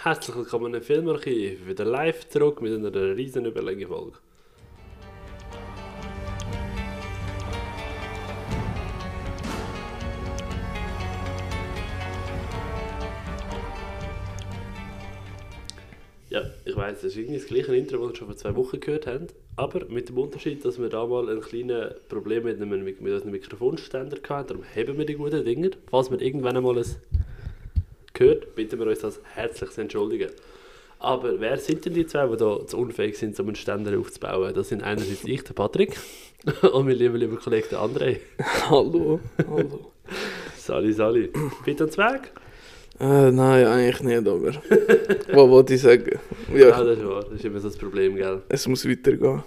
Herzlich willkommen im Filmarchiv, wieder live zurück mit einer riesen Überlegefolge. Ja, ich weiß, das ist irgendwie das gleiche Intro, das wir schon vor zwei Wochen gehört haben, aber mit dem Unterschied, dass wir da mal ein kleines Problem mit einem, mit Mikrofonständer hatten, darum haben wir die guten Dinge. Falls wir irgendwann einmal ein gehört, bitten wir uns das herzlich zu entschuldigen. Aber wer sind denn die zwei, die da zu unfähig sind, so einen Ständer aufzubauen? Das sind einerseits ich, der Patrick, und mein lieber, lieber Kollege, der André. Hallo, hallo. Sali, Sali. Bitte ans Weg? Äh, nein, eigentlich nicht, aber. Was wollte ich sagen? Ja, Ja, das ist wahr. Das ist immer so das Problem, gell? es muss weitergehen.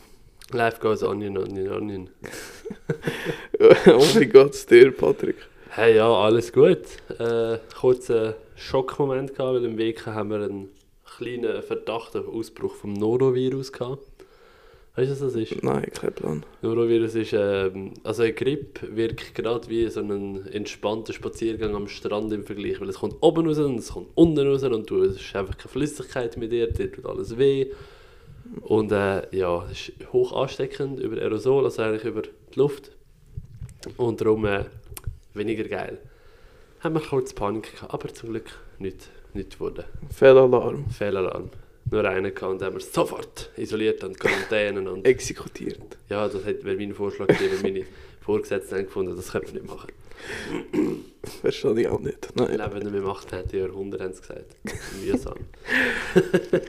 Life goes onion, onion, onion. oh mein Gott, dir, Patrick. Hey, ja, alles gut. Äh, kurzer Schockmoment gehabt, weil im Weg haben wir einen kleinen Verdacht auf Ausbruch vom Norovirus gehabt. Weißt du, was das ist? Nein, kein Plan. Norovirus ist, ähm, also eine Grippe wirkt gerade wie so ein entspannter Spaziergang am Strand im Vergleich, weil es kommt oben raus und es kommt unten raus und du, es ist einfach keine Flüssigkeit mit dir, dir tut alles weh. Und äh, ja, es ist hoch ansteckend über Aerosol, also eigentlich über die Luft. Und darum äh, weniger geil. Haben wir kurz Panik gehabt, aber zum Glück nicht, nicht geworden. Fehlalarm. Fehlalarm. Nur einen gehabt und haben wir sofort isoliert und Quarantänen und Exekutiert. ja, das wäre mein Vorschlag gewesen, meine Vorgesetzten haben gefunden, das könnte man nicht machen. Verstehe ich auch nicht. Nein. Leben im 18. Jahrhundert haben sie gesagt. Mühsam.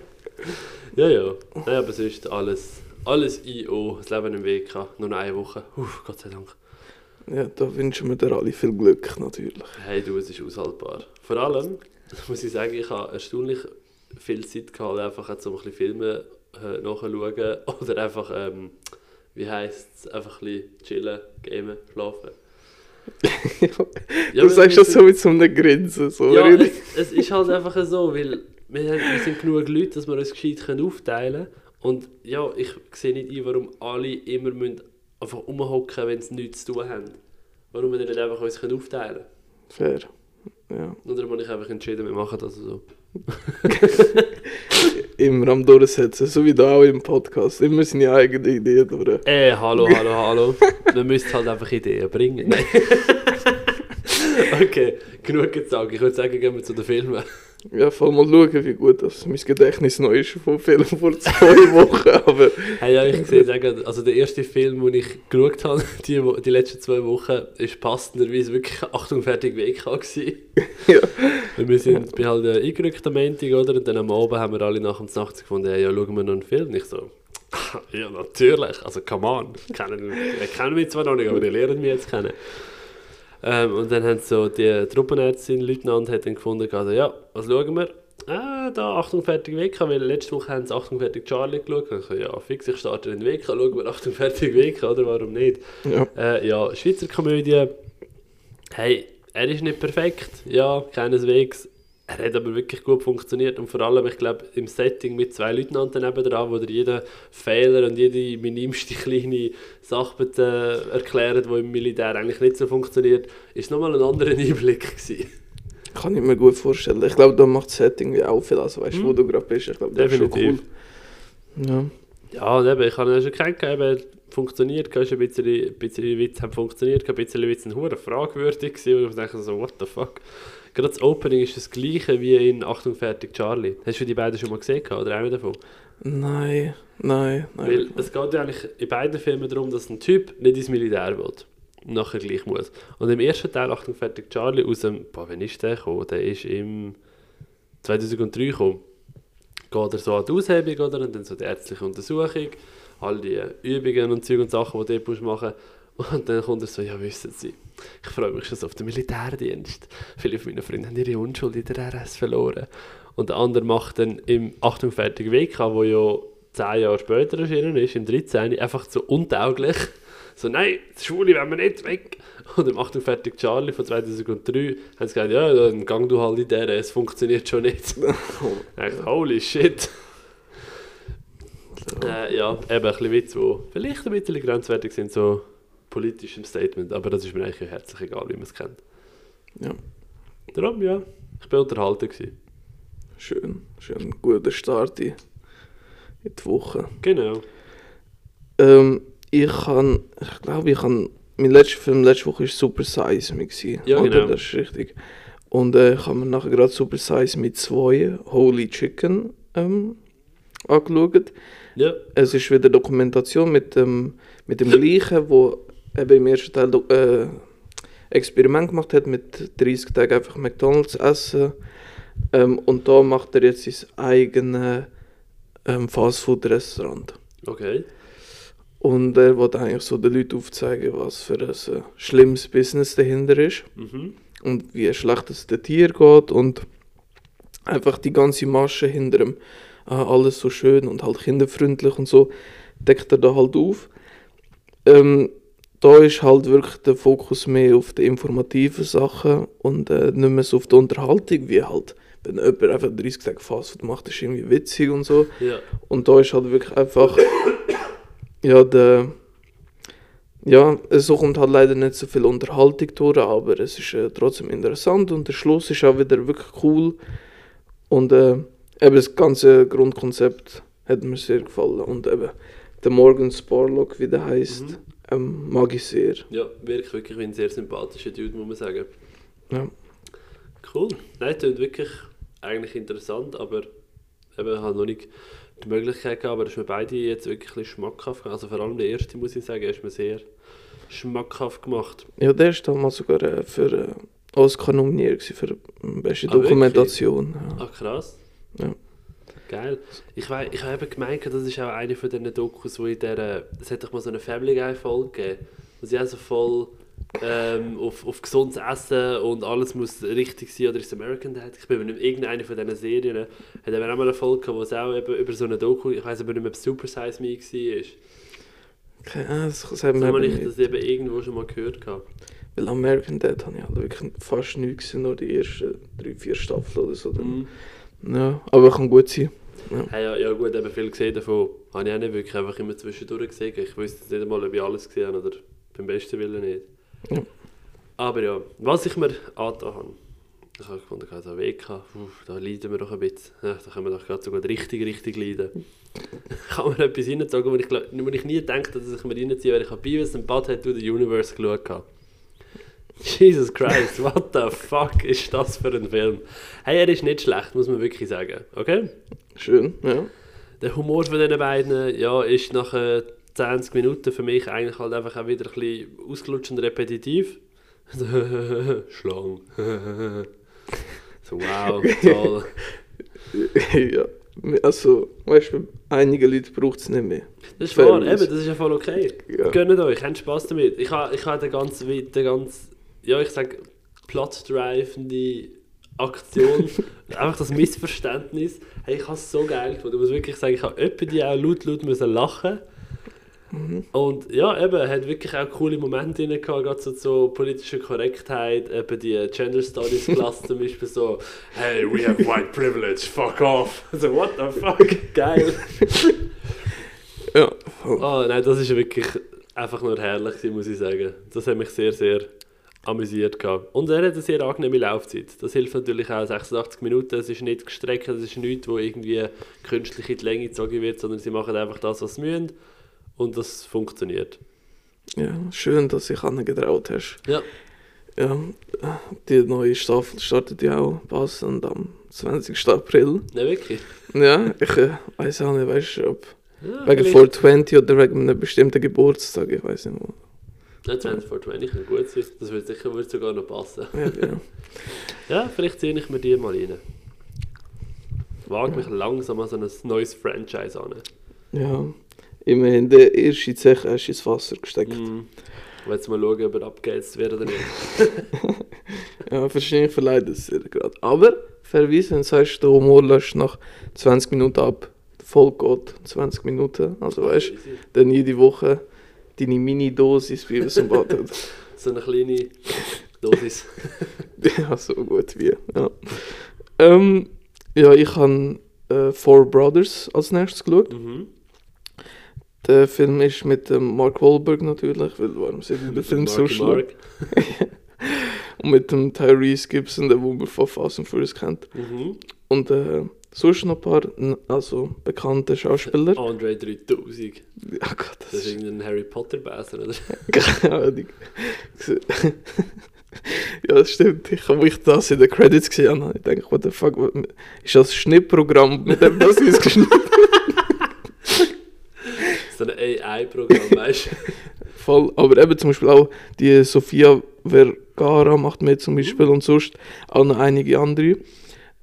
ja, ja. Nein, aber sonst alles, alles IO, das Leben im Weg gehabt. Nur noch eine Woche. Uff, Gott sei Dank. Ja, da wünschen wir dir alle viel Glück, natürlich. Hey du, es ist aushaltbar. Vor allem, muss ich sagen, ich habe erstaunlich viel Zeit gehabt, einfach jetzt so ein bisschen Filme äh, nachschauen oder einfach, ähm, wie heisst es, einfach ein bisschen chillen, gamen, schlafen. Ja, du sagst das so mit so einem Grinsen. So. Ja, es, es ist halt einfach so, weil wir, haben, wir sind genug Leute, dass wir uns gescheit können aufteilen können. Und ja, ich sehe nicht ein, warum alle immer müssen einfach rumhocken, wenn sie nichts zu tun haben. Warum wir nicht einfach uns können aufteilen Fair. Ja. darum habe ich einfach entschieden, wir machen das so. Immer am Durchsetzen, so wie da auch im Podcast. Immer seine eigene Idee durch. Äh, hallo, hallo, hallo. wir müssen halt einfach Ideen bringen. Nein. okay, genug gesagt. Ich würde sagen, gehen wir zu den Filmen. Ja, voll mal schauen, wie gut das mein Gedächtnis noch ist vom Film vor zwei Wochen. Aber Hey, ja, ich sehe sagen, also der erste Film, den ich geschaut habe, die, die letzten zwei Wochen, ist passenderweise wirklich Achtung, fertig weg gewesen. ja, wir sind bei halt äh, eingerückt am Montag, oder? Und dann am Abend haben wir alle nach dem Nacht gefunden, hey, ja, schauen wir noch einen Film. Und ich so, ja, natürlich, also come on. Kennen, wir kennen mich zwar noch nicht, aber die lernen mich jetzt kennen. Ähm, und dann haben so die Truppenärztin, Leutnant, hat dann gefunden, also, ja, was schauen wir? Ah, da Achtung, fertig WK, weil letzte Woche haben sie Achtung, fertig Charlie geschaut. Ich so, ja, fix, ich starte den WK, schauen wir Achtung, fertig WK, oder warum nicht? ja. Äh, ja, Schweizer Komödie. Hey, er ist nicht perfekt, ja, keineswegs. Er hat aber wirklich gut funktioniert und vor allem, ich glaube, im Setting mit zwei Leutnanten nebenan, wo dir jeden Fehler und jede minimste kleine Sache äh, erklären, die im Militär eigentlich nicht so funktioniert, ist nochmal ein anderer Einblick gewesen. Kann ich mir gut vorstellen. Ich glaube, da macht das Setting auch viel aus, weißt du, wo du gerade bist. Ich glaube, das ist schon cool. Ja. Ja, eben, ich habe ihn schon kennengelernt, funktioniert, ein bisschen, ein bisschen Witze haben funktioniert, kein bisschen Witze sind hure fragwürdig gewesen, und ich dachte so, what the fuck. Gerade das Opening ist das gleiche wie in Achtung, fertig, Charlie. Hast du die beiden schon mal gesehen, oder einer davon? Nein, nein, Weil nein. es geht ja eigentlich in beiden Filmen darum, dass ein Typ nicht ins Militär will. Und nachher gleich muss. Und im ersten Teil, Achtung, fertig, Charlie, aus dem, boah, wann ist der gekommen? Der ist im 2003 gekommen. Geht er so an die Aushebung, oder? Und dann so die ärztliche Untersuchung, all die Übungen und Zeug und Sachen, die du dort musst machen Und dann kommt er so, ja, wissen Sie, ich freue mich schon so auf den Militärdienst. Viele von meinen Freunden haben ihre Unschuld in der RS verloren. Und der andere macht dann im Achtung, fertig, WK, wo ja zehn Jahre später erschienen ist, im 13. einfach so untauglich. So, nein, die Schule wollen wir nicht weg. Und im Achtung, fertig, Charlie von 2003 haben sie gesagt, ja, dann gang du halt in der, es funktioniert schon nicht. Ich holy shit. Äh, ja, eben ein bisschen Witz, die vielleicht ein bisschen grenzwertig sind, so politisch im Statement, aber das ist mir eigentlich herzlich egal, wie man es kennt. Ja. Darum, ja, ich bin unterhalten gewesen. Schön, schön. Guter Start in, in die Woche. Genau. Ähm, ich kann, ich glaube, ich kann, mein letzter Film letzte Woche war Super Size Me. gewesen, Ja, oder? genau. Das ist richtig. Und äh, ich habe mir nachher gerade Super Size mit zwei Holy Chicken ähm, angeschaut. Ja, Es ist wieder Dokumentation mit dem, mit dem gleichen, wo eben im ersten Teil äh, Experiment gemacht hat mit 30 Tagen einfach McDonalds essen. Ähm, und da macht er jetzt sein eigenes ähm, Fastfood-Restaurant. okay. Und er wollte eigentlich so den Leuten aufzeigen, was für ein äh, schlimmes Business dahinter ist Mhm. und wie schlecht es den Tier geht und einfach die ganze Masche hinter dem ah, alles so schön und halt kinderfreundlich und so deckt er da halt auf. Ähm, da ist halt wirklich der Fokus mehr auf die informativen Sachen und äh, nicht mehr so auf die Unterhaltung, wie halt, wenn jemand einfach 30 Tage Fastfood macht, ist irgendwie witzig und so. Ja. Und da ist halt wirklich einfach, ja, der, ja, so kommt halt leider nicht so viel Unterhaltung durch, aber es ist äh, trotzdem interessant und der Schluss ist auch wieder wirklich cool. Und äh, eben das ganze Grundkonzept hat mir sehr gefallen. Und eben der Morgan Spurlock, wie der heißt, Mhm. Ähm, mag ich sehr. Ja, wirklich, wirklich ein sehr sympathischer Dude, muss man sagen. Ja. Cool. Nein, klingt wirklich eigentlich interessant, aber eben halt noch nicht die Möglichkeit gehabt, aber das ist mir beide jetzt wirklich schmackhaft gemacht. Also vor allem der erste, muss ich sagen, ist mir sehr schmackhaft gemacht. ja, der ist damals sogar äh, für äh, Oscar nominiert für äh, beste Ah? Dokumentation. Ja. Ach krass. Ja. Geil. Ich, wei- ich habe eben gemeint, das ist auch eine von diesen Dokus, wo in der, es hat doch mal so eine Family Guy Folge gegeben, wo sie auch so voll ähm, auf, auf gesundes Essen und alles muss richtig sein, oder ist es American Dad? Ich bin mir nicht irgendeine von diesen Serien, hat eben auch mal eine Folge gehabt, wo es auch eben über so eine Doku, ich weiß aber nicht mehr, ob es Super Size Me war. Keine Ahnung, das Das mir habe eben ich nicht. das eben irgendwo schon mal gehört gehabt. Weil American Dad habe ich halt wirklich fast nichts gesehen, nur die ersten drei, vier Staffeln oder so. Mhm. Ja, aber kann gut sein. Hey, ja, ja gut, eben viel gesehen davon habe ich auch nicht wirklich einfach immer zwischendurch gesehen. Ich wüsste jetzt nicht einmal, ob ich alles gesehen habe oder beim besten Willen nicht. Ja. Aber ja, was ich mir angetan habe, ich habe gefunden, ich habe so Weg Uff, da leiden wir doch ein bisschen. Ja, da können wir doch gerade sogar richtig, richtig leiden. ich habe mir etwas reingezogen, wo ich, wo ich nie gedacht dass ich mir reinziehe, weil ich habe Beavis Butthead to the Universe geschaut habe. Jesus Christ, what the fuck ist das für ein Film? Hey, er ist nicht schlecht, muss man wirklich sagen, okay? Schön, ja. Der Humor von diesen beiden ja, ist nach äh, 20 Minuten für mich eigentlich halt einfach auch wieder ein bisschen ausgelutscht und repetitiv. Schlang. so, wow, toll. ja. Also, weißt du, einige Leute braucht es nicht mehr. Das ist wahr, eben, das ist ja voll okay. Ja. Gönnt euch, habt Spaß damit. Ich habe ich ha den ganz, den ganz, ja, ich sag, plot-drivende Aktion, einfach das Missverständnis. Hey, ich habe es so geil gefunden. Ich muss wirklich sagen, ich habe öppe die auch laut, laut müssen lachen. Und ja, eben, hat wirklich auch coole Momente drin gehabt, gerade so zur politischen Korrektheit, eben die Gender Studies Klasse zum Beispiel so, hey, we have white privilege, fuck off. So, what the fuck, geil. Ja, voll. Oh nein, das ist wirklich einfach nur herrlich, muss ich sagen. Das hat mich sehr, sehr amüsiert gehabt. Und er hat eine sehr angenehme Laufzeit. Das hilft natürlich auch. 86 Minuten, es ist nicht gestreckt, es ist nichts, wo irgendwie künstlich in die Länge gezogen wird, sondern sie machen einfach das, was sie müssen. Und das funktioniert. ja, schön, dass du dich angetraut hast. Ja. Ja, die neue Staffel startet ja auch passend am 20. April. Nein, wirklich. Ja, ich äh, weiß auch nicht, weißt du, ob Ja, wegen vielleicht- 420 oder wegen einem bestimmten Geburtstag, ich weiß nicht wo. Ja, 2420 kann gut sein. Das würde sicher würde sogar noch passen. Ja, genau. Ja, vielleicht ziehe ich mir die mal rein. Wage mich langsam an so ein neues Franchise an. Ja, immerhin, der erste Zech hast du ins Wasser gesteckt. Mhm. Jetzt mal schauen, ob er abgeheizt wird oder nicht. Ja, wahrscheinlich verleiht es dir gerade. Aber, fairerweise, wenn du sagst, der Humor löscht nach 20 Minuten ab, Folge geht 20 Minuten, also weißt du, dann jede Woche deine Mini-Dosis wie es im Bad hat. So eine kleine Dosis. Ja, so gut wie. Ja, ähm, ja ich habe äh, Four Brothers als nächstes geschaut. Mhm. Der Film ist mit ähm, Mark Wahlberg natürlich, weil warum sind die Film so schlimm? Und mit dem Tyrese Gibson, der wo man von Fast and Furious kennt. Mhm. und äh, sonst noch ein paar also bekannte Schauspieler. Andre 3000. Oh Gott, das Das ist ist irgendein Harry Potter Bäser, oder? keine Ahnung. ja, das stimmt. Ich habe ich das in den Credits gesehen habe, ich denke, what the fuck, ist das Schnittprogramm, mit dem das ausgeschnitten So ein AI-Programm, weißt du? Voll, aber eben zum Beispiel auch die Sofia Vergara macht mit zum Beispiel und sonst auch noch einige andere.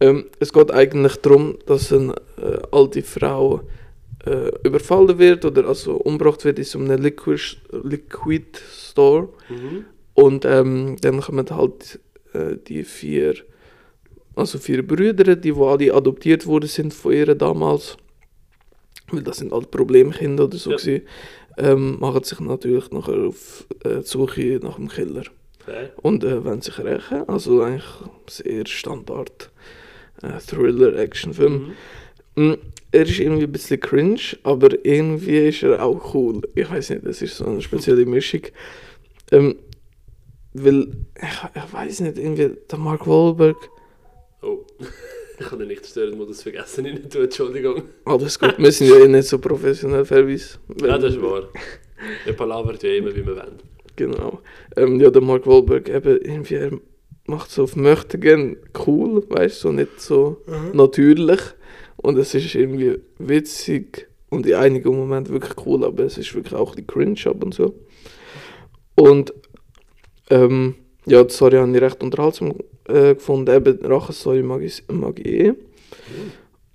Ähm, es geht eigentlich darum, dass eine äh, alte Frau äh, überfallen wird oder also umgebracht wird in so einem Liquid, Liquid Store Mhm. und ähm, dann kommen halt äh, die vier, also vier Brüder, die wo alle adoptiert worden sind von ihr damals, weil das sind halt Problemkinder oder so Ja. gewesen, ähm, machen sich natürlich nachher auf äh, die Suche nach dem Killer Fair. und äh, wollen sich rächen. Also eigentlich sehr Standard Thriller-Action-Film. Mhm. Mm, Er ist irgendwie ein bisschen cringe, aber irgendwie ist er auch cool. Ich weiß nicht, das ist so eine spezielle Mischung. Ähm, weil, ich, ich weiß nicht, irgendwie der Mark Wahlberg, Oh. Ich habe den nicht stören Modus vergessen, rein tun, Entschuldigung. alles gut, wir sind ja eh nicht so professionell, fairerweise. Ja, das ist wahr. Wir palavert ja immer, wie wir wollen. Genau. Ähm, ja, der Mark Wahlberg eben irgendwie, er macht so auf möchte gern cool, weißt du, so nicht so natürlich. Und es ist irgendwie witzig und in einigen Momenten wirklich cool, aber es ist wirklich auch die cringe ab und so. Und ähm, ja, die Story habe ich recht unterhaltsam äh, gefunden. Eben, Rachenstory mag ich, mag ich eh.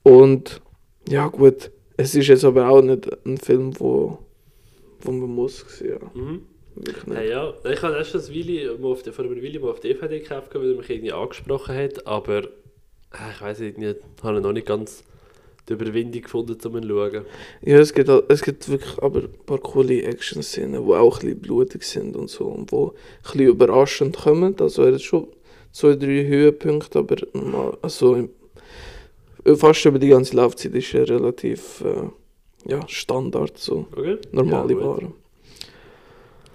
Und ja, gut, es ist jetzt aber auch nicht ein Film, wo, wo man muss sehen. Ja. Mhm. Nicht. Hey, ja, ich habe erst das Willi auf die, vor einem Willi mal auf die DVD gekauft, weil er mich irgendwie angesprochen hat, aber äh, ich weiß nicht, ich habe noch nicht ganz die Überwindung gefunden, um ihn zu schauen. Ja, es gibt, es gibt wirklich aber ein paar coole Action-Szenen, die auch ein bisschen blutig sind und so und wo ein bisschen überraschend kommen. Also er hat schon zwei, drei Höhepunkte, aber also fast über die ganze Laufzeit ist er relativ äh, ja, Standard, so Okay? normale ja. Ware.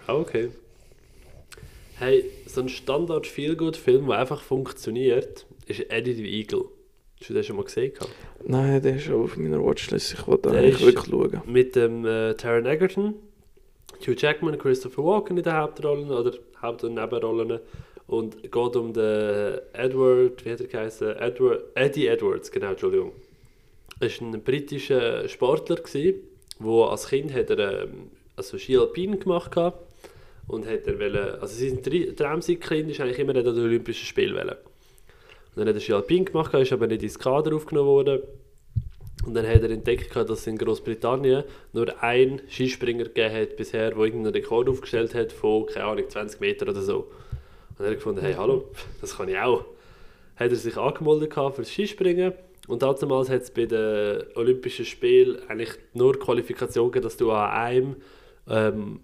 Ah, okay. Hey, so ein Standard-Feelgood-Film, der einfach funktioniert, ist Eddie the Eagle. Hast du den schon mal gesehen? gehabt? Nein, der ist auch auf meiner Watchlist, ich wollte Der eigentlich wirklich schauen. Mit dem äh, Taron Egerton, Hugh Jackman, Christopher Walken in den Hauptrollen oder Haupt- und Nebenrollen. Und geht um den Edward, wie hat er geheißen? Edward, Eddie Edwards, genau, Entschuldigung. Er war ein britischer Sportler, der als Kind hat er, ähm, also Ski Alpin gemacht hat und hat er wollen, also sein Tri- Traum seit Kind ist eigentlich immer an den Olympischen Spielen wollen. Und dann hat er Ski gemacht, ist aber nicht ins Kader aufgenommen worden. Und dann hat er entdeckt, dass es in Großbritannien nur einen Skispringer gegeben hat bisher, der irgendeinen Rekord aufgestellt hat von, keine Ahnung, 20 Meter oder so. Und dann hat er gefunden, hey, hallo, das kann ich auch. Hat er sich angemeldet für das Skispringen und damals hat es bei den Olympischen Spielen eigentlich nur Qualifikation gegeben, dass du an einem ähm,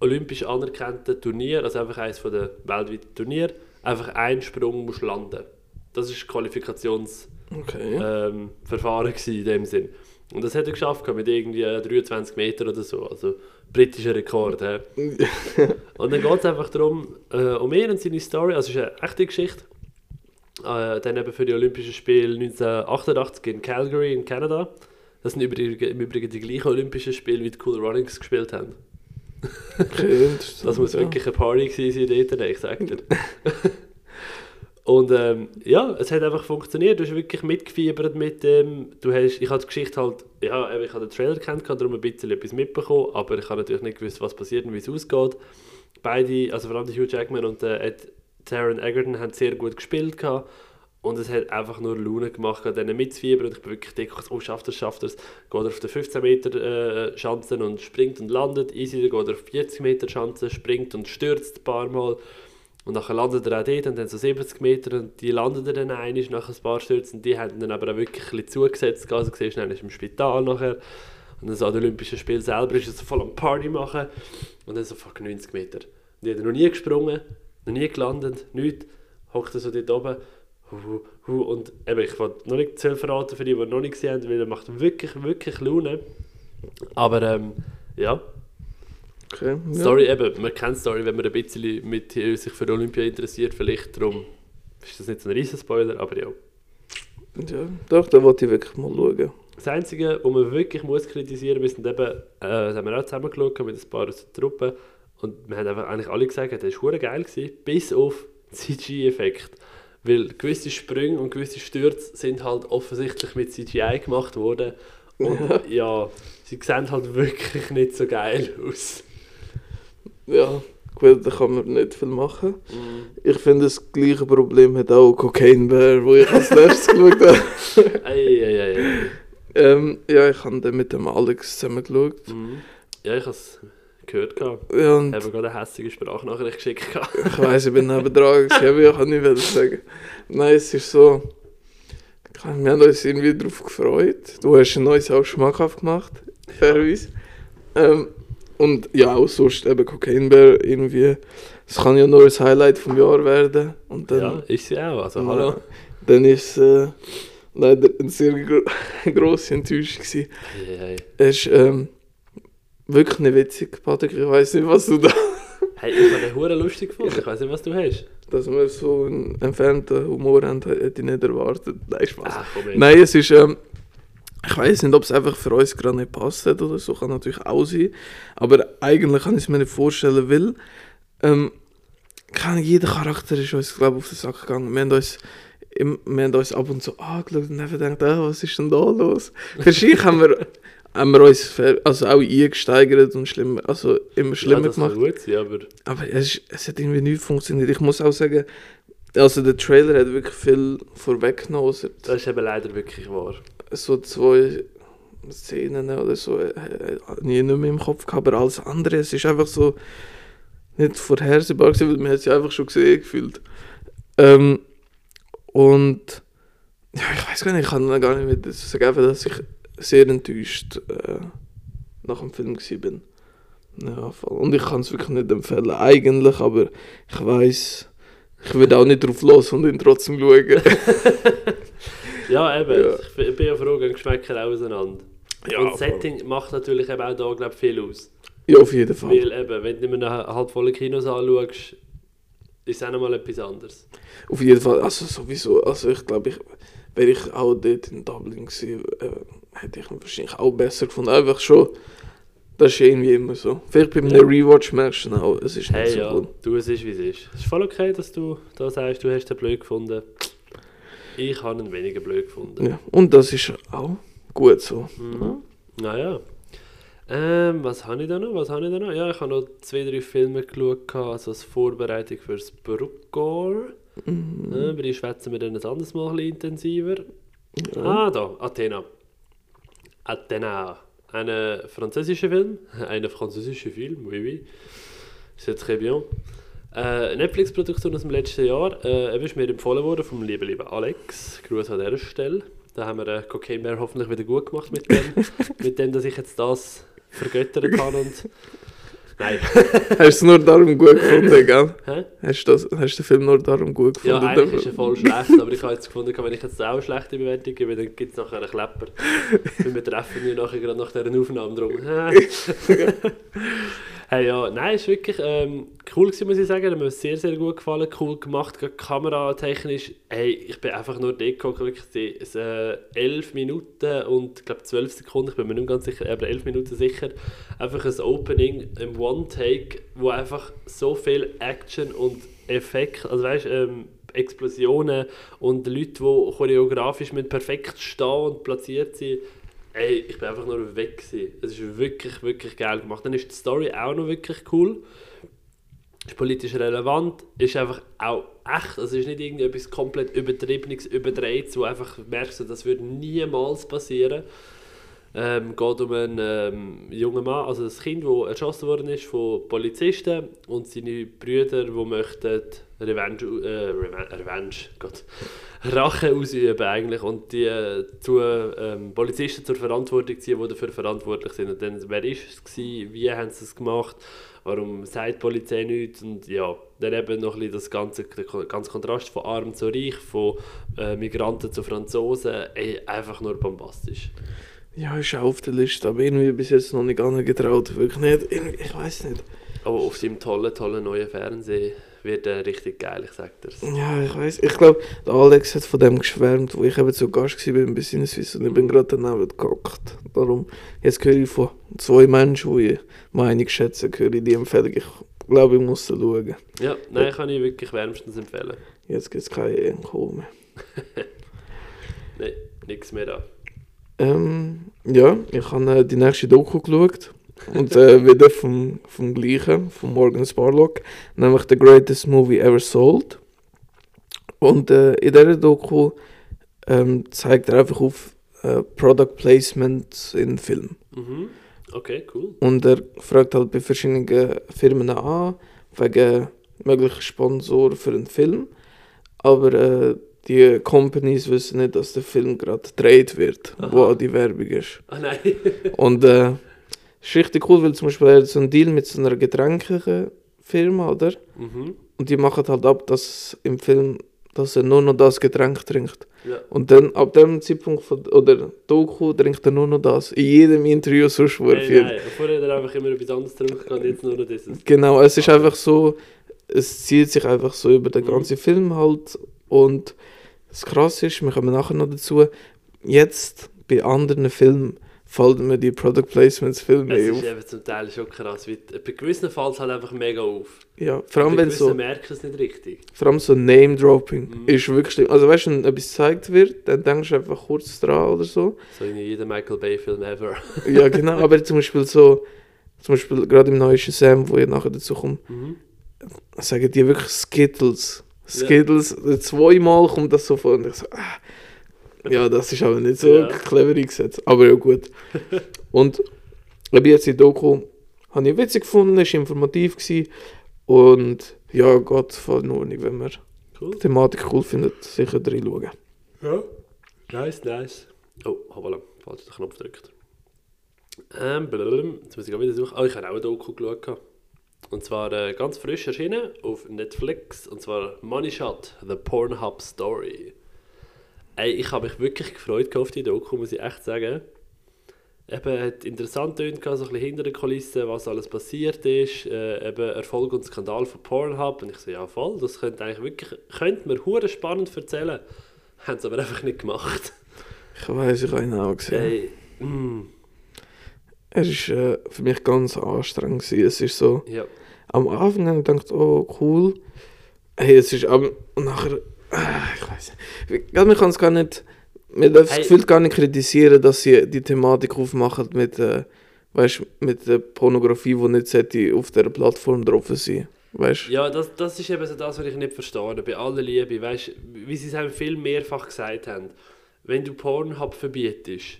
olympisch anerkannten Turnier, also einfach eines von den weltweiten Turnier, einfach einen Sprung musst landen. Das ist Qualifikations Okay. ähm, Verfahren in dem Sinn. Und das hat er geschafft mit irgendwie äh, 23 Meter oder so, also britischer Rekord. hä? und dann geht es einfach darum, äh, um ihn und seine Story, also es ist eine echte Geschichte. Äh, dann eben für die Olympischen Spiele 1988 in Calgary in Kanada. Das sind übrigens, im Übrigen die gleichen Olympischen Spiele, wie die Cool Runnings gespielt haben. Das muss wirklich eine Party gewesen sein dort, ich sag dir. Und ähm, ja, es hat einfach funktioniert. Du hast wirklich mitgefiebert mit dem. Du hast, ich habe die Geschichte halt, ja, ich habe den Trailer kennt, kann darum ein bisschen etwas mitbekommen, aber ich habe natürlich nicht gewusst, was passiert und wie es ausgeht. Beide, also vor allem Hugh Jackman und der Ed, Taron Egerton haben sehr gut gespielt gehabt. Und es hat einfach nur Laune gemacht, gehabt, denen mitzufiebern. Und ich bin wirklich gedacht, oh, schafft er, schafft er es. Geht er auf den 15 Meter äh, Schanzen und springt und landet. Easy, dann geht er auf 40 Meter Schanzen, springt und stürzt ein paar Mal. Und dann landet er auch dort und dann so 70 Meter und die landen dann einmal nach ein paar Stürzen. Die haben dann aber auch wirklich ein bisschen zugesetzt. Also du siehst, dann ist er im Spital nachher. Und dann so an den Olympischen Spielen selber ist er so voll am Party machen. Und dann so fuck 90 Meter. Und die hat er noch nie gesprungen, noch nie gelandet, nichts. Hockt er so dort oben. Und eben, ich wollte noch nicht zu viel verraten für die, die noch nicht gesehen haben, weil er macht wirklich, wirklich Laune. Aber ähm, ja, Okay, ja. Story eben, man kennt Story, wenn man ein bisschen mit, sich für Olympia interessiert, vielleicht darum ist das nicht so ein riesen Spoiler, aber ja. Ja, doch, da wollte ich wirklich mal schauen. Das Einzige, was man wirklich muss kritisieren muss, sind eben, äh, das haben wir auch zusammen geschaut mit ein paar aus der Truppe und wir haben einfach eigentlich alle gesagt, das war geil, gewesen, bis auf CG-Effekt. Weil gewisse Sprünge und gewisse Stürze sind halt offensichtlich mit CGI gemacht worden und ja, sie sehen halt wirklich nicht so geil aus. Ja, gut, da kann man nicht viel machen. Ich finde, das gleiche Problem hat auch Cocaine Bear, wo ich als letztes geschaut habe. Ei, ei, ei, ei. Ähm, ja, ich habe dann mit dem Alex zusammen geschaut. Mhm. Ja, ich habe gehört. Gehabt. Ja, und Ich habe gerade eine hässliche Sprachnachricht geschickt. gehabt. ich weiss, ich bin nebendran, ich kann nicht mehr sagen. Nein, es ist so. Wir haben uns irgendwie darauf gefreut. Du hast ein neues auch schmackhaft gemacht, fairerweise. Ähm, und ja, auch sonst eben Cocaine Bear irgendwie. Es kann ja nur ein Highlight vom Jahr werden. Und dann, Ja, ist sie auch. Also, Ja. hallo. dann ist es äh, leider eine sehr gro grosse Enttäuschung. Gewesen. Ei, ei. Es ist ähm, wirklich nicht witzig, Patrick. Ich weiß nicht, was du da. Hey, ich habe den Huren lustig gefunden. Ich weiß nicht, was du hast. Dass wir so einen entfernten Humor haben, hätte ich nicht erwartet. Nein, Spaß. Ach, jetzt. Nein, es ist. Ähm, ich weiß nicht, ob es einfach für uns gerade nicht passt hat oder so, kann natürlich auch sein. Aber eigentlich kann ich es mir nicht vorstellen, weil ähm, keine, jeder Charakter ist uns, glaube ich, auf den Sack gegangen. Wir haben uns, wir haben uns ab und zu angeschaut und einfach gedacht, ah, was ist denn da los? Wahrscheinlich haben wir, haben wir uns also auch eingesteigert und schlimmer, also immer schlimmer ja, gemacht. gut sein, aber Aber es, es hat irgendwie nicht funktioniert. Ich muss auch sagen, also der Trailer hat wirklich viel vorweggenommen. das ist eben leider wirklich wahr. So zwei Szenen oder so äh, äh, ich nicht mehr im Kopf gehabt, aber alles andere, es ist einfach so nicht vorhersehbar gewesen, weil man hat es ja einfach schon gesehen gefühlt. Ähm, und ja, ich weiß gar nicht, ich kann noch gar nicht mehr dazu sagen, dass ich sehr enttäuscht äh, nach dem Film bin. Ja, voll. und ich kann es wirklich nicht empfehlen, eigentlich, aber ich weiß, ich würde auch nicht drauf los und ihn trotzdem schauen. Ja, eben. Ja. Ich bin- ja froh, gehen Geschmäcker auch auseinander. Ja, und voll. Setting macht natürlich eben auch da, glaube viel aus. ja, auf jeden Fall. Weil eben, wenn du mir halb volle Kinos anschaust, ist es auch nochmal etwas anderes. Auf jeden Fall, also sowieso, also ich glaube, ich, wäre ich auch dort in Dublin gewesen, äh, hätte ich ihn wahrscheinlich auch besser gefunden. Einfach schon, das ist irgendwie immer so. Vielleicht bei einem Ja. Rewatch merkst du auch, es ist nicht Hey, so ja, gut. du, es ist wie es ist. Es ist voll okay, dass du da sagst, du hast den blöd gefunden. Ich habe ihn weniger blöd gefunden. Ja. Und das ist auch gut so. Mhm. Naja. Ähm, was habe ich da noch? Was habe ich da noch? Ja, ich habe noch zwei, drei Filme geschaut, also als Vorbereitung fürs Bruckgore. Mhm. Äh, über die schwätzen wir dann ein anderes Mal ein bisschen intensiver. Ja. Ah, da, Athena. Athena. Ein französischer Film. Ein französischer Film, oui, oui. C'est très bien. Äh, Netflix-Produktion aus dem letzten Jahr. Äh, er ist mir empfohlen worden vom lieben, lieben Alex. Gruß an dieser Stelle. Da haben wir äh, Cocaine Bear hoffentlich wieder gut gemacht mit dem, mit dem, dass ich jetzt das vergöttert habe und... Nein. Hast du es nur darum gut gefunden, gell? Hä? Hast du, das, hast du den Film nur darum gut Ja, gefunden? eigentlich ist er voll schlecht, aber ich habe jetzt gefunden, wenn ich jetzt auch eine schlechte Bewertung gebe, dann gibt es nachher einen Klepper. Wir treffen ja nachher gerade nach dieser Aufnahme drum. hey, ja, nein, ist wirklich ähm, cool gewesen, muss ich sagen. Hat mir sehr, sehr gut gefallen. Cool gemacht, gerade kameratechnisch. Hey, ich bin einfach nur dort wirklich die, äh, 11 Minuten und glaube 12 Sekunden, ich bin mir nicht ganz sicher, aber 11 Minuten sicher. Einfach ein Opening im One-Take, wo einfach so viel Action und Effekt, also weißt ähm, Explosionen und Leute, die choreografisch mit perfekt stehen und platziert sind. Ey, ich bin einfach nur weg. Es ist wirklich, wirklich geil gemacht. Dann ist die Story auch noch wirklich cool. Ist politisch relevant, ist einfach auch echt. Also ist nicht irgendetwas komplett übertriebenes, überdreht, wo einfach merkst, das würde niemals passieren. Ähm, geht um einen ähm, jungen Mann, also das Kind, das erschossen worden ist von Polizisten und seine Brüder, die möchten Revenge, äh, Revenge, Revenge Gott, Rache ausüben eigentlich und die äh, zu, ähm, Polizisten zur Verantwortung ziehen, die dafür verantwortlich sind. Und dann, wer ist es gewesen, wie haben sie es gemacht, warum sagt die Polizei nichts und ja, dann eben noch ein bisschen das ganze, der ganze Kontrast von arm zu reich, von äh, Migranten zu Franzosen, ey, einfach nur bombastisch. Ja, ist auch auf der Liste, aber irgendwie bis jetzt noch nicht angetraut. Wirklich nicht. Ich weiß nicht. Aber auf seinem tollen, tollen neuen Fernseh, wird äh, richtig geil, ich sag dir's. Ja, ich weiß. Ich glaube, der Alex hat von dem geschwärmt, wo ich eben zu Gast war bei Sinneswiss und ich bin gerade daneben gehockt. Darum, jetzt höre ich von zwei Menschen, die ich Meinung schätzen, höre ich die Empfehlung. Ich glaube, ich muss da schauen. Ja, nein, kann ich wirklich wärmstens empfehlen. Jetzt gibt es keine Enko mehr. Nein, nichts mehr da. Ähm, ja, ich habe äh, die nächste Doku geschaut. Und äh, wieder vom, vom gleichen, von Morgan Sparlock, nämlich The Greatest Movie Ever Sold. Und äh, in dieser Doku ähm, zeigt er einfach auf äh, Product Placement in Film. Mhm. Okay, cool. Und er fragt halt bei verschiedenen Firmen an, wegen möglichen Sponsor für einen Film. Aber äh, die Companies wissen nicht, dass der Film gerade gedreht wird, Aha. wo auch die Werbung ist. Ah nein. Und äh, es ist richtig cool, weil zum Beispiel so einen Deal mit so einer Getränkefirma, oder? mhm. Und die machen halt ab, dass im Film, dass er nur noch das Getränk trinkt. Ja. Und dann ab dem Zeitpunkt von, oder Doku trinkt er nur noch das. In jedem Interview sonst, wo er Nein. Vorher hat er einfach immer etwas anderes getrunken und jetzt nur noch dieses. Genau, es ist einfach so, es zieht sich einfach so über den Mhm. ganzen Film halt. Und das Krasse ist, wir kommen nachher noch dazu, jetzt bei anderen Filmen fallen mir die Product Placements viel Es mehr ist auf. eben zum Teil schon krass. Weil bei gewissen fällt es halt einfach mega auf. Ja, vor allem wenn so, merken es nicht richtig. vor allem so Name-Dropping Mhm. ist wirklich schlimm. Also weißt du, wenn etwas gezeigt wird, dann denkst du einfach kurz dran oder so. So in jedem Michael Bay-Film ever. Ja, genau, aber zum Beispiel so, zum Beispiel gerade im neuen Shazam, wo ich nachher dazu komme, Mhm. sagen die wirklich Skittles. Skittles, zweimal kommt das so vor und ich so, ah, ja, das ist aber nicht so Ja. clever eingesetzt, aber ja gut. und eben jetzt die Doku habe ich witzig gefunden, ist informativ gewesen und ja, Gott, voll in Ordnung, wenn man Cool. die Thematik cool findet, sicher reinschauen. Ja. Nice, nice. Oh, hoppala, falsch den Knopf gedrückt. Ähm, blablabla. jetzt muss ich auch wieder suchen. Oh, ich habe auch eine Doku geschaut. Und zwar äh, ganz frisch erschienen auf Netflix. Und zwar Money Shot, The Pornhub Story. Ey, ich habe mich wirklich gefreut auf die Doku, muss ich echt sagen. Eben, hat interessant tönt, so ein bisschen hinter den Kulissen, was alles passiert ist. Äh, eben Erfolg und Skandal von Pornhub. Und ich so, ja voll, das könnte eigentlich wirklich, könnte man hure spannend erzählen. Haben sie aber einfach nicht gemacht. Ich weiß, ich habe ihn auch gesehen. Ey, mm, Es ist äh, für mich ganz anstrengend gewesen. Es ist so, ja. am Anfang habe ich gedacht, oh cool. Hey, es ist aber nachher, ich weiß nicht. Man kann es gar nicht, man darf das Hey. Gefühl gar nicht kritisieren, dass sie die Thematik aufmachen mit, äh, weißt, mit der Pornografie, die nicht sollte auf der Plattform drauf sein. Weißt Ja, das, das ist eben so das, was ich nicht verstehe. Bei aller Liebe, weißt wie sie es haben viel mehrfach gesagt haben, wenn du Pornhub verbietest,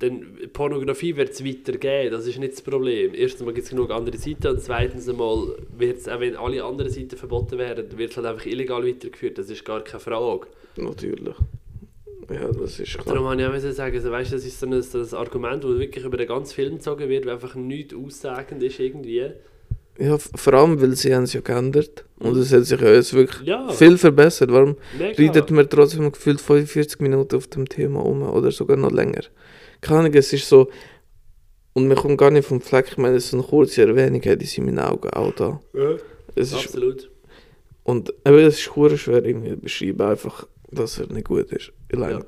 dann Pornografie wird es weitergeben, das ist nicht das Problem. Erstens mal gibt es genug andere Seiten und zweitens einmal wird es, auch wenn alle anderen Seiten verboten werden, wird es halt einfach illegal weitergeführt, das ist gar keine Frage. Natürlich. Ja, das ist klar. Darum habe ich auch sagen, also, weißt, das ist so ein, so ein Argument, das wirklich über den ganzen Film gezogen wird, das einfach nichts aussagend ist irgendwie. Ja, vor allem, weil sie haben es ja geändert. Und es hat sich ja jetzt wirklich Ja, viel verbessert. Warum mega. redet man trotzdem gefühlt 45 Minuten auf dem Thema um oder sogar noch länger. Keine Ahnung, es ist so. Und man kommt gar nicht vom Fleck. Ich meine, so eine kurze Erwähnung hat in seinen Augen auch da. Ja, Es ist, absolut. und aber es ist hure schwer irgendwie zu beschreiben, einfach, dass er nicht gut ist. Ja.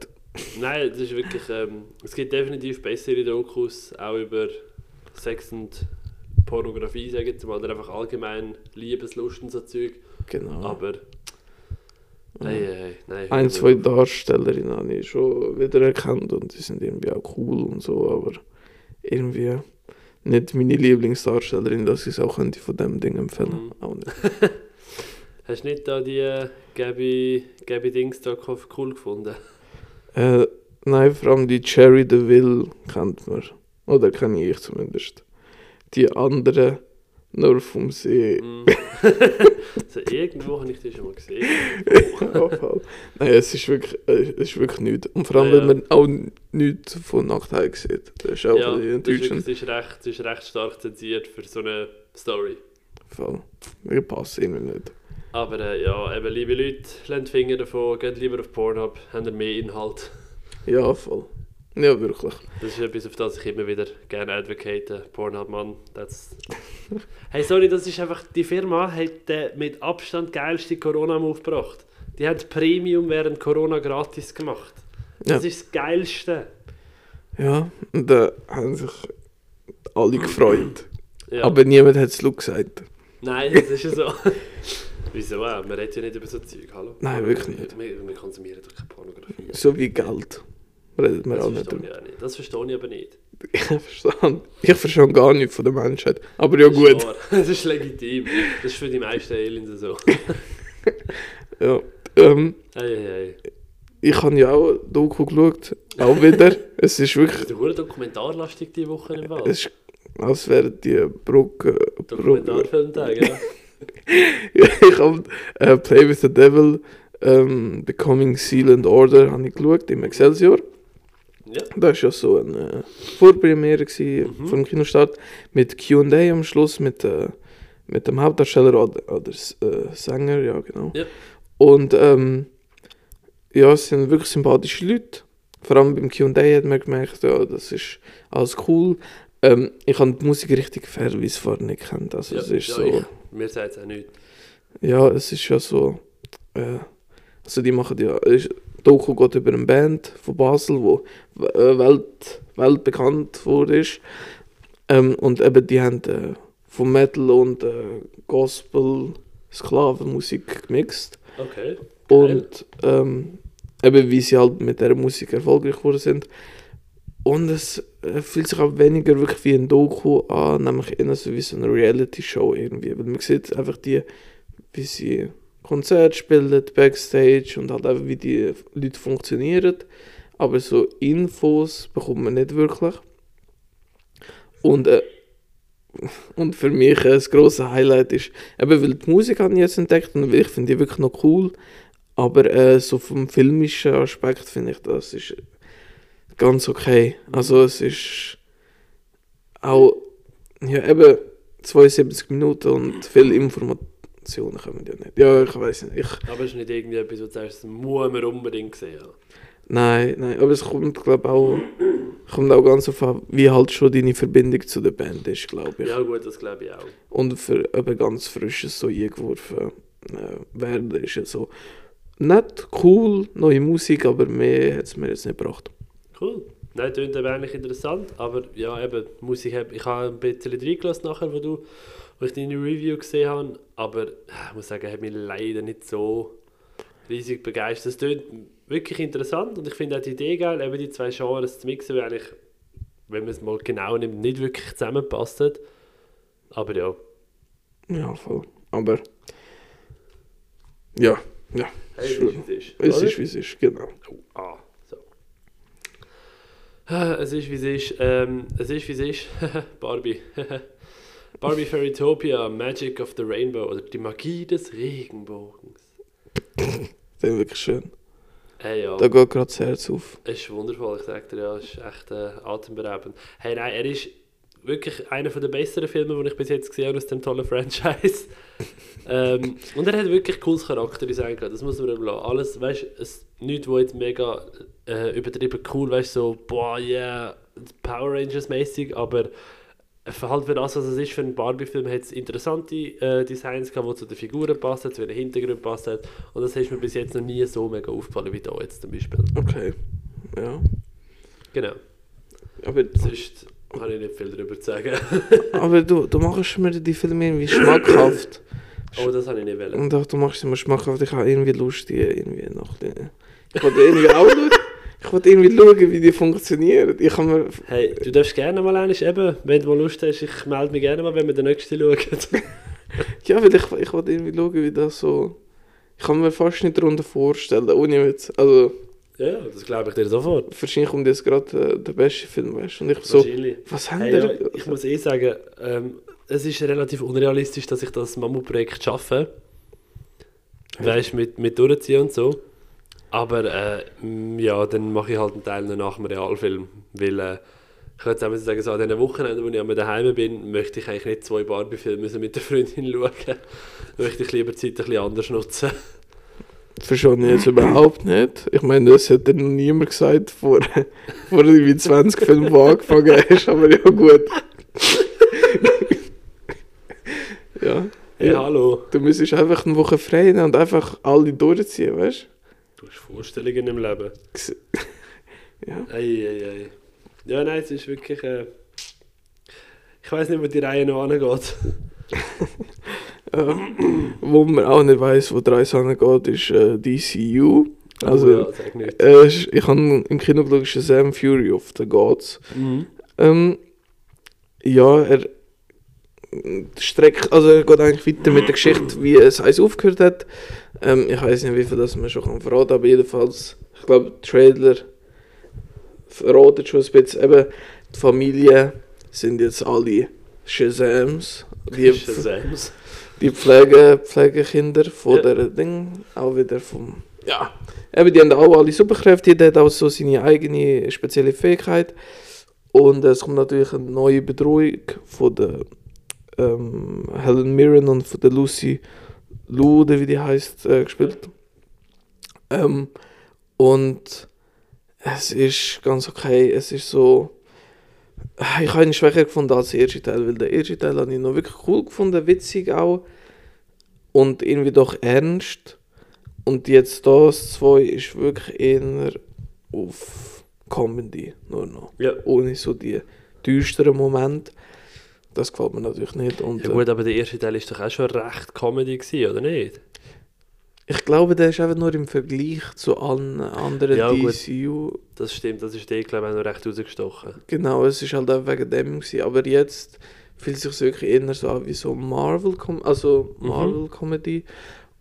Nein, das ist wirklich. Ähm, es gibt definitiv bessere Dokus, auch über Sex und Pornografie, sage ich jetzt mal, oder einfach allgemein Liebeslust und so Zeug. Genau. Aber. Nein, nein, nein. Ein, zwei Darstellerinnen habe ich schon wieder erkannt und die sind irgendwie auch cool und so, aber irgendwie nicht meine Lieblingsdarstellerin, dass ich es auch könnte von dem Ding empfehlen. Mhm. Auch nicht. Hast du nicht da die äh, Gabi, Gabi Dings da cool gefunden? Äh, nein, vor allem die Cherry DeVille kennt man. Oder kenne ich zumindest. Die anderen nur vom See. Mm. so, irgendwo habe ich die schon mal gesehen. Voll. Nein, es ist wirklich, äh, es ist wirklich nichts. Und vor allem, Ja, ja. wenn man auch nichts von Nachteil sieht. Das ist auch Ja, ein das ist, das, ist recht, das ist recht stark zensiert für so eine Story. Voll. Ich passe ihnen nicht. Aber äh, ja, eben, liebe Leute, lasst Finger davon, geht lieber auf Pornhub, habt ihr mehr Inhalt. Ja, voll. Ja, wirklich. Das ist etwas, auf das ich immer wieder gerne advocate. Pornhub, Mann, that's Hey, sorry, das ist einfach, die Firma hat den mit Abstand geilste Corona-Move gebracht. Die haben Premium während Corona gratis gemacht. Das Ja. ist das Geilste. Ja, und da haben sich alle gefreut. Ja. Aber niemand hat es gesagt. Nein, das ist ja so. Wieso auch? Man redet ja nicht über so Zeug, hallo? Nein, wirklich nicht. Wir, wir konsumieren doch keine Pornografie. So wie Geld. Redet man Das auch nicht drüber. Das verstehe ich aber nicht. Ich verstehe, ich verstehe gar nichts von der Menschheit. Aber ja Das ist gut. wahr. Das ist legitim. Das ist für die meisten Aliens so. Ja. Ähm, Hey, hey, ich habe ja auch Doku geschaut. Auch wieder. es ist wirklich... Das ist dokumentarlastig diese Woche im Wald. Es ist, als wäre die Brücke... Dokumentarfilmtag, ja. ich habe äh, Play with the Devil, ähm, Becoming Seal and Order, habe ich geschaut im Excelsior. Ja. Das war ja so eine Vorpremiere gewesen Mhm. vom Kinostart mit Q&A am Schluss mit, äh, mit dem Hauptdarsteller oder, oder äh, Sänger, ja genau. Ja. Und ähm, ja, es sind wirklich sympathische Leute. Vor allem beim Q&A hat man gemerkt, ja, das ist alles cool. Ähm, ich habe die Musik richtig es vorher nicht kennt. Also Ja, es ist ja, so... ich- Mir sagt es auch nicht. Ja, es ist ja so. Äh, also die machen ja. ist- Doku geht über eine Band von Basel, wo äh, Welt, weltbekannt wurde. Ist. Ähm, und eben die haben äh, von Metal und äh, Gospel, Sklavenmusik gemixt. Okay. Und ähm, eben wie sie halt mit der Musik erfolgreich geworden sind. Und es äh, fühlt sich auch weniger wirklich wie ein Doku an, nämlich eher so wie so eine Reality-Show irgendwie. Weil man sieht einfach die, wie sie Konzerte spielen, Backstage und halt einfach wie die Leute funktionieren. Aber so Infos bekommt man nicht wirklich. Und, äh, und für mich äh, das grosse Highlight ist, eben weil die Musik habe ich jetzt entdeckt und ich finde die wirklich noch cool. Aber äh, so vom filmischen Aspekt finde ich, das ist ganz okay. Also es ist auch, ja eben 72 Minuten und viele Informationen kommen ja nicht. Ja, ich weiß nicht. Ich, Aber es ist nicht irgendwie etwas, wo du sagst, das muss man unbedingt sehen. Nein, nein, aber es kommt glaube auch, kommt auch ganz auf an, wie halt schon deine Verbindung zu der Band ist, glaube ich. ja gut, das glaube ich auch. Und für eben ganz frisches so eingeworfen äh, werden ist ja so nett, cool, neue Musik, aber mehr hat es mir jetzt nicht gebracht. Cool. Nein, klingt eben eigentlich interessant, aber ja, eben, Musik, hab- ich habe ein bisschen reingelassen nachher, wo, du, wo ich deine Review gesehen habe, aber äh, ich muss sagen, hat mich leider nicht so riesig begeistert. Es klingt wirklich interessant und ich finde auch die Idee geil, eben die zwei Genres zu mixen, weil eigentlich, wenn man es mal genau nimmt, nicht wirklich zusammenpassen. Aber ja, Ja, voll. Aber ja, ja, hey, es ist, wie es ist. es ist wie es ist, genau. Oh, ah, so. Ah, Es ist wie es ist. Ähm, es ist wie es ist. Barbie. Barbie Fairytopia, Magic of the Rainbow oder die Magie des Regenbogens. Das ist wirklich schön. Hey, ja, Da geht gerade das Herz auf. es ist wundervoll, ich sag dir, ja, es ist echt äh, atemberaubend. Hey, nein, er ist wirklich einer der besseren Filme, die ich bis jetzt gesehen habe aus dem tollen Franchise. ähm, und er hat wirklich cooles Charakterdesign gehabt, das muss man ihm lassen. Alles, weißt du, es- nichts, wo jetzt mega äh, übertrieben cool, weißt du, so, boah, yeah, Power Rangers mäßig, aber halt für das, was es ist, für einen Barbie-Film, hat es interessante äh, Designs gehabt, die zu den Figuren passen, zu den Hintergrund passen. Und das ist mir bis jetzt noch nie so mega aufgefallen wie da jetzt zum Beispiel. Okay. Ja. Genau. Aber, Sonst habe ich nicht viel darüber sagen. aber du, du machst mir die Filme irgendwie schmackhaft. oh, das habe ich nicht wollen. Und auch du machst sie mir schmackhaft. Ich habe irgendwie Lust, die irgendwie noch. Ich wollte irgendwie auch. Ich wollte irgendwie schauen, wie die funktionieren. Ich mir. Hey, du darfst gerne mal eines eben, wenn du mal Lust hast, ich melde mich gerne mal, wenn wir den nächsten schauen. Ja, weil ich, ich wollte irgendwie schauen, wie das so. Ich kann mir fast nicht darunter vorstellen, ohne Witz. Also, ja, ja, das glaube ich dir sofort. wahrscheinlich kommt jetzt gerade äh, der beste Film, weißt? Und ich so, was haben Hey, ja, ich muss eh sagen, ähm, es ist relativ unrealistisch, dass ich das Mammutprojekt schaffe. Weißt du, mit, mit durchziehen und so. Aber äh, ja, dann mache ich halt einen Teil noch nach dem Realfilm. Weil äh, ich auch mal sagen, so an den Wochenenden, wo ich einmal daheim bin, möchte ich eigentlich nicht zwei Barbie-Filme mit der Freundin schauen. Möchte ich lieber Zeit ein bisschen anders nutzen. Das verstehe ich jetzt überhaupt nicht. Ich meine, das hat dir noch niemand gesagt, vor, vor irgendwie 20 Filmen, die angefangen hast, aber ja gut. Ja. Hey, ja. hallo. Du müsstest einfach eine Woche frei nehmen und einfach alle durchziehen, weißt Du hast Vorstellungen im Leben. du? Ja. Ei, ei, ei. Ja, nein, es ist wirklich. Äh, ich weiß nicht, wo die Reihe noch angeht. ja. Wo man auch nicht weiß, wo die Reise angeht, ist äh, DCU. Also, oh, ja, sag nicht. äh, ich habe im Kino geschaut, Shazam Fury of the Gods. Mhm. Ähm, ja, er streckt, also er geht eigentlich weiter mit der Geschichte, wie es eins aufgehört hat. Ähm, ich weiß nicht, wie viel das man schon kann verraten, aber jedenfalls, ich glaube, Trailer verratet schon ein bisschen. Eben, die Familie sind jetzt alle Shazams, die, Shazams. die Pflege, Pflegekinder von Ja. der Ding, auch wieder vom, ja, eben, die haben auch alle Superkräfte, jeder hat auch so seine eigene spezielle Fähigkeit. Und es kommt natürlich eine neue Bedrohung von der ähm, Helen Mirren und von der Lucy Liu, oder wie die heißt, äh, gespielt. Ähm, und es ist ganz okay, es ist so. Ich habe ihn schwächer gefunden als der erste Teil, weil der erste Teil habe ich noch wirklich cool gefunden, witzig auch. Und irgendwie doch ernst. Und jetzt das zwei ist wirklich eher auf Comedy nur noch. Ja. Ohne so die düsteren Momente. Das gefällt mir natürlich nicht. Und, ja, gut, aber der erste Teil ist doch auch schon recht Comedy, gewesen, oder nicht? äh, ich glaube, der ist einfach nur im Vergleich zu allen anderen Ja, gut. DCU. Das stimmt, das ist der, glaube ich, auch noch recht rausgestochen. Genau, es ist halt auch wegen dem gewesen. Aber jetzt fühlt es sich wirklich eher so an wie so Marvel, -Com also Mhm. Marvel Comedy.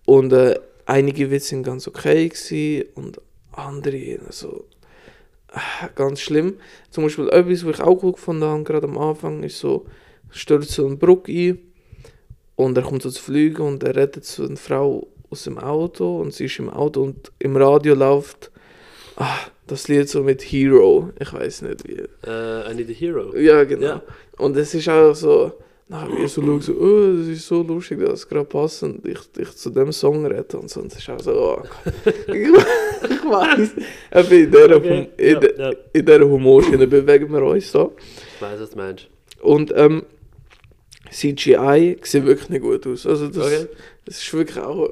Und äh, einige Witze sind ganz okay gewesen und andere eher so äh, ganz schlimm. Zum Beispiel etwas, was ich auch gut gefunden habe, gerade am Anfang, ist so, stürzt so eine Brücke ein und er kommt so zu fliegen und er rettet so eine Frau aus dem Auto und sie ist im Auto und im Radio läuft ah, das Lied so mit Hero. Ich weiß nicht wie. Äh, I Need a Hero. Ja, genau. Ja. Und es ist auch so, nachher wie so schaue, so, oh, das ist so lustig, dass es gerade passt und ich, ich zu dem Song rede und so. Und es ist auch so, oh. ich, weiß. Aber in dieser, Okay, in, de, ja. in Humorschiene bewegen wir uns so. Ich weiß, was du meinst. Und ähm, CGI sieht wirklich nicht gut aus. Also das, Okay. das ist wirklich auch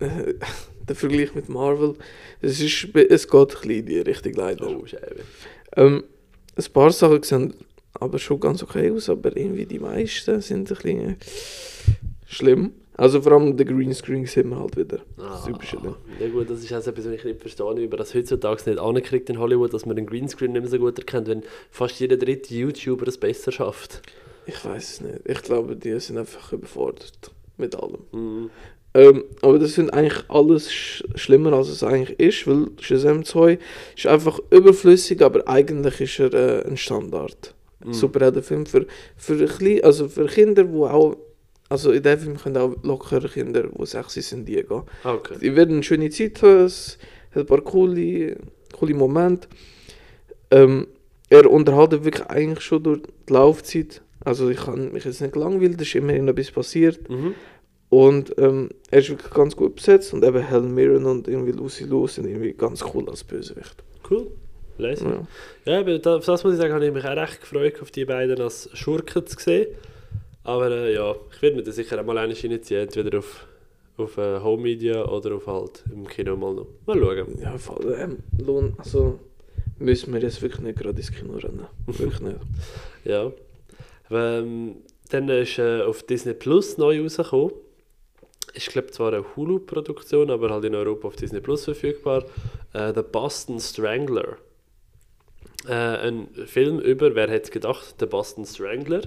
äh, der Vergleich mit Marvel. Es, ist, es geht ein bisschen in die Richtung leider. Oh. Ähm, ein paar Sachen sehen aber schon ganz okay aus, aber irgendwie die meisten sind ein bisschen schlimm. Also vor allem der Greenscreen sieht man halt wieder. Ah, Super schlimm. ja gut, das ist auch so etwas, was ich nicht verstehe, wie man das heutzutage nicht ankriegt in Hollywood, dass man den Greenscreen nicht mehr so gut erkennt, wenn fast jeder dritte YouTuber es besser schafft. Ich weiß es nicht. Ich glaube, die sind einfach überfordert mit allem. Mhm. Ähm, aber das sind eigentlich alles sch schlimmer, als es eigentlich ist, weil Shazam 2 ist einfach überflüssig, aber eigentlich ist er äh, ein Standard. Mhm. Superheldenfilm für, für, klein- also für Kinder, die auch, also in dem Film können auch locker Kinder, die sechs sind, die gehen. Okay. Die werden eine schöne Zeit haben, hat ein paar coole, coole Momente. Ähm, er unterhält wirklich eigentlich schon durch die Laufzeit. Also ich kann mich jetzt nicht gelangweilt, es ist immerhin etwas passiert. Mhm. Und ähm, er ist wirklich ganz gut besetzt und eben Helen Mirren und irgendwie Lucy Liu sind irgendwie ganz cool als Bösewicht. Cool. Lesen. Ja. Ja, aber da, auf das muss ich sagen, habe ich mich auch recht gefreut, auf die beiden als Schurken zu sehen. Aber äh, ja, ich werde mir das sicher auch mal reinziehen, entweder auf, auf äh, Home Media oder auf halt im Kino mal noch. Mal schauen. Ja, voll, ähm, Lohn, also müssen wir jetzt wirklich nicht gerade ins Kino rennen. Wirklich nicht. Ja. Ähm, dann ist äh, auf Disney Plus neu rausgekommen. Ist, glaube zwar eine Hulu-Produktion, aber halt in Europa auf Disney Plus verfügbar. Äh, The Boston Strangler. Äh, ein Film über, wer hätte gedacht, The Boston Strangler.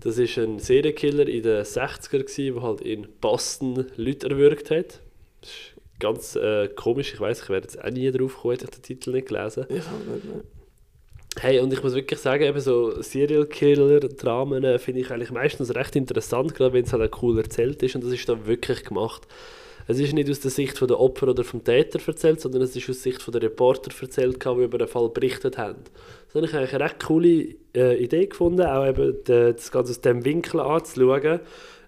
Das ist ein Serienkiller in den 60er, der halt in Boston Leute erwürgt hat. Das ist ganz äh, komisch, ich weiß, ich wäre jetzt auch nie drauf gekommen, hätte ich den Titel nicht gelesen. Ich nicht, nicht. Hey, und ich muss wirklich sagen, eben so Serial Killer-Dramen äh, finde ich eigentlich meistens recht interessant, gerade wenn es halt auch cool erzählt ist und das ist da wirklich gemacht. Es ist nicht aus der Sicht von der Opfer oder vom Täter erzählt, sondern es ist aus der Sicht von der Reporter erzählt, die über den Fall berichtet haben. Das habe ich eigentlich eine recht coole äh, Idee gefunden, auch eben das Ganze aus dem Winkel anzuschauen.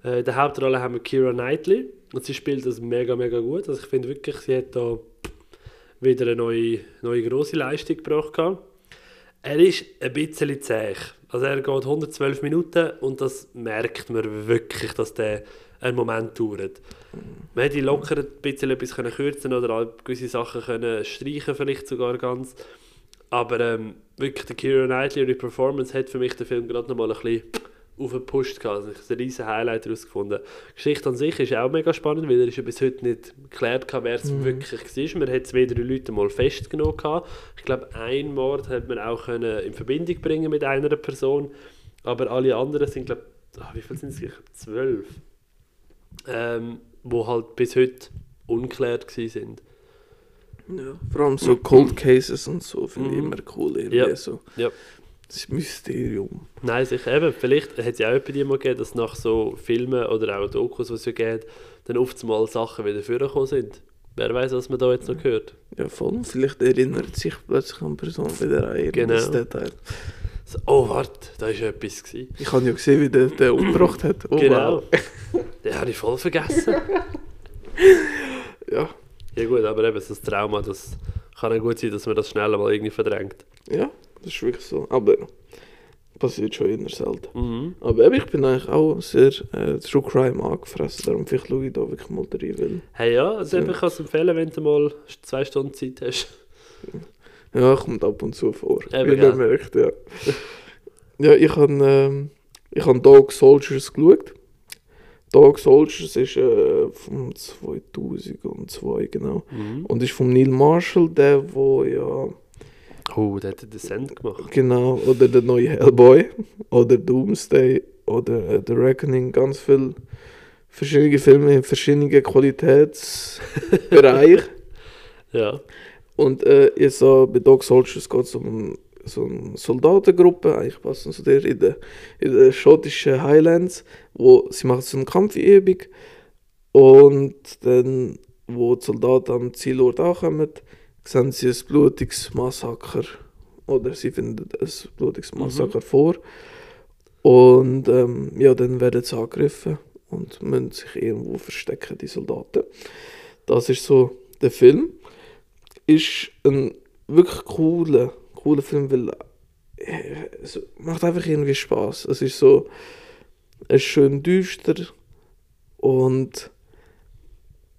Äh, in der Hauptrolle haben wir Kira Knightley und sie spielt das mega, mega gut. Also ich finde wirklich, sie hat da wieder eine neue, neue grosse Leistung gebracht. gehabt. Er ist ein bisschen zäh. Also er geht 112 Minuten und das merkt man wirklich, dass der einen Moment dauert. Man hätte locker ein bisschen etwas können kürzen oder gewisse Sachen können streichen vielleicht sogar ganz. Aber ähm, wirklich, der Keira Knightley und die Performance hat für mich den Film gerade nochmal ein bisschen aufgepusht gehabt. Also ich habe ein riesen Highlight daraus gefunden. Die Geschichte an sich ist auch mega spannend, weil er ist ja bis heute nicht geklärt wer es Mhm. wirklich war. Man hat zwei, drei Leute mal festgenommen gehabt. Ich glaube, ein Mord hat man auch können in Verbindung bringen mit einer Person. Aber alle anderen sind, glaube ich, wie viel sind es? Ich glaube, zwölf. Ähm, wo halt bis heute gewesen sind. Ja, vor allem so Cold Cases und so finde ich Mhm. immer cool. Irgendwie Ja. so. Ja. Das Mysterium. Nein, sicher eben. Vielleicht hat es ja auch bei dir mal gegeben, dass nach so Filmen oder auch Dokus, was es ja gibt, dann oft mal Sachen wieder vorgekommen sind. Wer weiß, was man da jetzt noch hört. Ja, voll. Vielleicht erinnert sich plötzlich eine Person wieder an irgendein Genau. Detail. So, oh, warte, da war etwas. Gewesen. Ich habe ja gesehen, wie der, der umgebracht hat. Oh, genau. wow. Den habe ich voll vergessen. Ja. ja gut, aber eben so das Trauma, das kann ja gut sein, dass man das schneller mal irgendwie verdrängt. ja, das ist wirklich so. Aber passiert schon eher selten. Mhm. Aber ich bin eigentlich auch sehr äh, True Crime angefressen. Darum vielleicht schaue ich da wirklich mal rein. Weil, Hey ja, also Ja. ich kann es empfehlen, wenn du mal zwei Stunden Zeit hast. ja, kommt ab und zu vor. Eben, wie man merkt, ja. ja, ich habe ähm, ich hab Dog Soldiers geschaut. Dog Soldiers ist äh, von 2002, genau. Mhm. Und ist von Neil Marshall, der, wo ja, Oh, der hat den Descent gemacht. genau, oder der neue Hellboy, oder Doomsday, oder äh, The Reckoning, ganz viele verschiedene Filme in verschiedenen Qualitätsbereichen. Ja. Und äh, jetzt so, bei Dog Soldiers geht es um so eine Soldatengruppe, eigentlich passend zu der in den in der schottischen Highlands, wo sie machen so eine Kampfübung und dann, wo die Soldaten am Zielort ankommen, sehen sie ein blutiges Massaker oder sie finden ein blutiges Massaker vor und ähm, ja, dann werden sie angegriffen und müssen sich irgendwo verstecken, die Soldaten. Das ist so der Film ist ein wirklich cooler, cooler Film, weil äh, es macht einfach irgendwie Spaß. Es ist so, es ist schön düster und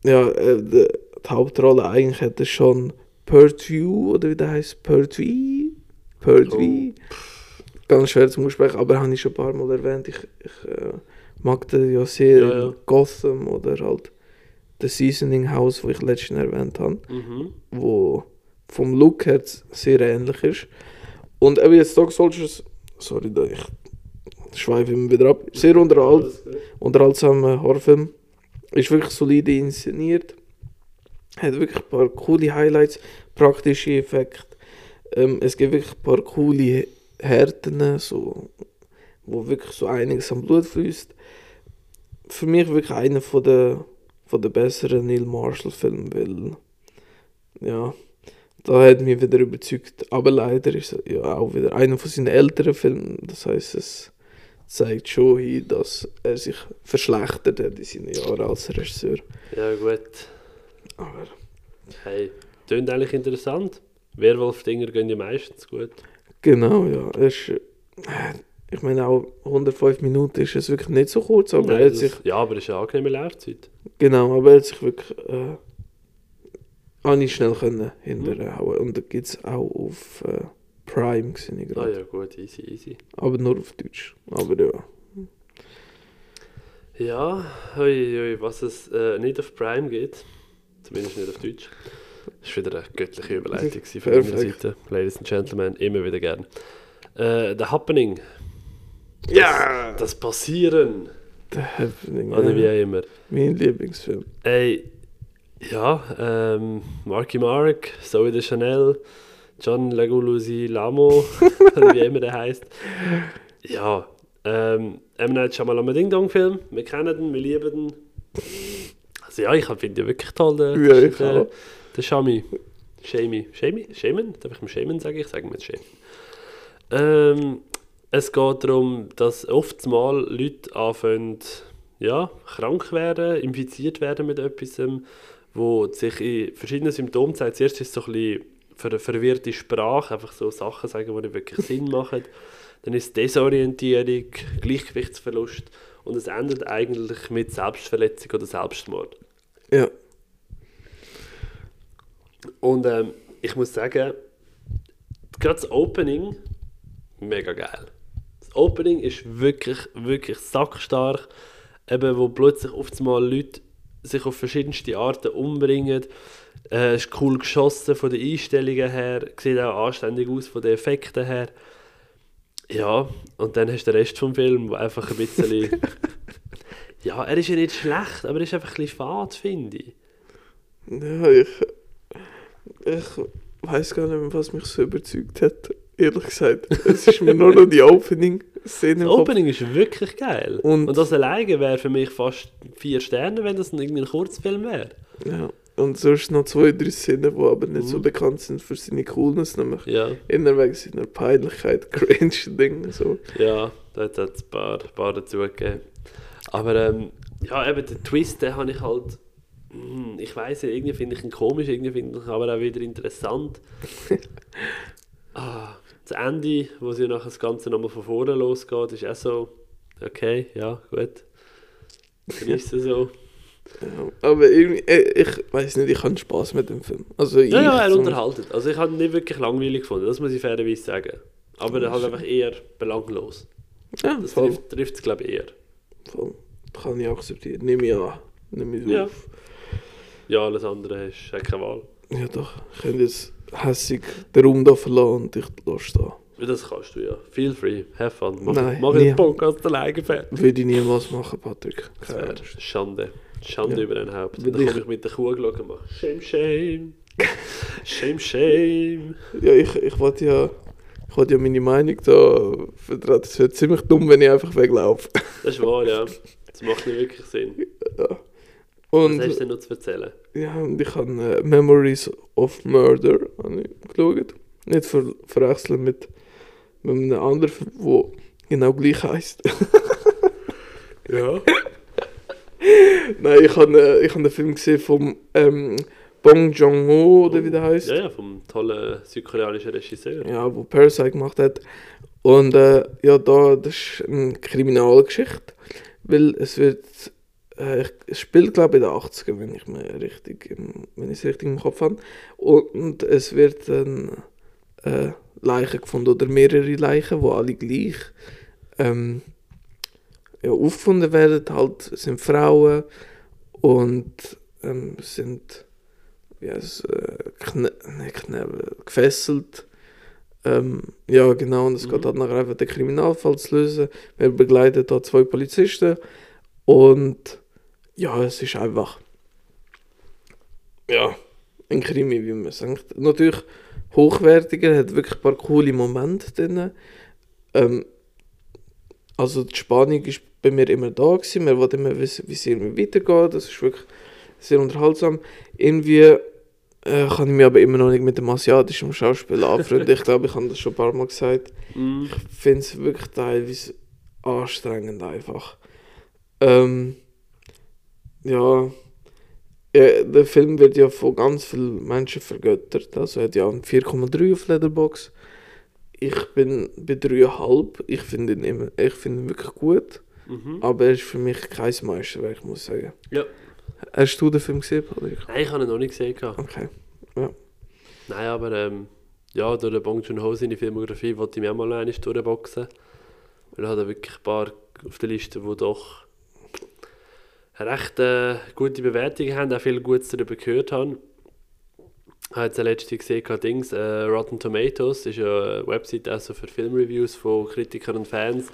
ja, äh, die, die Hauptrolle eigentlich hätte schon Pertwee oder wie der heißt, Pertwee, Pertwee. Ganz schwer zum Aussprechen, aber habe ich schon ein paar Mal erwähnt. Ich, ich äh, mag den ja sehr Ja, ja. Gotham oder halt The Seasoning House, wo ich letztens erwähnt habe Mhm. wo vom Look her sehr ähnlich ist. Und eben jetzt Dog Soldiers, sorry, da ich schweife immer wieder ab, sehr unterhalt, unterhaltsamer Horrorfilm. Ist wirklich solide inszeniert. Hat wirklich ein paar coole Highlights, praktische Effekte. Ähm, es gibt wirklich ein paar coole Härten, so, wo wirklich so einiges am Blut fließt. Für mich wirklich einer von der, von der besseren Neil Marshall Filme, weil ja, da hat mich wieder überzeugt. Aber leider ist es ja auch wieder einer von seinen älteren Filmen. Das heißt, es zeigt schon hin, dass er sich verschlechtert hat in seinen Jahren als Regisseur. Ja, gut. Aber Hey, klingt eigentlich interessant. Werwolf-Dinger gehen ja meistens gut. genau, ja, ist, äh, ich meine auch 105 Minuten ist es wirklich nicht so kurz, aber Nein, er hat das- sich ja, aber es ist eine angenehme Laufzeit. Genau, aber er hat sich wirklich äh, auch nicht schnell können hinterhauen. Und da gibt es auch auf äh, Prime, gesehen ich Ah gerade. ja, gut, easy, easy. Aber nur auf Deutsch. Aber ja. Ja, ui, ui, was es äh, nicht auf Prime geht, zumindest nicht auf Deutsch, das war wieder eine göttliche Überleitung von meiner. Seite. Ladies and Gentlemen, immer wieder gern. Äh, The Happening, Ja! das Passieren, The Happening. oder wie auch immer. Mein Lieblingsfilm. Ey, ja, ähm, Marky Mark, Zoe de Chanel, John Legulusi Lamo, wie immer der heißt. Ja, ähm, M. Night Shyamalan Ding Dong Film, wir kennen den, wir lieben den. Also ja, ich finde ihn wirklich toll, den, Ja, ich den, auch. den Shami. Shamey. Shamey? Shaman? Darf ich ihm Shaman sagen? Ich sage ihm jetzt Shaman. Ähm, es geht darum, dass oftmals Leute anfangen, ja, krank werden, infiziert werden mit etwas, wo sich in verschiedenen Symptomen zeigt. Zuerst ist es so ein bisschen für eine verwirrte Sprache, einfach so Sachen sagen, die nicht wirklich Sinn machen. Dann ist es Desorientierung, Gleichgewichtsverlust und es endet eigentlich mit Selbstverletzung oder Selbstmord. Ja. Und ähm, ich muss sagen, gerade das Opening, mega geil. Das Opening ist wirklich, wirklich sackstark. Eben, wo plötzlich oft mal Leute sich auf verschiedenste Arten umbringen. Äh, ist cool geschossen von den Einstellungen her, sieht auch anständig aus von den Effekten her. Ja, und dann hast du den Rest vom Film, wo einfach ein bisschen... ja, er ist ja nicht schlecht, aber er ist einfach ein bisschen fad, finde ich. Ja, ich. Ich weiß gar nicht mehr, was mich so überzeugt hat. Ehrlich gesagt. Es ist mir nur noch die Opening-Szene Das. Opening ist wirklich geil. Und- Und, das alleine wäre für mich fast vier Sterne, wenn das ein- irgendwie ein Kurzfilm wäre. Ja. Und sonst noch zwei, drei Szenen, die aber nicht so Mhm. bekannt sind für seine Coolness, nämlich Ja, eher wegen seiner Peinlichkeit, Cringe-Ding. So. ja, da hat es ein paar, paar dazugegeben. Aber ähm, ja, eben den Twist, den habe ich halt. hm, Ich weiß ja, irgendwie finde ich ihn komisch, irgendwie finde ich ihn aber auch wieder interessant. ah, das Ende, wo sie nachher das Ganze nochmal von vorne losgeht, ist auch so. Okay, ja, gut. Dann ist es so. Ja. Aber irgendwie, äh, ich weiß nicht, ich habe Spaß mit dem Film. Also Ja, ja, er so- unterhaltet. Also ich habe ihn nicht wirklich langweilig gefunden, das muss ich fairerweise sagen. Aber er halt einfach eher belanglos. Ja, Das voll, trifft es, glaube ich, eher. Voll. Kann ich akzeptieren. Nehme ich an. Nehme ich Ja. auf. Ja, alles andere ist hat keine Wahl. Ja doch, ich könnte jetzt hässig den Raum da verlassen und ich lasse da. Ja, Das kannst du ja. Feel free, have fun. Mach, Nein, mach nie. einen Podcast alleine fertig. Würde ich niemals machen, Patrick. Keine. Schande. Schande Ja. über dein Haupt. Dann ich- komme ich mit der Kuh schauen und mache Shame, shame. Shame, shame. Ja, ich, ich wollte ja, ich wollte ja meine Meinung da vertreten. Es wäre ziemlich dumm, wenn ich einfach weglaufe. Das ist wahr, ja. Das macht nicht wirklich Sinn. Ja. Was Und, hast du denn noch zu erzählen? ja, und ich habe äh, Memories of Murder habe geschaut. Nicht ver verwechseln mit, mit einem anderen, der genau gleich heisst. Ja. Nein, ich habe äh, ich hab den Film gesehen vom ähm, Bong Joon-ho, oder wie der heißt. Ja, ja, vom tollen südkoreanischen Regisseur. ja, wo Parasite gemacht hat. Und äh, ja, da, das ist eine Kriminalgeschichte, weil es wird, äh, es spielt glaube ich in den 80er, wenn ich mir richtig, im, wenn ich es richtig im Kopf habe. Und, und es wird dann äh, Leichen gefunden oder mehrere Leichen, wo alle gleich ähm, ja, aufgefunden werden. Halt es sind Frauen und ähm, sind wie heißt es, äh, kne Knebel, gefesselt. Ähm, ja, genau, und es Mhm. geht halt nachher einfach den Kriminalfall zu lösen. Wir begleiten da zwei Polizisten und ja, es ist einfach ja, ein Krimi, wie man sagt. Natürlich hochwertiger, hat wirklich ein paar coole Momente drin. Ähm, also die Spannung ist bei mir immer da gewesen. Man wollte immer wissen, wie es irgendwie weitergeht. Das ist wirklich sehr unterhaltsam. Irgendwie äh, kann ich mich aber immer noch nicht mit dem asiatischen Schauspiel anfreunden. ich glaube, ich habe das schon ein paar Mal gesagt. Mm. Ich finde es wirklich teilweise anstrengend einfach. Ähm, ja, ja, der Film wird ja von ganz vielen Menschen vergöttert. Also er hat ja einen 4,3 auf Letterbox. Ich bin bei 3,5. Ich finde ihn, immer, ich finde ihn wirklich gut. Mhm. Aber er ist für mich kein Meisterwerk, muss ich sagen. Ja. Hast du den Film gesehen, Patrick? Nein, ich habe ihn noch nicht gesehen. Okay. Nein, aber ähm, ja, durch den Bong Joon-ho seine Filmografie wollte ich mir auch mal einmal durchboxen. Weil er hat ja wirklich ein paar auf der Liste, die doch recht äh, gute Bewertungen haben, auch viel Gutes darüber gehört haben. Ich habe jetzt letzte gesehen, Dings, äh, Rotten Tomatoes ist ja eine Website also für Filmreviews von Kritikern und Fans,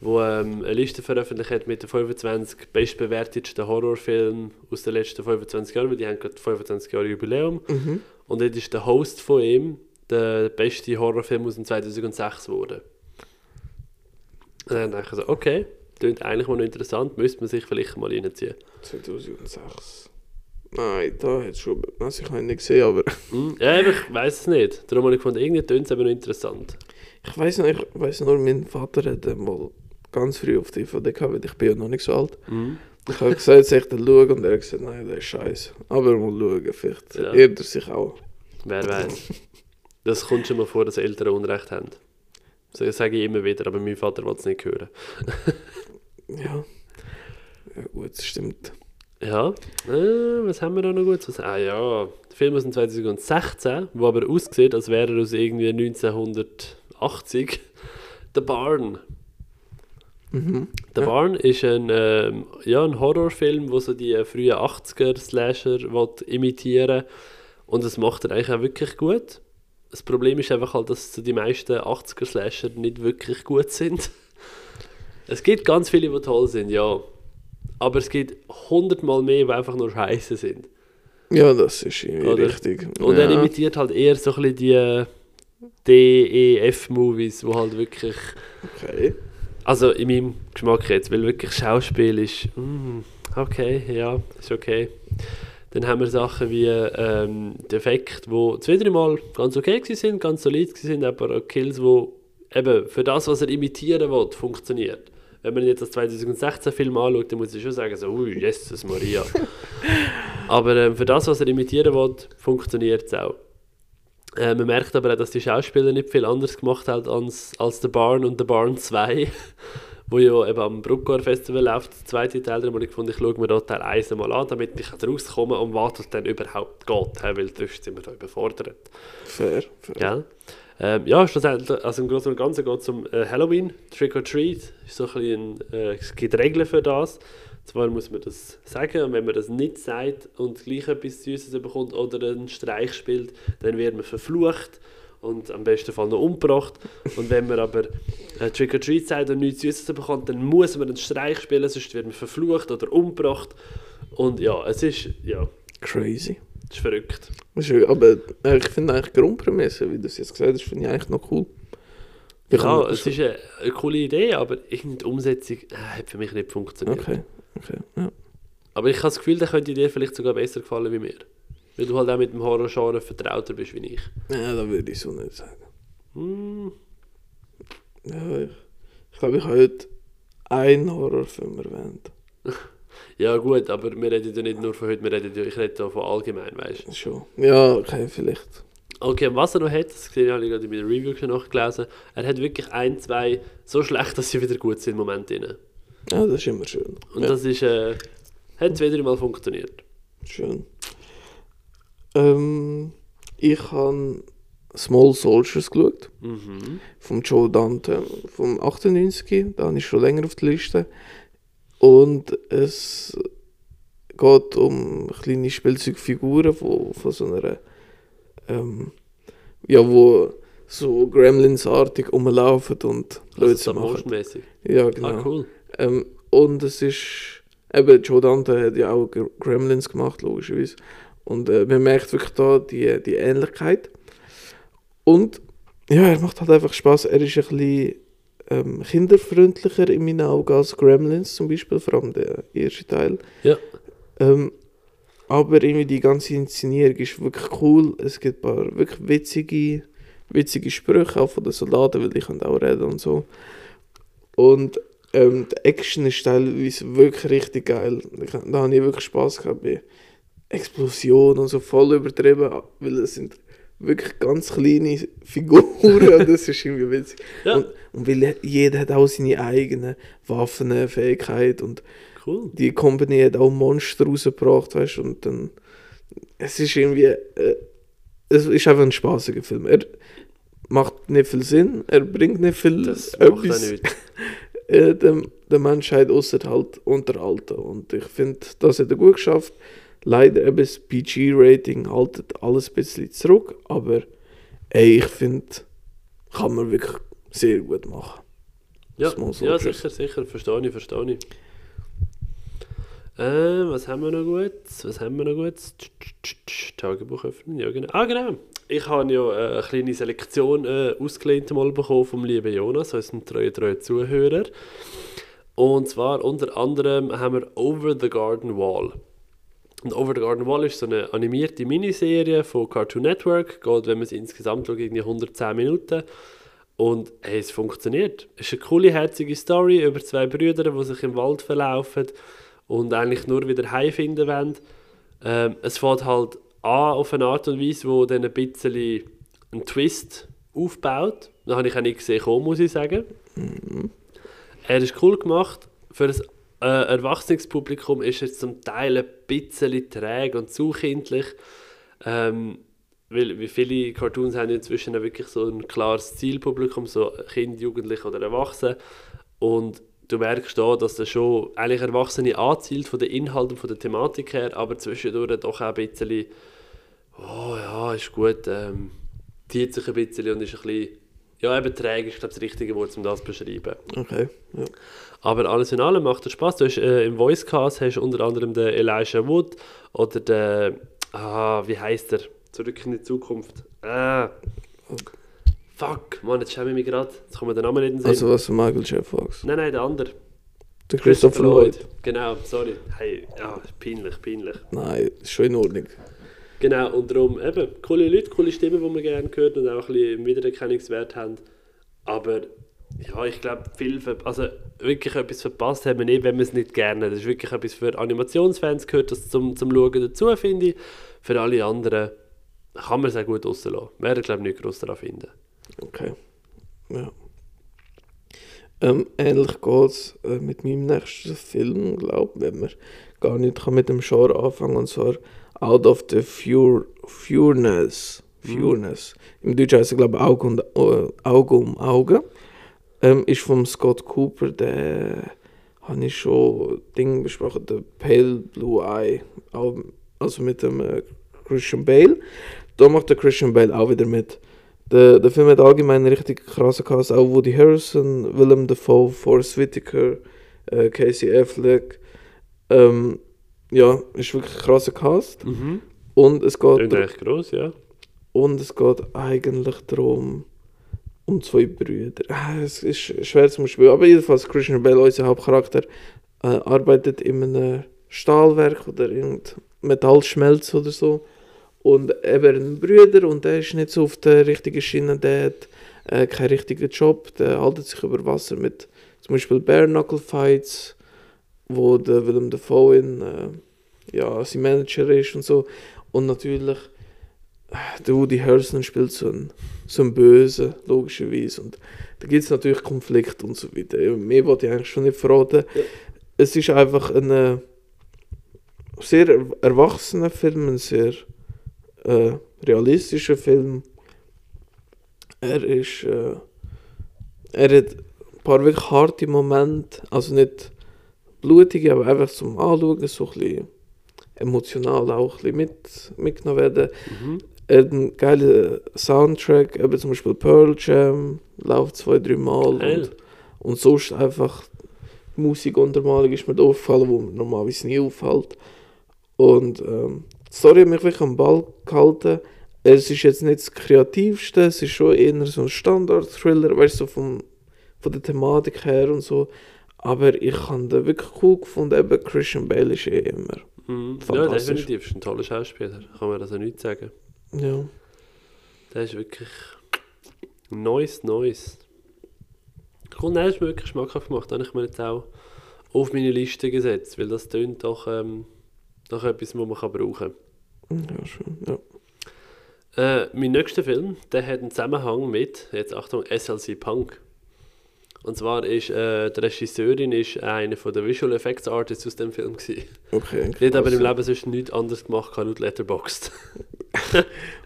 wo ähm, eine Liste veröffentlicht hat mit den 25 bestbewertetsten Horrorfilmen aus den letzten 25 Jahren, weil die haben gerade 25 Jahre Jubiläum. Mhm. Und dort ist der Host von ihm der beste Horrorfilm aus dem 2006 geworden. Und dann dachte ich so, okay, klingt eigentlich mal noch interessant, müsste man sich vielleicht mal reinziehen. 2006. Nein, da hat es schon. Also ich habe ihn nicht gesehen, aber. Hm? Ja, ich weiß es nicht. Darum habe ich gefunden, irgendwie tönt es aber noch interessant. Ich weiß noch, ich weiß nur, mein Vater hat mal ganz früh auf DVD gehabt, weil ich bin ja noch nicht so alt. Mhm. Ich habe gesagt, soll ich den schauen? Und er hat gesagt, nein, der ist scheiße. Aber mal schauen, vielleicht Ja. irrt er sich auch. Wer weiß. Das kommt schon mal vor, dass Eltern Unrecht haben. Das sage ich immer wieder, aber mein Vater will es nicht hören. Ja. Ja, gut, das stimmt. Ja, äh, was haben wir da noch gut zu sagen? Ah ja, der Film aus dem 2016, wo aber aussieht, als wäre er aus irgendwie 1980. The Barn. Mhm. The Ja. Barn ist ein, ähm, ja, ein Horrorfilm, wo so die äh, frühen 80er-Slasher will imitieren Und das macht er eigentlich auch wirklich gut. Das Problem ist einfach halt, dass die meisten 80er-Slasher nicht wirklich gut sind. Es gibt ganz viele, die toll sind, ja. Aber es gibt hundertmal mehr, die einfach nur scheiße sind. Ja, das ist irgendwie Oder? richtig. Und ja. er imitiert halt eher so ein bisschen die äh, DEF-Movies, wo halt wirklich Okay. Also in meinem Geschmack jetzt, weil wirklich Schauspiel ist, mm, okay, ja, ist okay. Dann haben wir Sachen wie ähm, die Effekte, die zwei, dreimal ganz okay sind, ganz solid sind, aber auch Kills, wo eben für das, was er imitieren will, funktioniert. Wenn man jetzt das 2016-Film anschaut, dann muss ich schon sagen, so, ui, Jesus Maria. aber ähm, für das, was er imitieren will, funktioniert es auch. Äh, man merkt aber auch, dass die Schauspieler nicht viel anders gemacht haben als, als The Barn und The Barn 2, wo ja eben am Bruckor Festival läuft, der zweite Teil drin, wo ich gefunden ich schaue mir da Teil 1 mal an, damit ich rauskomme und was es dann überhaupt geht, weil sonst sind wir da überfordert. Fair. fair. Gell? Ähm, ja, schlussendlich, also im Großen und Ganzen geht es um äh, Halloween, Trick or Treat, ist so ein bisschen, äh, es gibt Regeln für das. Zwar muss man das sagen, und wenn man das nicht sagt und gleich etwas Süßes bekommt oder einen Streich spielt, dann wird man verflucht und am besten Fall noch umgebracht. Und wenn man aber äh, Trick or Treat sagt und nichts Süßes bekommt, dann muss man einen Streich spielen, sonst wird man verflucht oder umgebracht. Und ja, es ist, ja, Crazy. es ist verrückt. Aber ich finde eigentlich die Grundprämisse, wie du es jetzt gesagt hast, finde ich eigentlich noch cool. Ich Ja, es ist eine, eine coole Idee, aber irgendwie die Umsetzung äh, hat für mich nicht funktioniert. Okay, okay, ja. Aber ich habe das Gefühl, der könnte dir vielleicht sogar besser gefallen wie mir. Weil du halt auch mit dem Horror-Genre vertrauter bist wie ich. Ja, das würde ich so nicht sagen. Hm, Ja, ich, ich glaube, ich habe heute einen Horrorfilm erwähnt. ja gut, aber wir reden ja nicht nur von heute, wir reden ja, ich rede ja von allgemein, weißt du. Schon. Ja, okay, vielleicht. Okay, und was er noch hat, das gesehen habe ich gerade in meiner Review schon nachgelesen, er hat wirklich ein, zwei so schlecht, dass sie wieder gut sind im Moment drin. Ja, das ist immer schön. Und ja, das ist, äh, hat drei Mal funktioniert. schön. Ähm, ich habe Small Soldiers geschaut, Mhm. vom Joe Dante, vom 98. Da ich schon länger auf der Liste. Und es geht um kleine Spielzeugfiguren von, von so einer, ähm, ja, wo so Gremlins-artig rumlaufen und Also Blödsinn stop machen. Ja, genau. Ah, cool. Ähm, und es ist, eben, Joe Dante hat ja auch Gr- Gremlins gemacht, logischerweise. Und äh, man merkt wirklich da die, die Ähnlichkeit. Und ja, er macht halt einfach Spaß. Er ist ein bisschen ähm, kinderfreundlicher in meinen Augen als Gremlins zum Beispiel, vor allem der erste Teil. Ja. Ähm, aber irgendwie die ganze Inszenierung ist wirklich cool. Es gibt ein paar wirklich witzige, witzige Sprüche auch von den Soldaten, weil die können auch reden und so. Und ähm, die Action ist teilweise wirklich richtig geil. Ich- Da habe ich wirklich Spaß gehabt bei Explosionen und so voll übertrieben, weil es sind wirklich ganz kleine Figuren und das ist irgendwie witzig. Ja. Und, und weil jeder hat auch seine eigenen Waffen, Fähigkeit und Cool. die Company hat auch Monster rausgebracht, weißt und dann es ist irgendwie äh, es ist einfach ein spaßiger Film. Er macht nicht viel Sinn, er bringt nicht viel Das macht nicht. äh, der, der Menschheit außer halt unterhalten und ich finde, das hat er gut geschafft. Leider eben das PG-Rating haltet alles ein bisschen zurück, aber ey, ich finde, kann man wirklich sehr gut machen. Ja, Small ja, sicher, sicher. Verstehe ich, verstehe ich. Äh, was haben wir noch gut? Was haben wir noch gut? Tagebuch öffnen, ja genau. Ah genau. Ich habe ja äh, eine kleine Selektion äh, ausgelehnt mal bekommen vom lieben Jonas, unserem treuen, treuen Zuhörer. Und zwar unter anderem haben wir Over the Garden Wall. Und Over the Garden Wall ist so eine animierte Miniserie von Cartoon Network. Geht, wenn man es insgesamt schaut, irgendwie 110 Minuten. Und hey, es funktioniert. Es ist eine coole, herzige Story über zwei Brüder, die sich im Wald verlaufen und eigentlich nur wieder heimfinden wollen. Ähm, es fängt halt A, auf eine Art und Weise, wo dann ein bisschen einen Twist aufbaut. Das habe ich auch nicht gesehen, kommen, muss ich sagen. Er ist cool gemacht. Für ein äh, erwachsenes Publikum ist er zum Teil ein bisschen träge und zu kindlich. Ähm, weil wie viele Cartoons haben inzwischen wirklich so ein klares Zielpublikum, so Kind, Jugendliche oder Erwachsene. Und du merkst da, dass das schon eigentlich Erwachsene anzielt von den Inhalten, von der Thematik her, aber zwischendurch doch auch ein bisschen, oh ja, ist gut, ähm, zieht sich ein bisschen und ist ein bisschen, ja, eben träge ist, glaube ich, das richtige Wort, um das zu beschreiben. Okay. Ja. Aber alles in allem macht es Spaß. Du hast, äh, Im Voicecast hast unter anderem den Elijah Wood oder den, ah, wie heißt der? Zurück in die Zukunft. Ah. Fuck, Mann, jetzt schäme ich mich gerade. Jetzt kommt mir der Name nicht in den Sinn. Also was für Michael J. Fox? nein, nein, der andere. Der Christopher Lloyd. Genau, sorry. Hey, ja, peinlich, peinlich. Nein, ist schon in Ordnung. Genau, und darum eben, coole Leute, coole Stimmen, die man gerne hört und auch ein bisschen Wiedererkennungswert haben. Aber ja, ich glaube, viel, also wirklich etwas verpasst haben wir nicht, wenn wir es nicht gerne. Das ist wirklich etwas für Animationsfans gehört, das zum, zum Schauen dazu, finde ich. Für alle anderen kann man es auch gut rauslassen. Werden, glaube ich, nicht groß daran finden. Okay. Ja. Ähm, ähnlich geht es äh, mit meinem nächsten Film, glaube ich, wenn man gar nicht kann mit dem Genre anfangen und zwar Out of the Fur Furness. Furness. Im Deutschen heißt er, glaube ich, Auge, und, äh, Auge um Auge. Ähm, ist von Scott Cooper, der habe ich schon Ding besprochen, der Pale Blue Eye, also mit dem äh, Christian Bale. Da macht der Christian Bale auch wieder mit. Der, der Film hat allgemein einen richtig krassen Cast, auch Woody Harrison, Willem Dafoe, Forrest Whitaker, äh, Casey Affleck. Ähm, ja, ist wirklich ein krasser Cast. Mhm. Und es geht, echt gross, ja. und es geht eigentlich darum, um zwei Brüder. Ah, Es ist schwer zu spielen, aber jedenfalls Christian Bale, unser Hauptcharakter, äh, arbeitet in einem Stahlwerk oder irgend Metallschmelz oder so. Und eben ein Brüder und der ist nicht so auf der richtigen Schiene, der hat äh, keinen richtigen Job, der haltet sich über Wasser mit zum Beispiel Bare Knuckle Fights, wo der Willem Dafoe in, äh, ja, sein Manager ist und so. Und natürlich, äh, der Woody Harrelson spielt so einen, so einen Bösen, logischerweise. Und da gibt es natürlich Konflikte und so weiter. Mehr wollte ich eigentlich schon nicht verraten. Ja. Es ist einfach ein äh, sehr er erwachsener Film, ein sehr äh, realistischer Film. Er ist, äh, er hat ein paar wirklich harte Momente, also nicht blutige, aber einfach zum Anschauen, so ein bisschen emotional auch ein bisschen mit, mitgenommen werden. Mhm. Er hat einen geilen Soundtrack, eben zum Beispiel Pearl Jam, läuft zwei, drei Mal. Geil. Und, und sonst einfach die Musikuntermalung ist mir da aufgefallen, wo mir normalerweise nie auffällt. Und ähm, die Story hat mich wirklich am Ball gehalten. Es ist jetzt nicht das Kreativste, es ist schon eher so ein Standard-Thriller, weißt du, so vom, von der Thematik her und so. Aber ich habe den wirklich cool gefunden, eben Christian Bale ist eh immer. Mhm. Ja, definitiv. Ist ein toller Schauspieler. Kann man also nicht sagen. Ja. Der ist wirklich neues, neues. Cool, nein, das ist mir wirklich schmackhaft gemacht. Habe ich mir jetzt auch auf meine Liste gesetzt, weil das tönt doch ähm, nach etwas, was man kann brauchen Ja, schön. Ja. kann. Äh, mein nächster Film, der hat einen Zusammenhang mit, jetzt Achtung, SLC Punk. Und zwar ist äh, die Regisseurin ist eine von der Visual Effects Artists aus dem Film gewesen. Okay. Die hat aber im krass. Leben sonst nichts anderes gemacht als laut Letterboxd.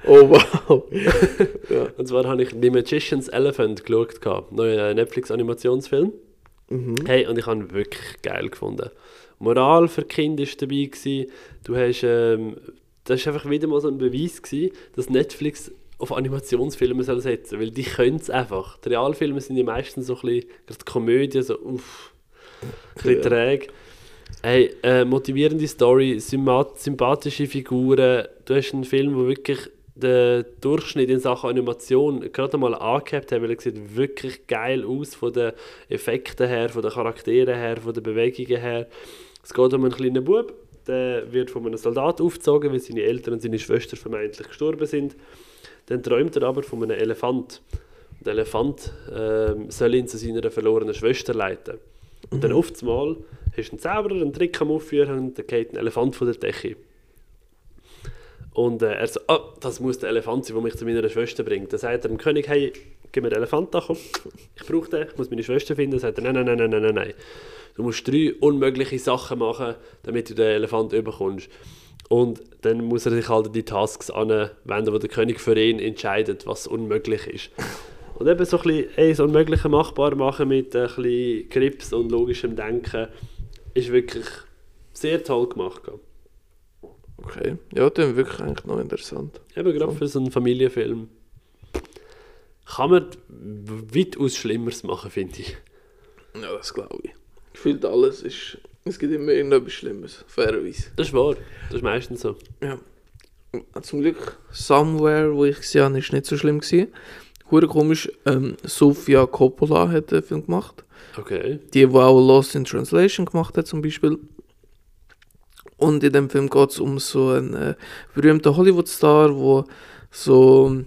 Oh wow. ja. Und zwar habe ich The Magician's Elephant geschaut, neuer Netflix-Animationsfilm. Mhm. Hey, und ich habe ihn wirklich geil gefunden. Moral für Kinder war dabei. Gewesen. Du hast, ähm, das war einfach wieder mal so ein Beweis, gewesen, dass Netflix auf Animationsfilme soll setzen weil die können es einfach. Die Realfilme sind ja meistens so ein bisschen, gerade die Komödien, so uff, ein bisschen Ja. träge. Hey, äh, motivierende Story, sympath sympathische Figuren. Du hast einen Film, wo wirklich der Durchschnitt in Sachen Animation gerade mal angehabt hat, weil er sieht wirklich geil aus von den Effekten her, von den Charakteren her, von den Bewegungen her. Es geht um einen kleinen Bub, der wird von einem Soldat aufgezogen, weil seine Eltern und seine Schwester vermeintlich gestorben sind. Dann träumt er aber von einem Elefant. Der Elefant ähm, soll ihn zu seiner verlorenen Schwester leiten. Und dann oft mal du einen Zauberer, einen Trick am Aufführen und dann geht ein Elefant von der Decke. Und äh, er so, ah, das muss der Elefant sein, der mich zu meiner Schwester bringt. Dann sagt er dem König, hey, gib mir den Elefant da, komm. Ich brauche den, ich muss meine Schwester finden. Dann sagt er, nein, nein, nein, nein, nein, nein. Du musst drei unmögliche Sachen machen, damit du den Elefant überkommst. Und dann muss er sich halt die Tasks anwenden, wo der König für ihn entscheidet, was unmöglich ist. Und eben so ein bisschen ey, das Unmögliche machbar machen mit ein bisschen Grips und logischem Denken ist wirklich sehr toll gemacht. Okay. Ja, dann wirklich eigentlich noch interessant. Eben gerade für so einen Familienfilm. Kann man weitaus Schlimmeres machen, finde ich. Ja, das glaube ich. Gefühlt alles ist. Es gibt immer irgendetwas Schlimmes, fairerweise. Das ist wahr. Das ist meistens so. Ja. Zum Glück, Somewhere, wo ich gesehen habe, ist nicht so schlimm gewesen. Hure komisch, ähm, Sofia Coppola hat den Film gemacht. Okay. Die, die auch Lost in Translation gemacht hat, zum Beispiel. Und in dem Film geht es um so einen äh, berühmten Hollywood-Star, der so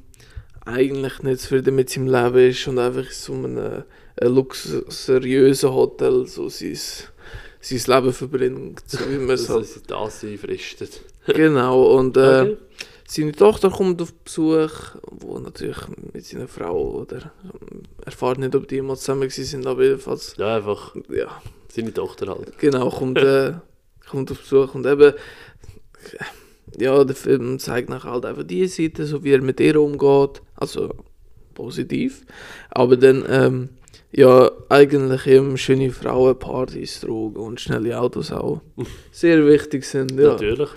eigentlich nicht zufrieden mit seinem Leben ist und einfach in so einem äh, luxuriösen Hotel so sein, sein Leben verbringt, so wie man es Also, halt dass sie das einfristet. Genau, und äh, Okay. seine Tochter kommt auf Besuch, wo natürlich mit seiner Frau, oder ähm, erfahrt nicht, ob die jemals zusammen sind, aber jedenfalls, Ja, einfach ja, seine Tochter halt. genau, kommt, äh, kommt auf Besuch und eben, ja, der Film zeigt nachher halt einfach die Seite, so wie er mit ihr umgeht, also positiv, aber dann, ähm, ja, eigentlich eben schöne Frauenpartys, Drogen und schnelle Autos auch sehr wichtig sind, ja. Natürlich.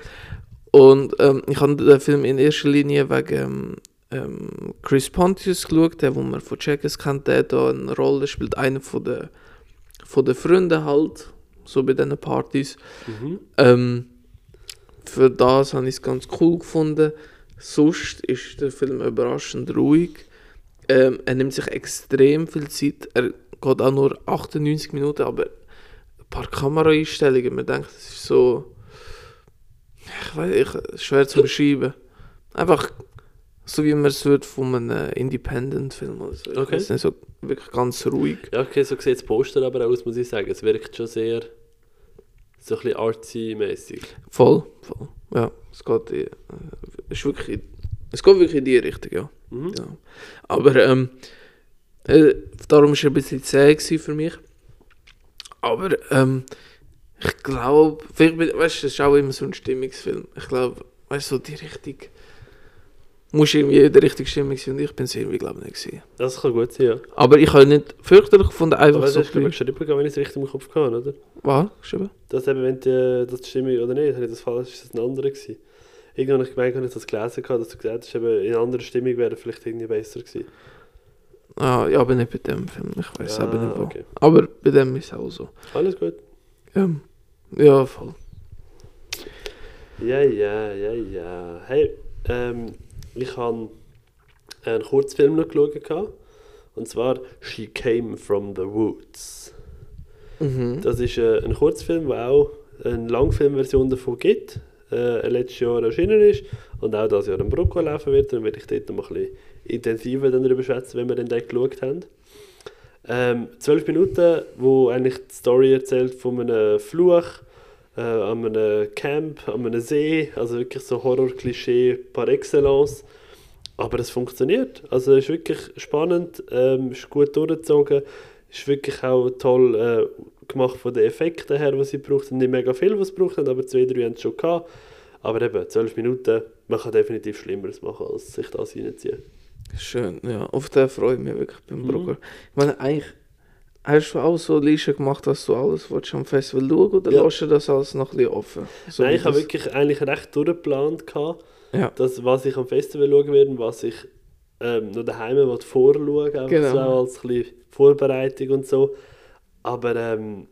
Und ähm, ich habe den Film in erster Linie wegen ähm, Chris Pontius geschaut, der, wo man von Checkers kennt, der da eine Rolle spielt, einer von den von den Freunden halt, so bei diesen Partys. Mhm. Ähm, für das habe ich es ganz cool gefunden. Sonst ist der Film überraschend ruhig. Ähm, er nimmt sich extrem viel Zeit. Er geht auch nur 98 Minuten, aber ein paar Kameraeinstellungen, man denkt, das ist so. Ich weiß nicht, schwer zu beschreiben. Einfach so wie man es würde von einem Independent-Film oder so. Ich Okay. weiss nicht, so wirklich ganz ruhig. Ja, okay, so sieht das Poster aber aus, muss ich sagen. Es wirkt schon sehr so ein bisschen artsy-mäßig. Voll, voll. Ja, es geht, äh, ist wirklich, es geht wirklich in die Richtung, ja. Mhm. ja. Aber ähm, äh, darum war es ein bisschen zäh für mich. Aber ähm, ich glaube, weißt du, es ist auch immer so ein Stimmungsfilm. Ich glaube, weißt du, so die Richtung, muss irgendwie in der richtigen Stimmung sein und ich bin es irgendwie, glaube ich, nicht gewesen. Das kann gut sein, ja. Aber ich habe nicht fürchterlich gefunden, einfach Aber so das ein ich, geschrieben, wenn ich es richtig im Kopf hatte, oder? Was? Geschrieben? Das eben, wenn die, das die Stimmung oder nicht, habe ich das falsch, ist das ein anderer gewesen. Irgendwann habe ich gemeint, habe ich das gelesen, gehabt, dass du gesagt hast, eben, in einer anderen Stimmung wäre vielleicht irgendwie besser gewesen. Ah, ja, aber nicht bei dem Film. Ich weiß Ah, aber nicht wo. okay. Aber bei dem ist es auch so. Alles gut. Ja, ja voll. Ja, ja, ja, ja. Hey, ähm, ich habe einen Kurzfilm noch geschaut. Und zwar She Came from the Woods. Mhm. Das ist äh, ein Kurzfilm, der auch eine Langfilmversion davon gibt. Äh, letztes Jahr erschienen ist und auch dieses Jahr im Brocco laufen wird. Dann werde ich dort noch ein bisschen intensiver darüber schätzen, wenn wir den dort geschaut haben. Ähm, zwölf Minuten, wo eigentlich die Story erzählt von einem Fluch äh, an einem Camp, an einem See, also wirklich so Horror-Klischee par excellence. Aber es funktioniert. Also es ist wirklich spannend, ähm, ist gut durchgezogen, ist wirklich auch toll äh, gemacht von den Effekten her, die sie braucht. Nicht mega viel, was sie braucht, aber zwei, drei haben es schon gehabt. Aber eben, zwölf Minuten, man kann definitiv Schlimmeres machen, als sich das reinziehen. Schön, ja. Auf den freue ich mich wirklich beim Mhm. Brugger. Ich meine, eigentlich hast du auch so Liste gemacht, dass du alles willst am Festival schauen oder Ja. lässt du das alles noch ein bisschen offen? So Nein, ich habe wirklich eigentlich recht durchgeplant, gehabt, Ja. dass, was ich am Festival schauen werde und was ich ähm, noch daheim will vorschauen einfach Genau. so als ein bisschen Vorbereitung und so. Aber ähm,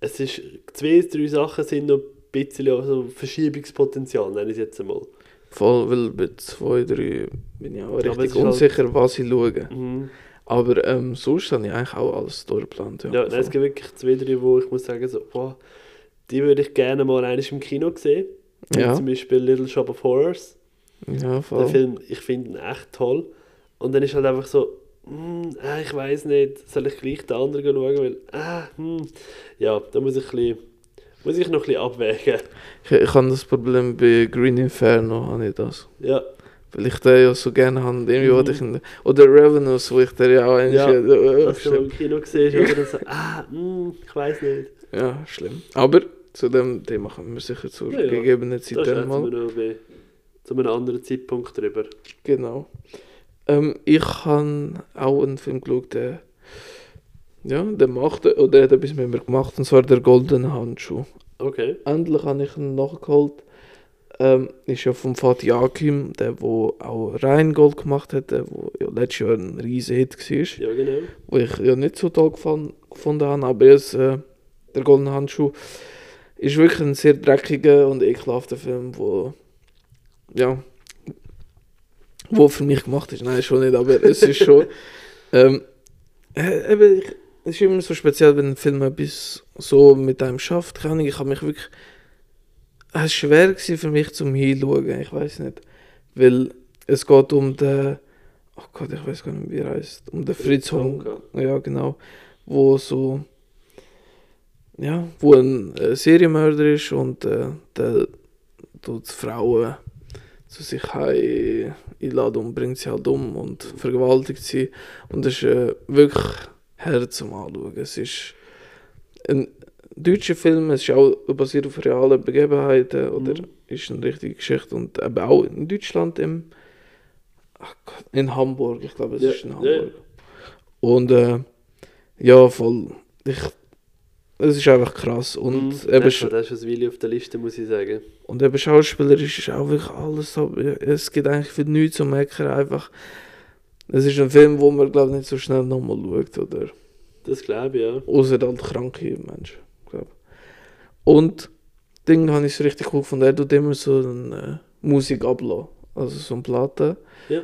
es ist, zwei, drei Sachen sind noch ein bisschen auch so Verschiebungspotenzial, nenne ich es jetzt einmal. Voll, weil bei zwei, drei bin ich auch richtig halt- unsicher, was ich schaue. Mhm. Aber ähm, sonst habe ich eigentlich auch alles durchgeplant. Ja, Ja, nein, es gibt wirklich zwei, drei, wo ich muss sagen, so, boah, die würde ich gerne mal eines im Kino sehen. Ja. Zum Beispiel Little Shop of Horrors. ja, Der voll. Film, ich finde ihn echt toll. Und dann ist halt einfach so, hm, ah, ich weiß nicht, soll ich gleich den anderen schauen? Weil, ah, hm, ja, da muss ich ein bisschen Muss ich noch ein bisschen abwägen. Ich, ich habe das Problem bei Green Inferno, habe ich das. Ja, Weil ich den ja so gerne habe. Irgendwie Mhm. wollte ich ihn, oder Revenues, wo ich den ja auch eigentlich... Ja, äh, dass du mal im. Kino siehst oder so, ah, hm, ich weiß nicht. Ja, schlimm. Aber zu dem Thema kommen wir sicher zur Ja, ja. gegebenen Da Zeit dann schätzen mal. wir noch bei, zu einem anderen Zeitpunkt drüber. Genau. Ähm, ich habe auch einen Film geschaut, der... Ja, der macht... Oder der hat etwas mit mir gemacht, und zwar der Goldene Handschuh. Okay. Endlich habe ich ihn nachgeholt. Ähm, ist ja von Fatih Akim, der wo auch Rheingold gemacht hat, der wo ja letztes Jahr ein riesen Hit war, Ja, genau. wo ich ja nicht so toll gefallen, gefunden habe, aber jetzt, äh, der Goldene Handschuh ist wirklich ein sehr dreckiger und ekelhafter Film, wo ja wo für mich gemacht ist. Nein, schon nicht, aber es ist schon ähm, äh, eben, ich, es ist immer so speziell, wenn ein Film etwas so mit einem schafft. Ich habe mich wirklich es war schwer für mich zum Hinschauen, ich weiß nicht. Weil es geht um den, oh Gott, ich weiß gar nicht, wie er heißt, um den Fritz Hong. Honka. Ja, genau. Wo so, ja, wo ein äh, Serienmörder ist und äh, der tut Frauen zu sich heim einladen und bringt sie halt um und vergewaltigt sie. Und das ist äh, wirklich Herz zum Anschauen. Es ist ein deutscher Film, es ist auch basiert auf realen Begebenheiten oder Mhm. ist eine richtige Geschichte und eben auch in Deutschland im Gott, in Hamburg, ich glaube es Ja, ist in ja. Hamburg. Und äh, ja, voll. Ich, es ist einfach krass und Mhm. eben, das, ist ein Willi auf der Liste, muss ich sagen. und eben schauspielerisch ist auch wirklich alles so. Es gibt eigentlich für nichts zu meckern. Einfach. Es ist ein Film, wo man glaube nicht so schnell nochmal schaut. Oder? Das glaube ich, ja. Außer halt kranke Menschen. Glaub. Und Ding habe ich so richtig cool gefunden. Er tut immer so eine äh, Musik ablassen. Also so eine Platte. Ja.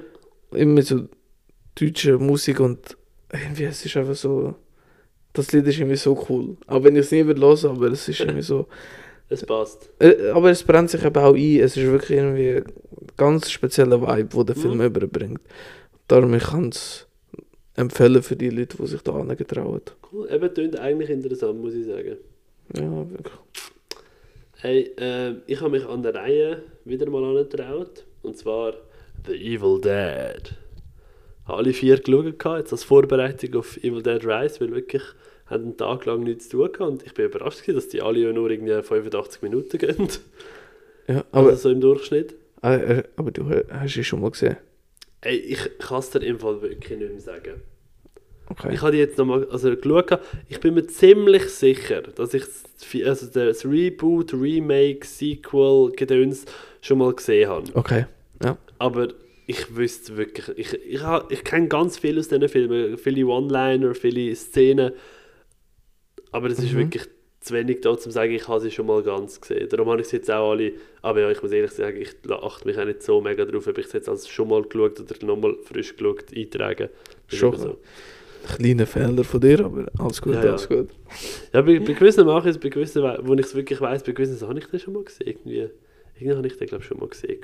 Immer so deutsche Musik und irgendwie es ist einfach so. Das Lied ist irgendwie so cool. Auch wenn ich es nie würde hören, aber es ist irgendwie so. Es passt. Äh, Aber es brennt sich eben auch ein. Es ist wirklich irgendwie ein ganz spezieller Vibe, den der Film Mhm. überbringt. Darum ich kann es empfehlen für die Leute, die sich da angetrauen. Cool. Eben, klingt eigentlich interessant, muss ich sagen. Ja, wirklich. Hey, ähm, ich habe mich an der Reihe wieder mal angetraut. Und zwar The Evil Dead. Habe alle vier geschaut, jetzt als Vorbereitung auf Evil Dead Rise, weil wirklich haben einen Tag lang nichts zu tun gehabt. Und ich bin überrascht, gewesen, dass die alle nur irgendwie 85 Minuten gehen. Ja, aber, also so im Durchschnitt. äh, äh, aber du äh, hast ihn schon mal gesehen. Ey, ich kann es dir im Fall wirklich nicht mehr sagen. Okay. Ich habe jetzt nochmal also geschaut. Ich bin mir ziemlich sicher, dass ich also das Reboot, Remake, Sequel, Gedöns schon mal gesehen habe. Okay. Ja. Aber ich wüsste wirklich, ich, ich, ha- ich kenne ganz viel aus diesen Filmen, viele One-Liner, viele Szenen, aber es ist Mhm. wirklich zu wenig da, um zu sagen, ich habe sie schon mal ganz gesehen. Darum habe ich sie jetzt auch alle, aber ja, ich muss ehrlich sagen, ich achte mich auch nicht so mega drauf, ob ich es jetzt als schon mal geschaut oder nochmal frisch geschaut eintragen. Das ist Schon. so. Kleiner Fehler von dir, aber alles gut, Ja, ja. alles gut. Ja, bei, bei gewissen mache ich es, bei gewissen, wo ich es wirklich weiss, bei gewissen habe ich den schon mal gesehen. Irgendwie, irgendwie habe ich den, glaube ich, schon mal gesehen.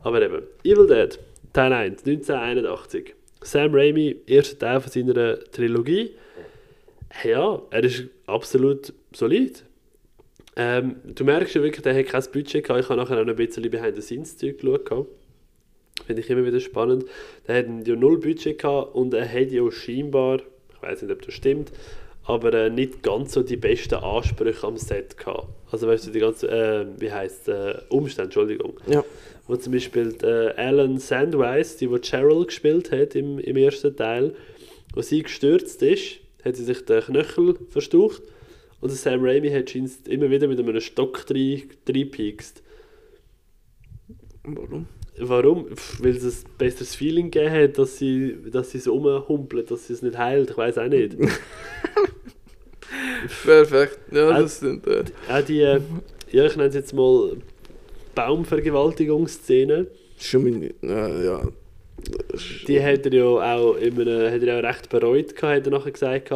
Aber eben, Evil Dead, Teil 1, 1981. Sam Raimi, erster Teil von seiner Trilogie. Ja, er ist absolut solid. Ähm, du merkst ja wirklich, der hat kein Budget gehabt. Ich habe nachher auch noch ein bisschen Behind-the-Scenes-Zeug geschaut. gehabt. Finde ich immer wieder spannend. Der hat ja null Budget gehabt und er hat ja scheinbar, ich weiß nicht, ob das stimmt, aber äh, nicht ganz so die besten Ansprüche am Set gehabt. Also weißt du, die ganze, äh, wie heißt äh, Umstände, Entschuldigung. Ja. Wo zum Beispiel äh, Alan Sandweiss, die wo Cheryl gespielt hat im, im ersten Teil, wo sie gestürzt ist, hat sie sich den Knöchel verstaucht und der Sam Raimi hat scheinbar immer wieder mit einem Stock rein- reingepiekst. Warum? Warum? Weil es ein besseres Feeling gegeben hat, dass sie, dass sie so rumhumpelt, dass sie es nicht heilt. Ich weiß auch nicht. Perfekt. Ja, Äh, das sind. Äh, auch die, äh, ja, ich nenne es jetzt mal Baumvergewaltigungsszene. schon meine. Ja, ja. Die hat er ja auch, in hat er auch recht bereut, gehabt, hat er nachher gesagt.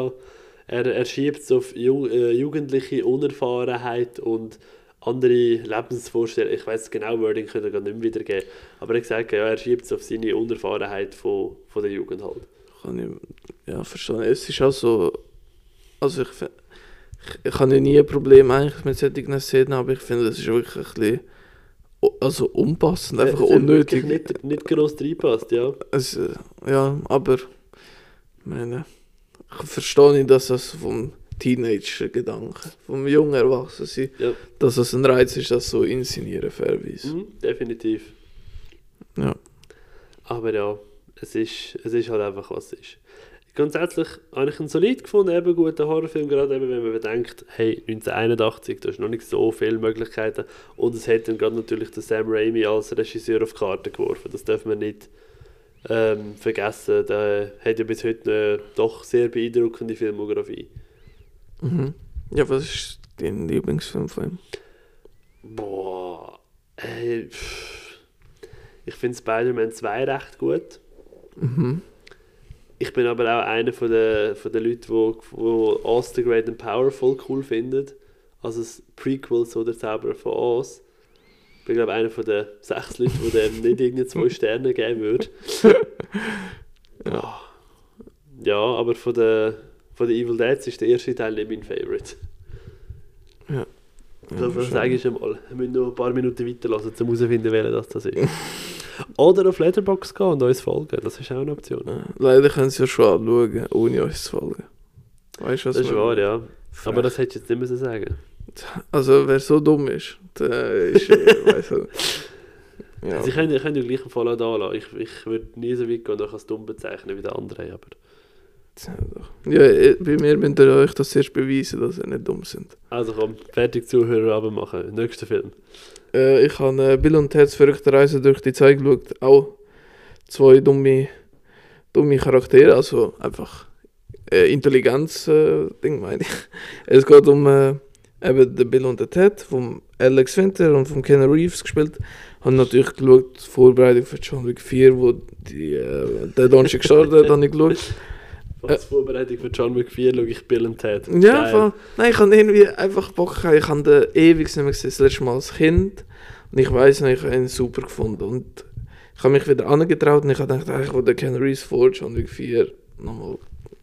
Er, er schiebt es auf Ju äh, jugendliche Unerfahrenheit und andere Lebensvorstellungen. Ich weiß genau, Wording könnte er gar nicht mehr wiedergeben. Aber er gesagt, ja, er schiebt es auf seine Unerfahrenheit von, von der Jugend halt. kann ich ja verstehen. Es ist auch so, also ich, ich, ich habe nie ein Problem eigentlich mit solchen Szenen, aber ich finde, das ist wirklich ein bisschen also unpassend, einfach Es hat unnötig. Nicht, nicht gross reinpasst, ja. Es, äh, ja, aber ich meine, ich verstehe nicht, dass das vom Teenager-Gedanken, vom jungen Erwachsenen, Ja. dass das ein Reiz ist, das so inszenieren, fairerweise. Mhm, definitiv. Ja. Aber ja, es ist, es ist halt einfach, was es ist. Grundsätzlich habe ich einen solid gefunden, eben guten Horrorfilm, gerade eben, wenn man bedenkt, hey, 1981, da ist noch nicht so viele Möglichkeiten. Und es hat dann gerade natürlich den Sam Raimi als Regisseur auf die Karte geworfen. Das darf man nicht ähm, vergessen. Der hat ja bis heute eine doch sehr beeindruckende Filmografie. Mhm. Ja, was ist dein Lieblingsfilm von ihm? Boah, ey, pff. ich finde Spider-Man 2 recht gut. Mhm. Ich bin aber auch einer von den, von den Leuten, die wo, wo Oz the Great and Powerful cool findet. Also das Prequel, so der Zauberer von Oz. Ich bin glaube einer von den sechs Leuten, die dem nicht irgendwie zwei Sterne geben würde. ja. ja, aber von den, von den Evil Dead ist der erste Teil nicht mein Favorite. Ja. Das ja, sage ich schon mal. Wir müssen noch ein paar Minuten weiterlassen, um herauszufinden, welcher das, das ist. Oder auf Letterboxd gehen und uns folgen. Das ist auch eine Option. Ja, Leider können sie ja schon anschauen, ohne uns zu folgen. Weißt du, was Das ist wahr, ja. Frech. Aber das hättest du jetzt nicht müssen sagen. Also, wer so dumm ist, der ist. äh, weiss ich. Ja. Sie können, können ja gleich einen Follow da lassen. Ich, ich würde nie so weit gehen und als dumm bezeichnen wie der andere. Aber Ja, eh, bei mir müsst ihr euch das erst beweisen, dass ihr nicht dumm sind. also komm, fertig Zuhörer abmachen. Nächster Film. Äh, ich habe äh, Bill und Ted's verrückte Reise durch die Zeit geschaut. Auch zwei dumme, dumme Charaktere, also einfach äh, Intelligenz-Ding, meine ich. Es geht um äh, eben den Bill und den Ted, vom Alex Winter und von Ken Reeves gespielt. Habe natürlich geschaut, die Vorbereitung für John Wick 4, wo die, äh, der Donnerstag gestartet hat, habe ich geschaut. Als Vorbereitung für John Wick 4 schaue ich Bill und Ted. Ja, voll. Nein, ich habe irgendwie einfach Bock gehabt. Ich habe den ewig nicht mehr gesehen, das letzte Mal als Kind. Und ich weiß noch, ich habe ihn super gefunden. Und ich habe mich wieder angetraut und ich habe gedacht, ah, ich will den Ken Reeves vor John Wick 4 nochmal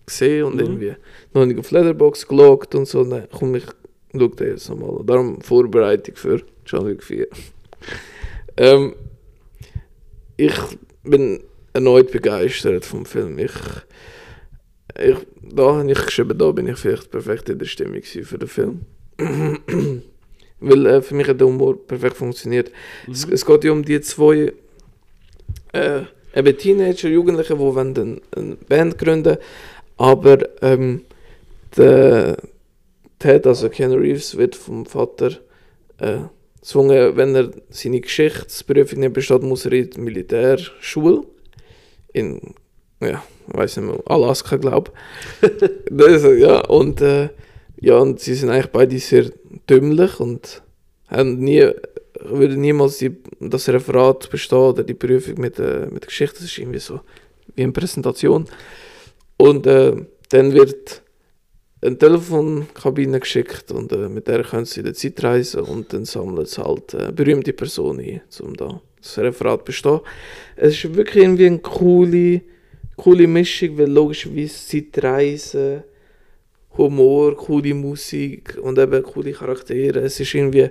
gesehen und Mhm. irgendwie noch nicht auf Letterboxd geloggt und so. Dann komm, ich schaue den jetzt nochmal. Darum Vorbereitung für John Wick 4. ähm, ich bin erneut begeistert vom Film. Ich, ich, da habe ich geschrieben, da bin ich vielleicht perfekt in der Stimmung für den Film. Weil äh, für mich hat der Humor perfekt funktioniert. Es, Mhm. es geht ja um die zwei äh, eben Teenager, Jugendliche, die wollen eine, eine Band gründen aber ähm, der Ted, also Ken Reeves, wird vom Vater äh, gezwungen, wenn er seine Geschichtsprüfung nicht besteht, muss er in die Militärschule in, ja, weiß nicht mehr, Alaska, glaube ich. ja, und, äh, ja, und sie sind eigentlich beide sehr dümmlich und haben nie, würden niemals die, das Referat bestehen oder die Prüfung mit, äh, mit Geschichte. Das ist irgendwie so wie eine Präsentation. Und äh, dann wird eine Telefonkabine geschickt und äh, mit der können sie in die Zeit reisen und dann sammeln sie halt äh, berühmte Personen ein, um da das Referat zu bestehen. Es ist wirklich irgendwie eine coole, coole Mischung, weil logischerweise Zeitreisen, Humor, coole Musik und eben coole Charaktere. Es ist irgendwie,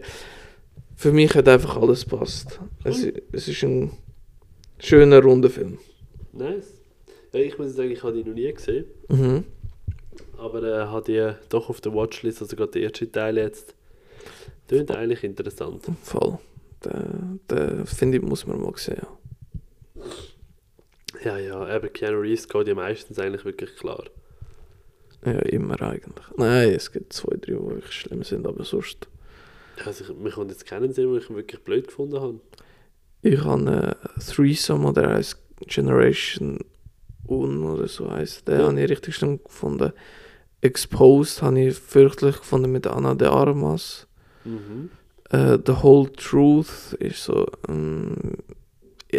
für mich hat einfach alles passt. Es, es ist ein schöner, runder Film. Nice. Ja, ich muss sagen, ich habe die noch nie gesehen. Mhm. Aber äh, habe die doch auf der Watchlist, also gerade der erste Teil jetzt. Tönt eigentlich interessant. Voll. Den, den finde ich, muss man mal sehen. Ja, ja, eben Keanu Reeves geht ja meistens eigentlich wirklich klar. Ja, immer eigentlich. Nein, es gibt zwei, drei, die wirklich schlimm sind, aber sonst. Also ich, mich kommt jetzt keinen Sinn, wo ich ihn wirklich blöd gefunden habe. Ich habe äh, Threesome, der heißt Generation Un oder so heißt. Den Ja. habe ich richtig schlimm gefunden. Exposed habe ich fürchterlich gefunden mit Anna de Armas. Mhm. Äh, The Whole Truth ist so ähm,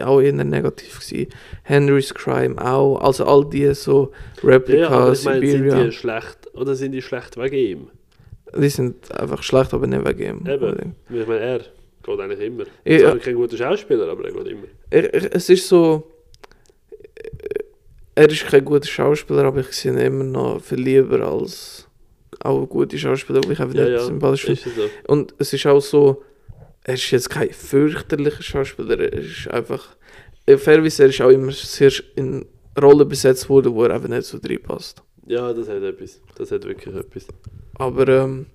auch eher negativ gewesen. Henry's Crime auch. Also all die so Ja, Replica, ja, aber ich meine, sind Siberia. die schlecht oder sind die schlecht wegen ihm? Die sind einfach schlecht, aber nicht wegen ihm. Eben. Ich meine, er geht eigentlich immer. Ja. Ja. Zwar kein guter Schauspieler, aber er geht immer. Ich, ich, es ist so. Er ist kein guter Schauspieler, aber ich sehe ihn immer noch viel lieber als auch gute Schauspieler, die ich einfach Ja, nicht ja, sympathisch finde. ist so. Und es ist auch so, er ist jetzt kein fürchterlicher Schauspieler, er ist einfach, fairerweise, er ist auch immer sehr in Rollen besetzt worden, wo er einfach nicht so reinpasst. Ja, das hat etwas. Das hat wirklich etwas. Aber ähm,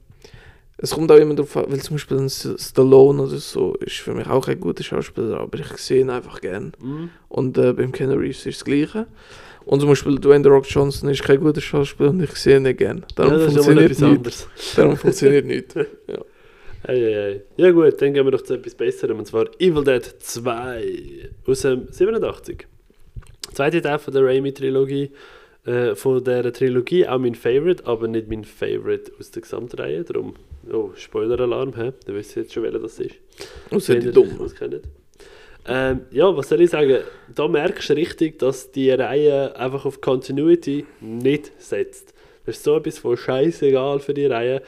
es kommt auch immer darauf an, weil zum Beispiel ein Stallone oder so ist für mich auch kein guter Schauspieler, aber ich sehe ihn einfach gern. Mhm. Und äh, beim Keanu Reeves ist das Gleiche. Und zum Beispiel Dwayne The Rock Johnson ist kein guter Schauspieler und ich sehe ihn nicht gern. Darum ja, funktioniert etwas nichts. anderes. Darum funktioniert nichts. Ei, ei. Ja gut, dann gehen wir doch zu etwas Besserem, und zwar Evil Dead 2 aus dem 87. Zweite Teil von der Raimi-Trilogie. Äh, von dieser Trilogie auch mein Favorite, aber nicht mein Favorite aus der Gesamtreihe. Darum, oh, Spoiler-Alarm, hä? Da wisst ihr jetzt schon, welcher das ist. Außer Wenn die dumm. Ähm, ja, was soll ich sagen? Da merkst du richtig, dass die Reihe einfach auf Continuity nicht setzt. Das ist so etwas von scheißegal für die Reihe.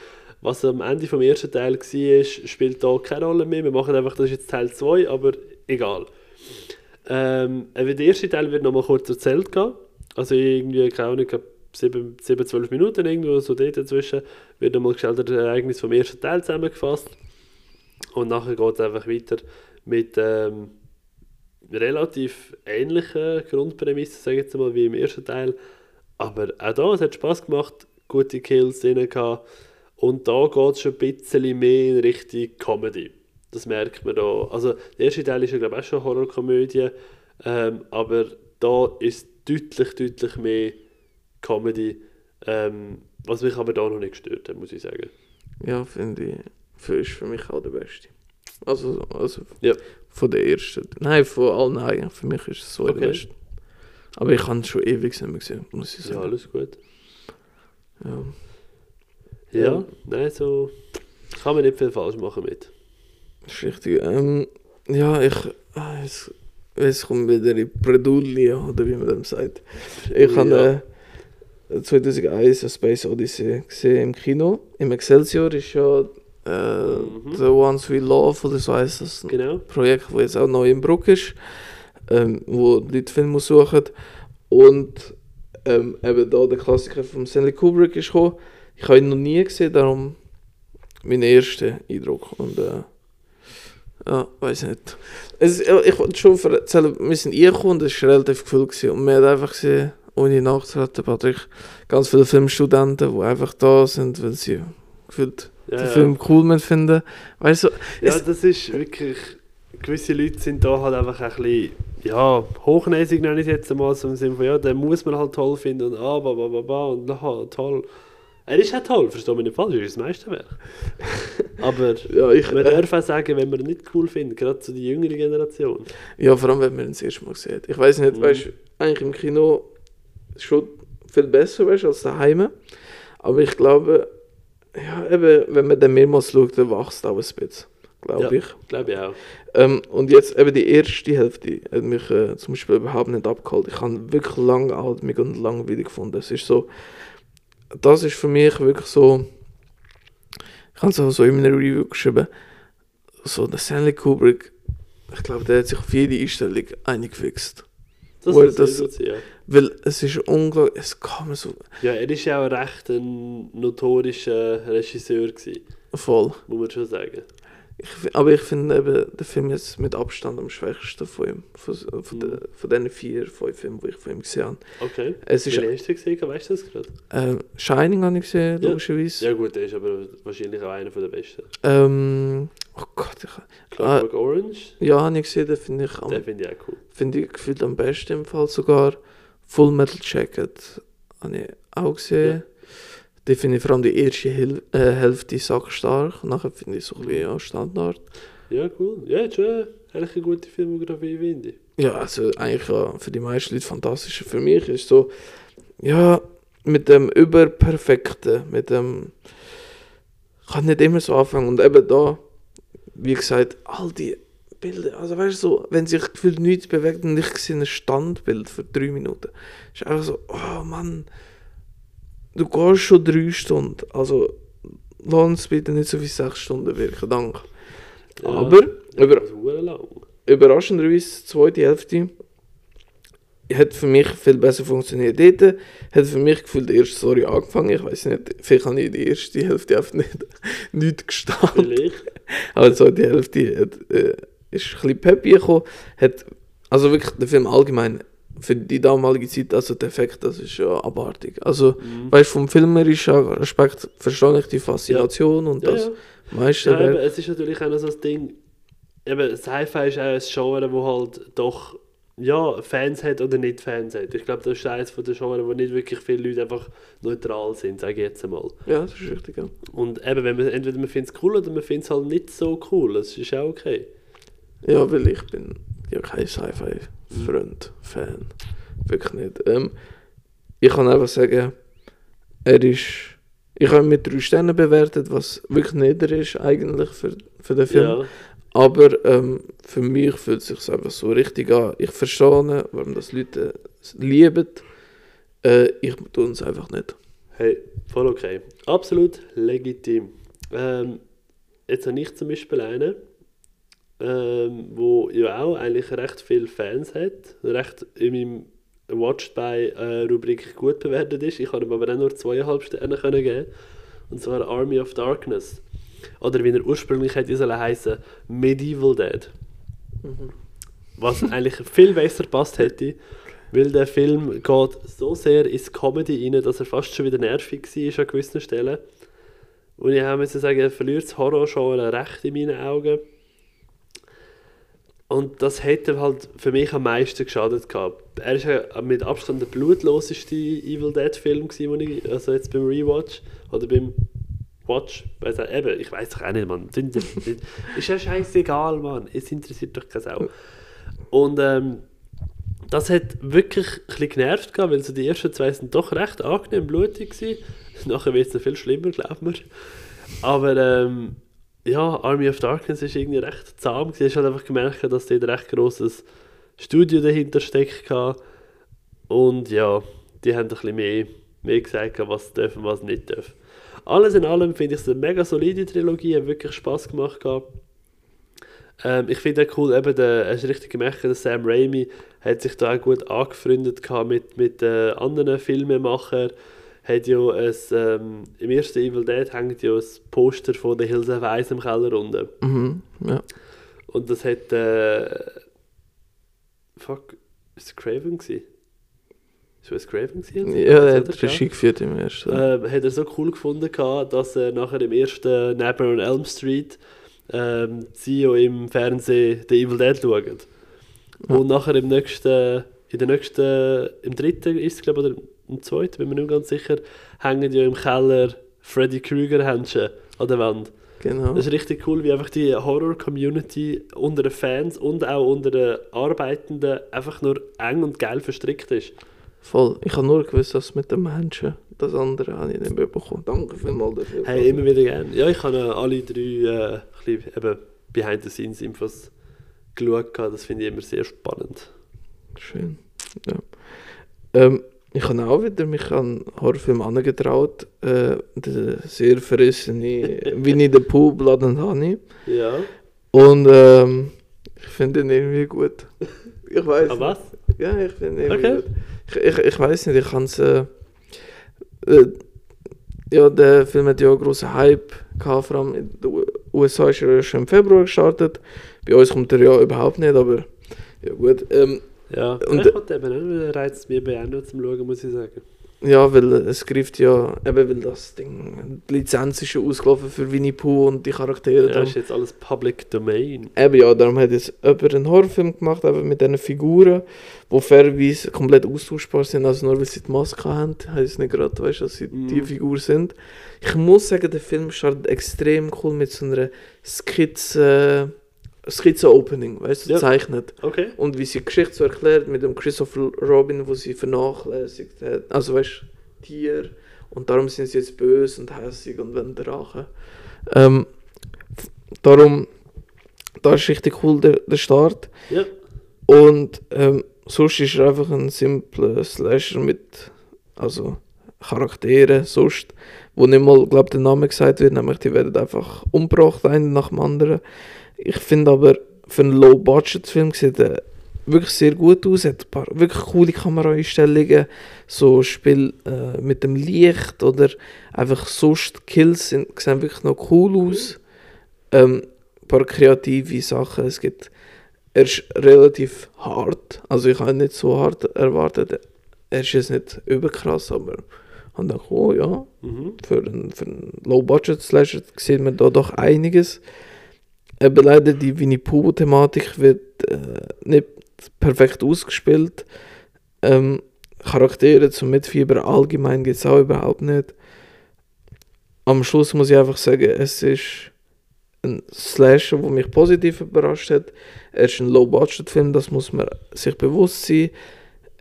Was am Ende vom ersten Teil war, spielt da keine Rolle mehr. Wir machen einfach, das ist jetzt Teil 2, aber egal. Ähm, eben der erste Teil wird nochmal kurz erzählt gehen. Also irgendwie, keine Ahnung, ich glaube 7, 7, 12 Minuten irgendwo, so dort dazwischen, wird nochmal geschildert das Ereignis vom ersten Teil zusammengefasst. Und nachher geht es einfach weiter mit ähm, relativ ähnlichen Grundprämissen, sage ich jetzt mal, wie im ersten Teil. Aber auch da, es hat Spaß gemacht, gute Kills drin gehabt. Und da geht es schon ein bisschen mehr in Richtung Comedy. Das merkt man da. Also, der erste Teil ist ja, glaube ich, auch schon Horrorkomödie. Ähm, aber da ist deutlich, deutlich mehr Comedy. Ähm, was mich aber da noch nicht gestört hat, muss ich sagen. Ja, finde ich. Für, ist für mich auch der Beste. Also, also Ja. von der ersten. Nein, von allen eigentlich. Für mich ist es so Okay. der Beste. Aber ich habe es schon ewig nicht mehr gesehen, muss ich Ja, sagen. alles gut. Ja. Ja, Ja. nein, so kann man nicht viel falsch machen mit. Das ist richtig. Ähm, ja, ich. ah, Es, es kommt wieder in Bredouille, oder wie man dem sagt. Ich Ja. habe äh, 2001 A Space Odyssey gesehen im Kino. Im Excelsior ist ja äh, Mhm. The Ones We Love oder so heißt das. Genau. Projekt, das jetzt auch neu in Bruck ist, ähm, wo Leute Filme suchen. Und ähm, eben da der Klassiker von Stanley Kubrick ist gekommen. Ich habe ihn noch nie gesehen, darum mein erster Eindruck. Und äh, ja, weiß nicht. Es, ich wollte schon erzählen, wir sind reingekommen und es war relativ gefühlt. Gewesen. Und man hat einfach gesehen, ohne nachzuraten, Patrick, ganz viele Filmstudenten, die einfach da sind, weil sie gefühlt Ja, den ja. Film cool finden. Weißt du, ja, das ist wirklich. Gewisse Leute sind da halt einfach ein bisschen. Ja, hochnäsig nenne ich es jetzt einmal, so im Sinne von, ja, den muss man halt toll finden und ah, ba, ba, ba, ba, und aha, toll. Er ist auch toll, verstehe mich nicht falsch, er ist das Meisterwerk. Aber ja, ich, man äh, darf auch sagen, wenn man ihn nicht cool findet, gerade zu die jüngere Generation. Ja, vor allem, wenn man ihn das erste Mal sieht. Ich weiß nicht, Mhm. weißt eigentlich im Kino schon viel besser weißt, als daheim. Aber ich glaube, ja, eben, wenn man dann mehrmals schaut, dann wächst auch ein bisschen. Glaube Ja. ich. Glaube ich auch. Ähm, und jetzt eben die erste Hälfte hat mich äh, zum Beispiel überhaupt nicht abgeholt. Ich habe wirklich langatmig und langweilig gefunden. Es ist so, das ist für mich wirklich so, ich habe es auch so in meiner Review geschrieben, so der Stanley Kubrick, ich glaube, der hat sich auf jede Einstellung eingefixt. Das ist das- sein, ja. Weil es ist unglaublich, es man so Ja, er ist ja auch recht ein notorischer Regisseur gewesen, voll. muss man schon sagen. Ich, aber ich finde eben den Film jetzt mit Abstand am schwächsten von ihm. Von, von, Mhm. den, von den vier, fünf Filmen, die ich von ihm gesehen habe. Okay. Es ist Wie hast du gesehen? Weißt du das gerade? äh, Shining habe ich gesehen, Ja. logischerweise. Ja gut, der ist aber wahrscheinlich auch einer der besten. Ähm, oh Gott, ich, Clockwork Orange, ja, habe ich gesehen, den finde ich, am- den finde ich auch cool. finde ich gefühlt am besten im Fall sogar. Full Metal Jacket habe ich auch gesehen. Die finde ich vor allem die erste Hil äh, Hälfte sackstark. Nachher finde ich so ein bisschen ja, Standard. Ja, cool. Ja, ist eigentlich eine gute Filmografie, finde ich. Ja, also eigentlich ja, für die meisten Leute fantastisch. Für mich ist so, ja, mit dem Überperfekten, mit dem. Ich kann nicht immer so anfangen. Und eben da, wie gesagt, all die Bilder, also weißt du, so, wenn sich gefühlt nichts bewegt und ich sehe ein Standbild für drei Minuten, ist einfach so, oh Mann, du gehst schon drei Stunden. Also, lass uns bitte nicht so wie sechs Stunden wirken, danke. Ja, Aber, über, überraschenderweise, die zweite Hälfte hat für mich viel besser funktioniert. Dort hat für mich gefühlt die erste Story angefangen. Ich weiß nicht, vielleicht habe ich die erste Hälfte einfach nicht, nicht gestanden. Vielleicht. Also die Hälfte hat, äh, ist ein bisschen peppy gekommen. Hat, also wirklich der Film allgemein für die damalige Zeit, also der Effekt, das ist ja abartig. Also, Mhm. weißt du, vom filmerischen Aspekt verstehe ich die Faszination und Ja, das ja. meiste. Ja, es ist natürlich auch noch so das Ding, eben, Sci-Fi ist auch ein Genre, wo halt doch ja, Fans hat oder nicht Fans hat. Ich glaube, das ist eines von den Genres, wo nicht wirklich viele Leute einfach neutral sind, sage ich jetzt einmal. Ja, das ist richtig, ja. Und eben, wenn man, entweder man findet es cool oder man findet es halt nicht so cool, das ist auch okay. Ja, weil ich bin ja kein Sci-Fi-Freund, Fan. Wirklich nicht. Ähm, ich kann einfach sagen, er ist. Ich habe ihn mit drei Sternen bewertet, was wirklich nieder ist eigentlich für, für den Film. Ja, Aber ähm, für mich fühlt es sich einfach so richtig an. Ich verstehe, warum das Leute lieben. Äh, ich tue es einfach nicht. hey, voll okay. Absolut legitim. Ähm, jetzt habe ich zum Beispiel einen, ähm, wo ja auch eigentlich recht viele Fans hat, recht in meinem Watched by äh, Rubrik gut bewertet ist. Ich habe ihm aber auch nur zweieinhalb Sterne können geben. Und zwar Army of Darkness. Oder wie er ursprünglich hätte sollen heißen, Medieval Dead. Was eigentlich viel besser passt hätte, weil der Film geht so sehr ins Comedy rein, dass er fast schon wieder nervig war an gewissen Stellen. Und ich habe sagen, er verliert das Horror-Genre recht in meinen Augen. Und das hätte halt für mich am meisten geschadet gehabt. Er ist ja mit Abstand der blutloseste Evil Dead Film gewesen, ich, also jetzt beim Rewatch oder beim Watch, weiss auch, eben, ich weiß doch auch nicht, Mann. Sind- sind- ist ja scheißegal, Mann. Es interessiert doch keine Sau. Und ähm, das hat wirklich ein bisschen genervt, gehabt, weil so die ersten zwei sind doch recht angenehm blutig waren. Nachher wird es viel schlimmer, glaubt mir. Aber ähm, ja, Army of Darkness ist irgendwie recht zahm. habe halt einfach gemerkt, dass dort ein recht grosses Studio dahinter steckt. Und ja, die haben ein bisschen mehr, mehr gesagt, was dürfen was nicht dürfen. Alles in allem finde ich es eine mega solide Trilogie, hat wirklich Spaß gemacht. Ähm, ich finde auch cool, eben, der, hast du richtig gemerkt, der Sam Raimi hat sich da auch gut angefreundet mit, mit äh, anderen Filmemachern. Hat ja ein, ähm, Im ersten Evil Dead hängt ja ein Poster von The Hills of Ice im Keller unten. Mhm, ja. Und das hat. Äh, fuck, ist es Craven gewesen? Ist es Craven gewesen? ja, er hat Regie geführt im ersten. Ähm, hat er so cool gefunden, dass er nachher im ersten Nightmare on Elm Street ähm, sie ja im Fernsehen The Evil Dead schauen. Ja. Und nachher im nächsten, in der nächsten, im dritten ist es glaube ich, oder im zweiten, bin mir nicht ganz sicher, hängen ja im Keller Freddy Krueger Händchen an der Wand. genau. Das ist richtig cool, wie einfach die Horror-Community unter den Fans und auch unter den Arbeitenden einfach nur eng und geil verstrickt ist. Voll. Ich habe nur gewusst, dass mit den Menschen. Das andere habe ich nicht mehr bekommen. Danke vielmals dafür. Hey, immer wieder gerne. Ja, ich habe äh, alle drei äh, ein bisschen, eben Behind-the-Scenes-Infos geschaut. Das finde ich immer sehr spannend. Schön. Ja. Ähm, ich habe auch wieder mich an Horrorfilme angetraut. Äh, der sehr verrissene Winnie the Pooh, Blood and Honey. Ja. Und ähm, ich finde ihn irgendwie gut. Ich weiß. Aber was? Ja, ich finde ihn irgendwie Okay. gut. Ich, ich, ich weiß nicht, ich kann es. Äh, äh, ja, der Film hat ja einen grossen Hype gehabt, vor allem in den USA ist er schon im Februar gestartet. Bei uns kommt er ja überhaupt nicht, aber ja gut. Ähm, Ja. Und- ich wollte eben er reizt mich bei auch zum Schauen, muss ich sagen. Ja, weil es greift ja, eben weil das Ding, die Lizenz ist ja ausgelaufen für Winnie Pooh und die Charaktere. Ja, darum, ist jetzt alles Public Domain. eben ja, darum hat jetzt jemand einen Horrorfilm gemacht, eben mit diesen Figuren, die fairerweise komplett austauschbar sind, also nur weil sie die Maske haben, heisst es nicht gerade, weißt, dass sie Mhm. die Figur sind. Ich muss sagen, der Film startet extrem cool mit so einer Skizze, Skizze-Opening, weißt du, Ja. zeichnet. Okay. Und wie sie die Geschichte so erklärt mit dem Christopher Robin, wo sie vernachlässigt hat. Also weißt du, Tier. Und darum sind sie jetzt böse und hässig und wollen Drachen. Ähm, darum, da ist richtig cool der, der Start. Ja. Und ähm, sonst ist er einfach ein simpler Slasher mit also Charakteren, sonst, wo nicht mal, glaube der Name gesagt wird, nämlich die werden einfach umgebracht, einer nach dem anderen. Ich finde aber, für einen Low-Budget-Film sieht er wirklich sehr gut aus, hat ein paar wirklich coole Kameraeinstellungen, so Spiel äh, mit dem Licht oder einfach sonst Kills sind, sehen wirklich noch cool aus. Ähm, ein paar kreative Sachen, es gibt, er ist relativ hart, also ich habe ihn nicht so hart erwartet, er ist jetzt nicht überkrass, aber ich habe gedacht, oh ja, Mhm. für einen, für einen Low-Budget-Slasher sieht man da doch einiges. Aber leider die Winnie Pooh-Thematik wird äh, nicht perfekt ausgespielt. Ähm, Charaktere zum Mitfieber allgemein geht es auch überhaupt nicht. Am Schluss muss ich einfach sagen, es ist ein Slasher, der mich positiv überrascht hat. Er ist ein Low-Budget-Film, das muss man sich bewusst sein.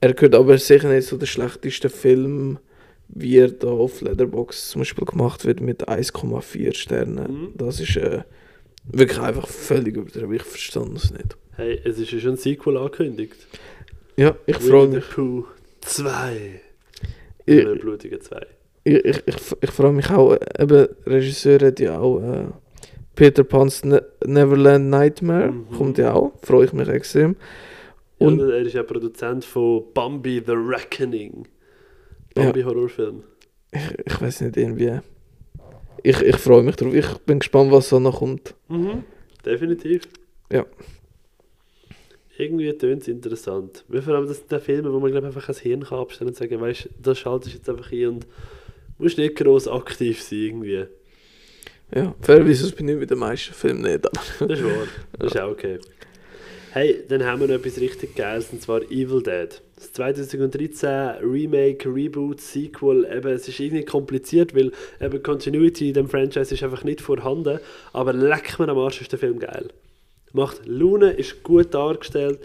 Er gehört aber sicher nicht zu den schlechtesten Filmen wie er da auf Letterboxd zum Beispiel gemacht wird mit 1,4 Sternen. Mhm. Das ist äh, wirklich einfach völlig übertrieben. Ich verstand es nicht. Hey, es ist ja schon ein Sequel angekündigt. Ja, ich freue mich. Pooh 2. Ich, Oder blutige 2. ich, ich, ich, ich freue mich auch. Eben, Regisseur hat ja auch äh, Peter Pan's ne Neverland Nightmare. Mhm. Kommt ja auch. Freue ich mich extrem. Und- Und er ist ja Produzent von Bambi The Reckoning. Bambi-Horrorfilm. Ich, ich weiß nicht, irgendwie. Ich, ich freue mich drauf. Ich bin gespannt, was da noch kommt. Mhm. Definitiv. Ja. Irgendwie tönt es interessant. Weil vor allem, das sind die Filme, wo man glaub, einfach ein Hirn kann abstellen und sagen, weißt du, das schaltest du jetzt einfach ein und musst nicht groß aktiv sein irgendwie. Ja, fairerweise bin ich mit den meisten Filmen nicht. Das ist wahr. Das ist auch okay. Hey, dann haben wir noch etwas richtig Geiles, und zwar Evil Dead. Das 2013 Remake, Reboot, Sequel, eben, es ist irgendwie kompliziert, weil eben Continuity in dem Franchise ist einfach nicht vorhanden, aber leck mir am Arsch ist der Film geil. Macht Laune, ist gut dargestellt,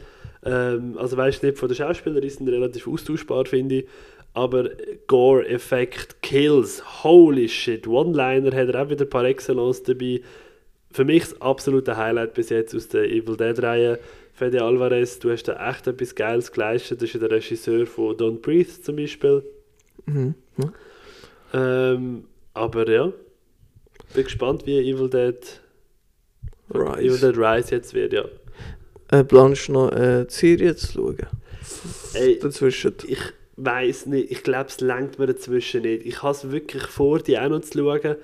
ähm, also weißt nicht von den Schauspielern, sind relativ austauschbar, finde ich, aber Gore-Effekt, Kills, holy shit, One-Liner hat er auch wieder par excellence dabei, für mich das absolute Highlight bis jetzt aus der Evil Dead-Reihe. Fede Alvarez, du hast da echt etwas Geiles geleistet. Das ist ja der Regisseur von Don't Breathe zum Beispiel. Mhm. Ähm, aber ja, bin gespannt, wie Evil Dead Rise. Evil Dead Rise jetzt wird, ja. Äh, planst du noch äh, die Serie zu schauen? Ey, Dazwischen. ich weiß nicht, ich glaube, es langt mir dazwischen nicht. Ich habe es wirklich vor, die auch noch zu schauen,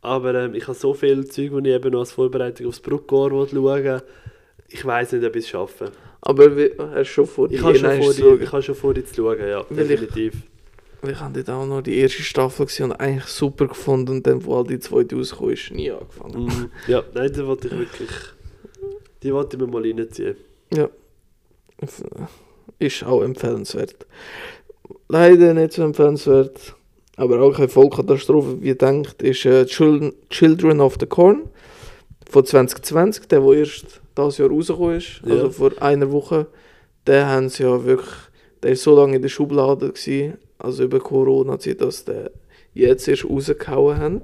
aber ähm, ich habe so viel Zeug, die ich eben noch als Vorbereitung aufs Bruckgor schauen will. Ich weiß nicht, ob ich es schaffe. Aber wie, hast du schon vor, Ich habe schon, vor, die, ich habe schon vor, die zu schauen, ja, Weil ich- definitiv. Ich habe dort auch noch die erste Staffel gesehen und eigentlich super gefunden und dann, wo all die zweite rausgekommen ist, nie angefangen. Mhm. Ja, nein, die wollte ich wirklich. Die wollte ich mir mal reinziehen. Ist auch empfehlenswert. Leider nicht so empfehlenswert, aber auch keine Vollkatastrophe, wie ihr denkt, ist äh, Children, Children of the Corn von 2020, der, wo erst dieses Jahr rausgekommen ist, Ja. also vor einer Woche. Den haben sie ja wirklich, der ist so lange in der Schublade gewesen, also über Corona-Zeit, dass der jetzt erst rausgehauen haben.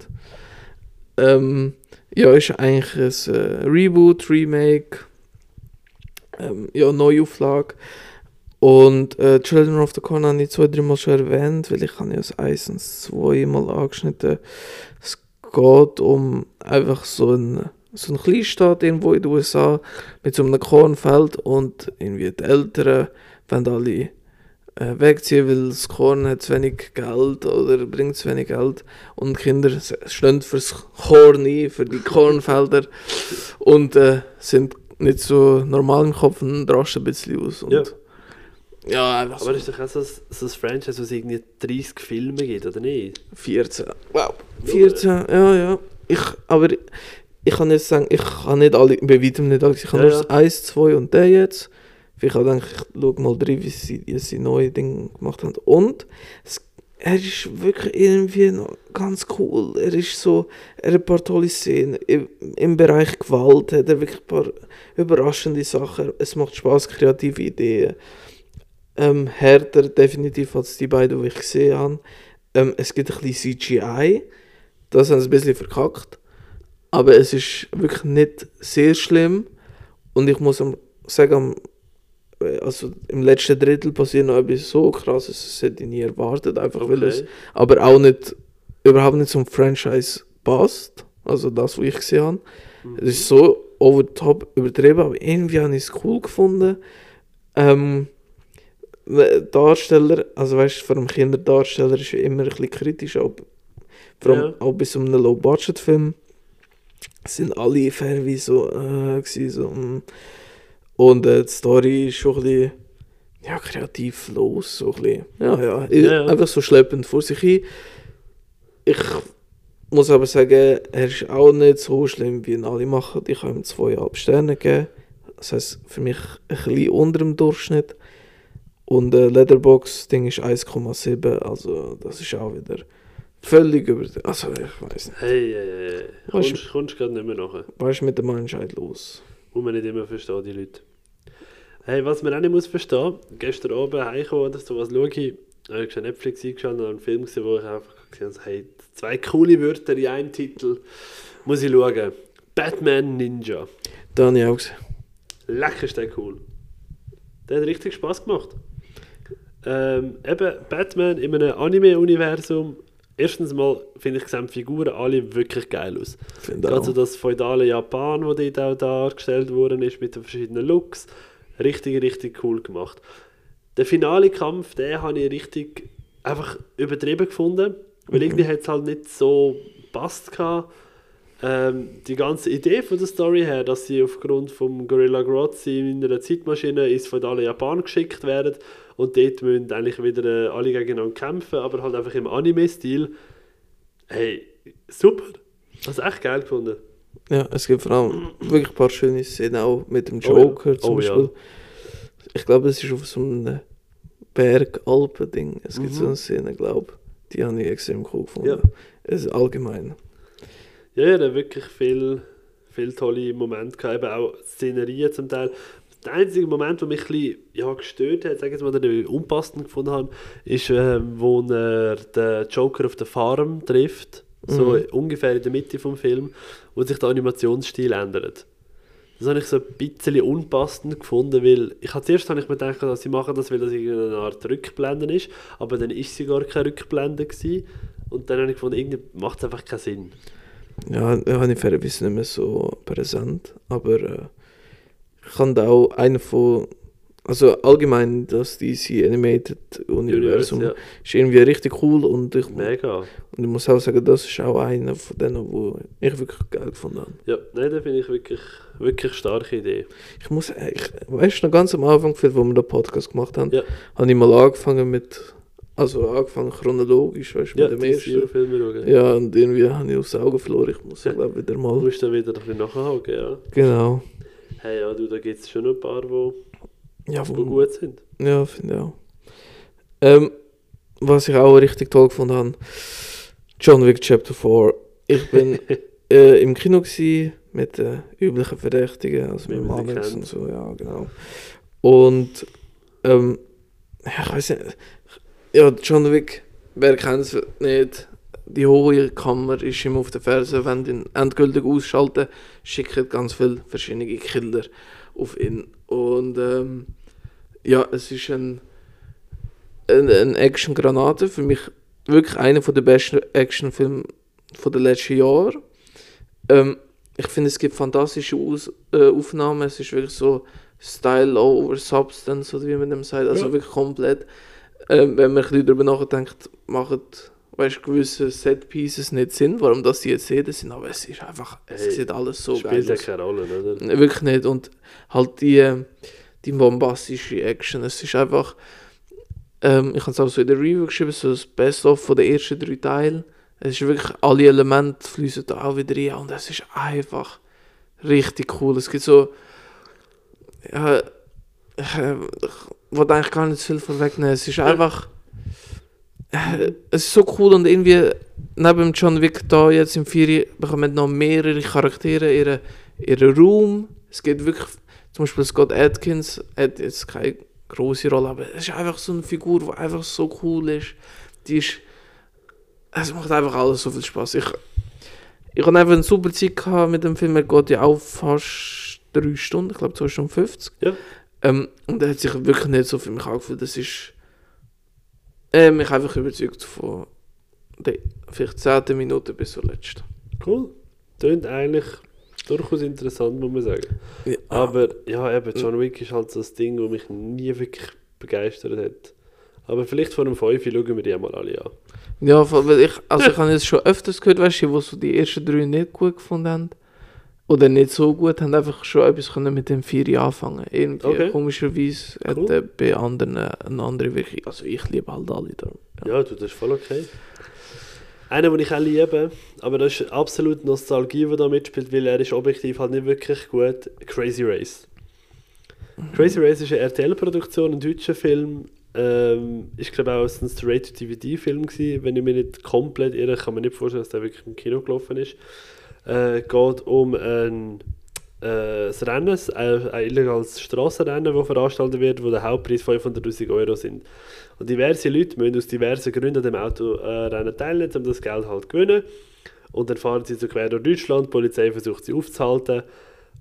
Ähm, ja, ist eigentlich ein äh, Reboot, Remake, ähm, ja, Neuauflage. Und äh, Children of the Corn habe ich zwei, dreimal schon erwähnt, weil ich habe ja das 1 und das 2 mal angeschnitten. Es geht um einfach so ein so ein Kleinstadt irgendwo in den USA mit so einem Kornfeld und irgendwie die Eltern wollen alle äh, wegziehen, weil das Korn hat zu wenig Geld oder bringt zu wenig Geld und Kinder stehen fürs Korn ein, für die Kornfelder und äh, sind nicht so normal im Kopf und rasten ein bisschen aus. Und Ja. ja, einfach Aber so ist doch auch so ein, so ein Franchise, wo es irgendwie 30 Filme gibt, oder nicht? 14. Wow. 14, ja, ja. Ich, aber ich kann nicht sagen, ich kann nicht alle, bei weitem nicht alle, ich habe Ja, nur ja. das 1, 2 und der jetzt. Ich habe gedacht, ich schaue mal rein, wie sie, wie sie neue Dinge gemacht haben. Und es, er ist wirklich irgendwie noch ganz cool. Er ist so, er hat ein paar tolle Szenen. Im, Im Bereich Gewalt hat er wirklich ein paar überraschende Sachen. Es macht Spaß, kreative Ideen. Ähm, härter definitiv als die beiden, die ich gesehen habe. Ähm, es gibt ein bisschen CGI. Das haben sie ein bisschen verkackt. Aber es ist wirklich nicht sehr schlimm. Und ich muss sagen, äh, also im letzten Drittel passiert noch etwas so krasses, das hätte ich nie erwartet. Einfach weil es Okay. aber auch nicht, überhaupt nicht zum Franchise passt. Also das, was ich gesehen habe. Mhm. Es ist so over the top übertrieben, aber irgendwie habe ich es cool gefunden. Ähm, Darsteller, also weißt du, vor allem Kinderdarsteller ist ja immer ein bisschen kritisch, auch, vor allem Ja. auch bei so einem Low-Budget-Film sind alle fairerweise so, äh, gewesen, so mm. und äh, die Story ist schon ein bisschen ja, kreativ los, so ein bisschen, ja, ja, Ja, ja. einfach so schleppend vor sich hin. Ich muss aber sagen, er ist auch nicht so schlimm, wie ihn alle machen. Ich habe ihm zweieinhalb Sterne gegeben. Das heisst, für mich ein bisschen unter dem Durchschnitt. Und äh, Leatherbox-Ding ist 1,7, also das ist auch wieder völlig über... Also ich weiß nicht. Hey, hey, hey. Kommst, kommst gerade nicht mehr nachher. Was ist mit der Menschheit los? Muss man nicht immer verstehen, die Leute. Hey, was man auch nicht muss verstehen, gestern Abend heimgekommen oder sowas schaue ich, habe ich schon Netflix eingeschaut und einen Film gesehen, wo ich einfach gesehen habe, hey, zwei coole Wörter in einem Titel, muss ich schauen. Batman Ninja. Da habe ich auch gesehen. Lecker ist der cool. Der hat richtig Spaß gemacht. Ähm, eben, Batman in einem Anime-Universum. Erstens mal finde ich, die Figuren alle wirklich geil aus. Finde Gerade so das feudale Japan, wo dort auch dargestellt worden ist, mit den verschiedenen Looks. Richtig, richtig cool gemacht. Der finale Kampf, den habe ich richtig einfach übertrieben gefunden, weil Mhm. irgendwie hat es halt nicht so passt gehabt. Ähm, die ganze Idee von der Story her, dass sie aufgrund vom Gorilla Grodd in einer Zeitmaschine ins feudale Japan geschickt werden und dort müssen eigentlich wieder äh, alle gegeneinander kämpfen, aber halt einfach im Anime-Stil. Hey, super. Das ist echt geil gefunden. Ja, es gibt vor allem wirklich ein paar schöne Szenen auch mit dem Oh ja. Joker zum Oh ja. Beispiel. Ich glaube, es ist auf so einem Berg-Alpen-Ding. Es gibt Mhm. so eine Szene, glaube ich. Die habe ich extrem cool gefunden. Ja. Es ist allgemein. Ja, ja, hat wirklich viel, viel tolle Momente gehabt, eben auch Szenerien zum Teil. Der einzige Moment, der mich ein bisschen ja, gestört hat, sage ich jetzt mal, den ich unpassend gefunden habe, ist, ähm, wo er den Joker auf der Farm trifft, so Mhm. ungefähr in der Mitte vom Film, wo sich der Animationsstil ändert. Das habe ich so ein bisschen unpassend gefunden, weil ich habe zuerst habe ich mir gedacht, dass sie machen das, weil das irgendeine Art Rückblende ist, aber dann ist sie gar keine Rückblende gewesen. Und dann habe ich gefunden, irgendwie macht es einfach keinen Sinn. Ja, habe ich fairerweise nicht mehr so präsent. Aber äh, kann da auch einen von. Also allgemein das DC Animated Universum ja. ist irgendwie richtig cool und ich, und Mega. ich muss auch sagen, das ist auch einer von denen, wo ich wirklich geil gefunden habe. Ja, nein, da finde ich wirklich, wirklich starke Idee. Ich muss, äh, ich, weißt du, noch ganz am Anfang, wo wir den Podcast gemacht haben, Ja. habe ich mal angefangen mit, also angefangen chronologisch, weißt du, Ja, mit dem ersten. Filme schauen. Ja, und irgendwie habe ich aufs Auge verloren. Ich muss, Ja. glaube wieder Du mal. musst dann wieder ein bisschen nachhaken, ja. Genau. Hey, ja, du, da gibt es schon ein paar, die Ja, wo wo, gut sind. ja finde ich auch. Ähm, was ich auch richtig toll gefunden habe, John Wick Chapter 4. Ich bin äh, im Kino gsi mit den üblichen Verdächtigen, also mit man sie Alex kennt. und so, ja, genau. Und, ähm, ja, ich weiß nicht, ja, John Wick, wer kennt es nicht? Die hohe Kammer ist ihm auf der Ferse, wenn ihn endgültig ausschalten, schickt ganz viele verschiedene Killer auf ihn. Und, ähm, ja, es ist ein, ein, ein Action-Granate, für mich wirklich einer der besten Actionfilme den letzten Jahren. Ähm, ich finde, es gibt fantastische Aus äh, Aufnahmen. Es ist wirklich so Style over Substance, oder wie man dem sagt. Also Ja. wirklich komplett. Ähm, wenn man ein bisschen darüber nachdenkt, machen weißt, gewisse Set-Pieces nicht Sinn, warum das die jetzt Szenen sind, aber es ist einfach, es Hey, sieht alles so geil Spielt ja keine Rolle, oder? Ne, Wirklich nicht. Und halt die, die bombastische Action. Es ist einfach. Ähm, ich habe es auch so in der Review geschrieben, so das Best-of von den ersten drei Teilen. Es ist wirklich, alle Elemente fließen da auch wieder rein und es ist einfach richtig cool. Es gibt so. Ja, ich, äh, ich wollte eigentlich gar nicht zu viel vorwegnehmen. Es ist einfach. Es ist so cool und irgendwie neben John Wick da jetzt im Ferien bekommen noch mehrere Charaktere ihre ihren Raum. Es geht wirklich, zum Beispiel Scott Atkins hat jetzt keine große Rolle, aber es ist einfach so eine Figur, die einfach so cool ist. Die ist, es macht einfach alles so viel Spaß. Ich, ich habe einfach eine super Zeit gehabt mit dem Film. Er geht ja auch fast drei Stunden, ich glaube 2 Stunden 50. Ja. Ähm, und er hat sich wirklich nicht so für mich angefühlt. Das ist äh, mich einfach überzeugt von der vielleicht 10. Minute bis zur letzten. Cool. Tönt eigentlich durchaus interessant, muss man sagen. Ja, Aber ja, eben, John Wick ist halt so das Ding, das mich nie wirklich begeistert hat. Aber vielleicht vor einem 5 schauen wir die einmal alle an. Ja, weil ich, also ich habe jetzt schon öfters gehört, weißt du, wo so die ersten drei nicht gut gefunden haben. Oder nicht so gut, haben einfach schon etwas können mit dem Vieri anfangen. Irgendwie Okay. komischerweise hat Cool. er bei anderen eine andere Wirkung. Also ich liebe halt alle da. Ja, du, das ist voll okay. Einer, den ich auch liebe, aber das ist absolut Nostalgie, die da mitspielt, weil er ist objektiv halt nicht wirklich gut. Crazy Race. Crazy Race ist eine RTL-Produktion, ein deutscher Film. Ähm, ich glaube auch ein Straight-to-DVD-Film gewesen. Wenn ich mich nicht komplett irre, kann man nicht vorstellen, dass der wirklich im Kino gelaufen ist. Äh, geht um ein, äh, ein Rennen, ein, ein illegales Strassenrennen, das veranstaltet wird, wo der Hauptpreis 500'000 Euro sind. Und diverse Leute müssen aus diversen Gründen an dem Autorennen teilnehmen, um das Geld halt zu gewinnen. Und dann fahren sie so quer durch Deutschland, die Polizei versucht sie aufzuhalten.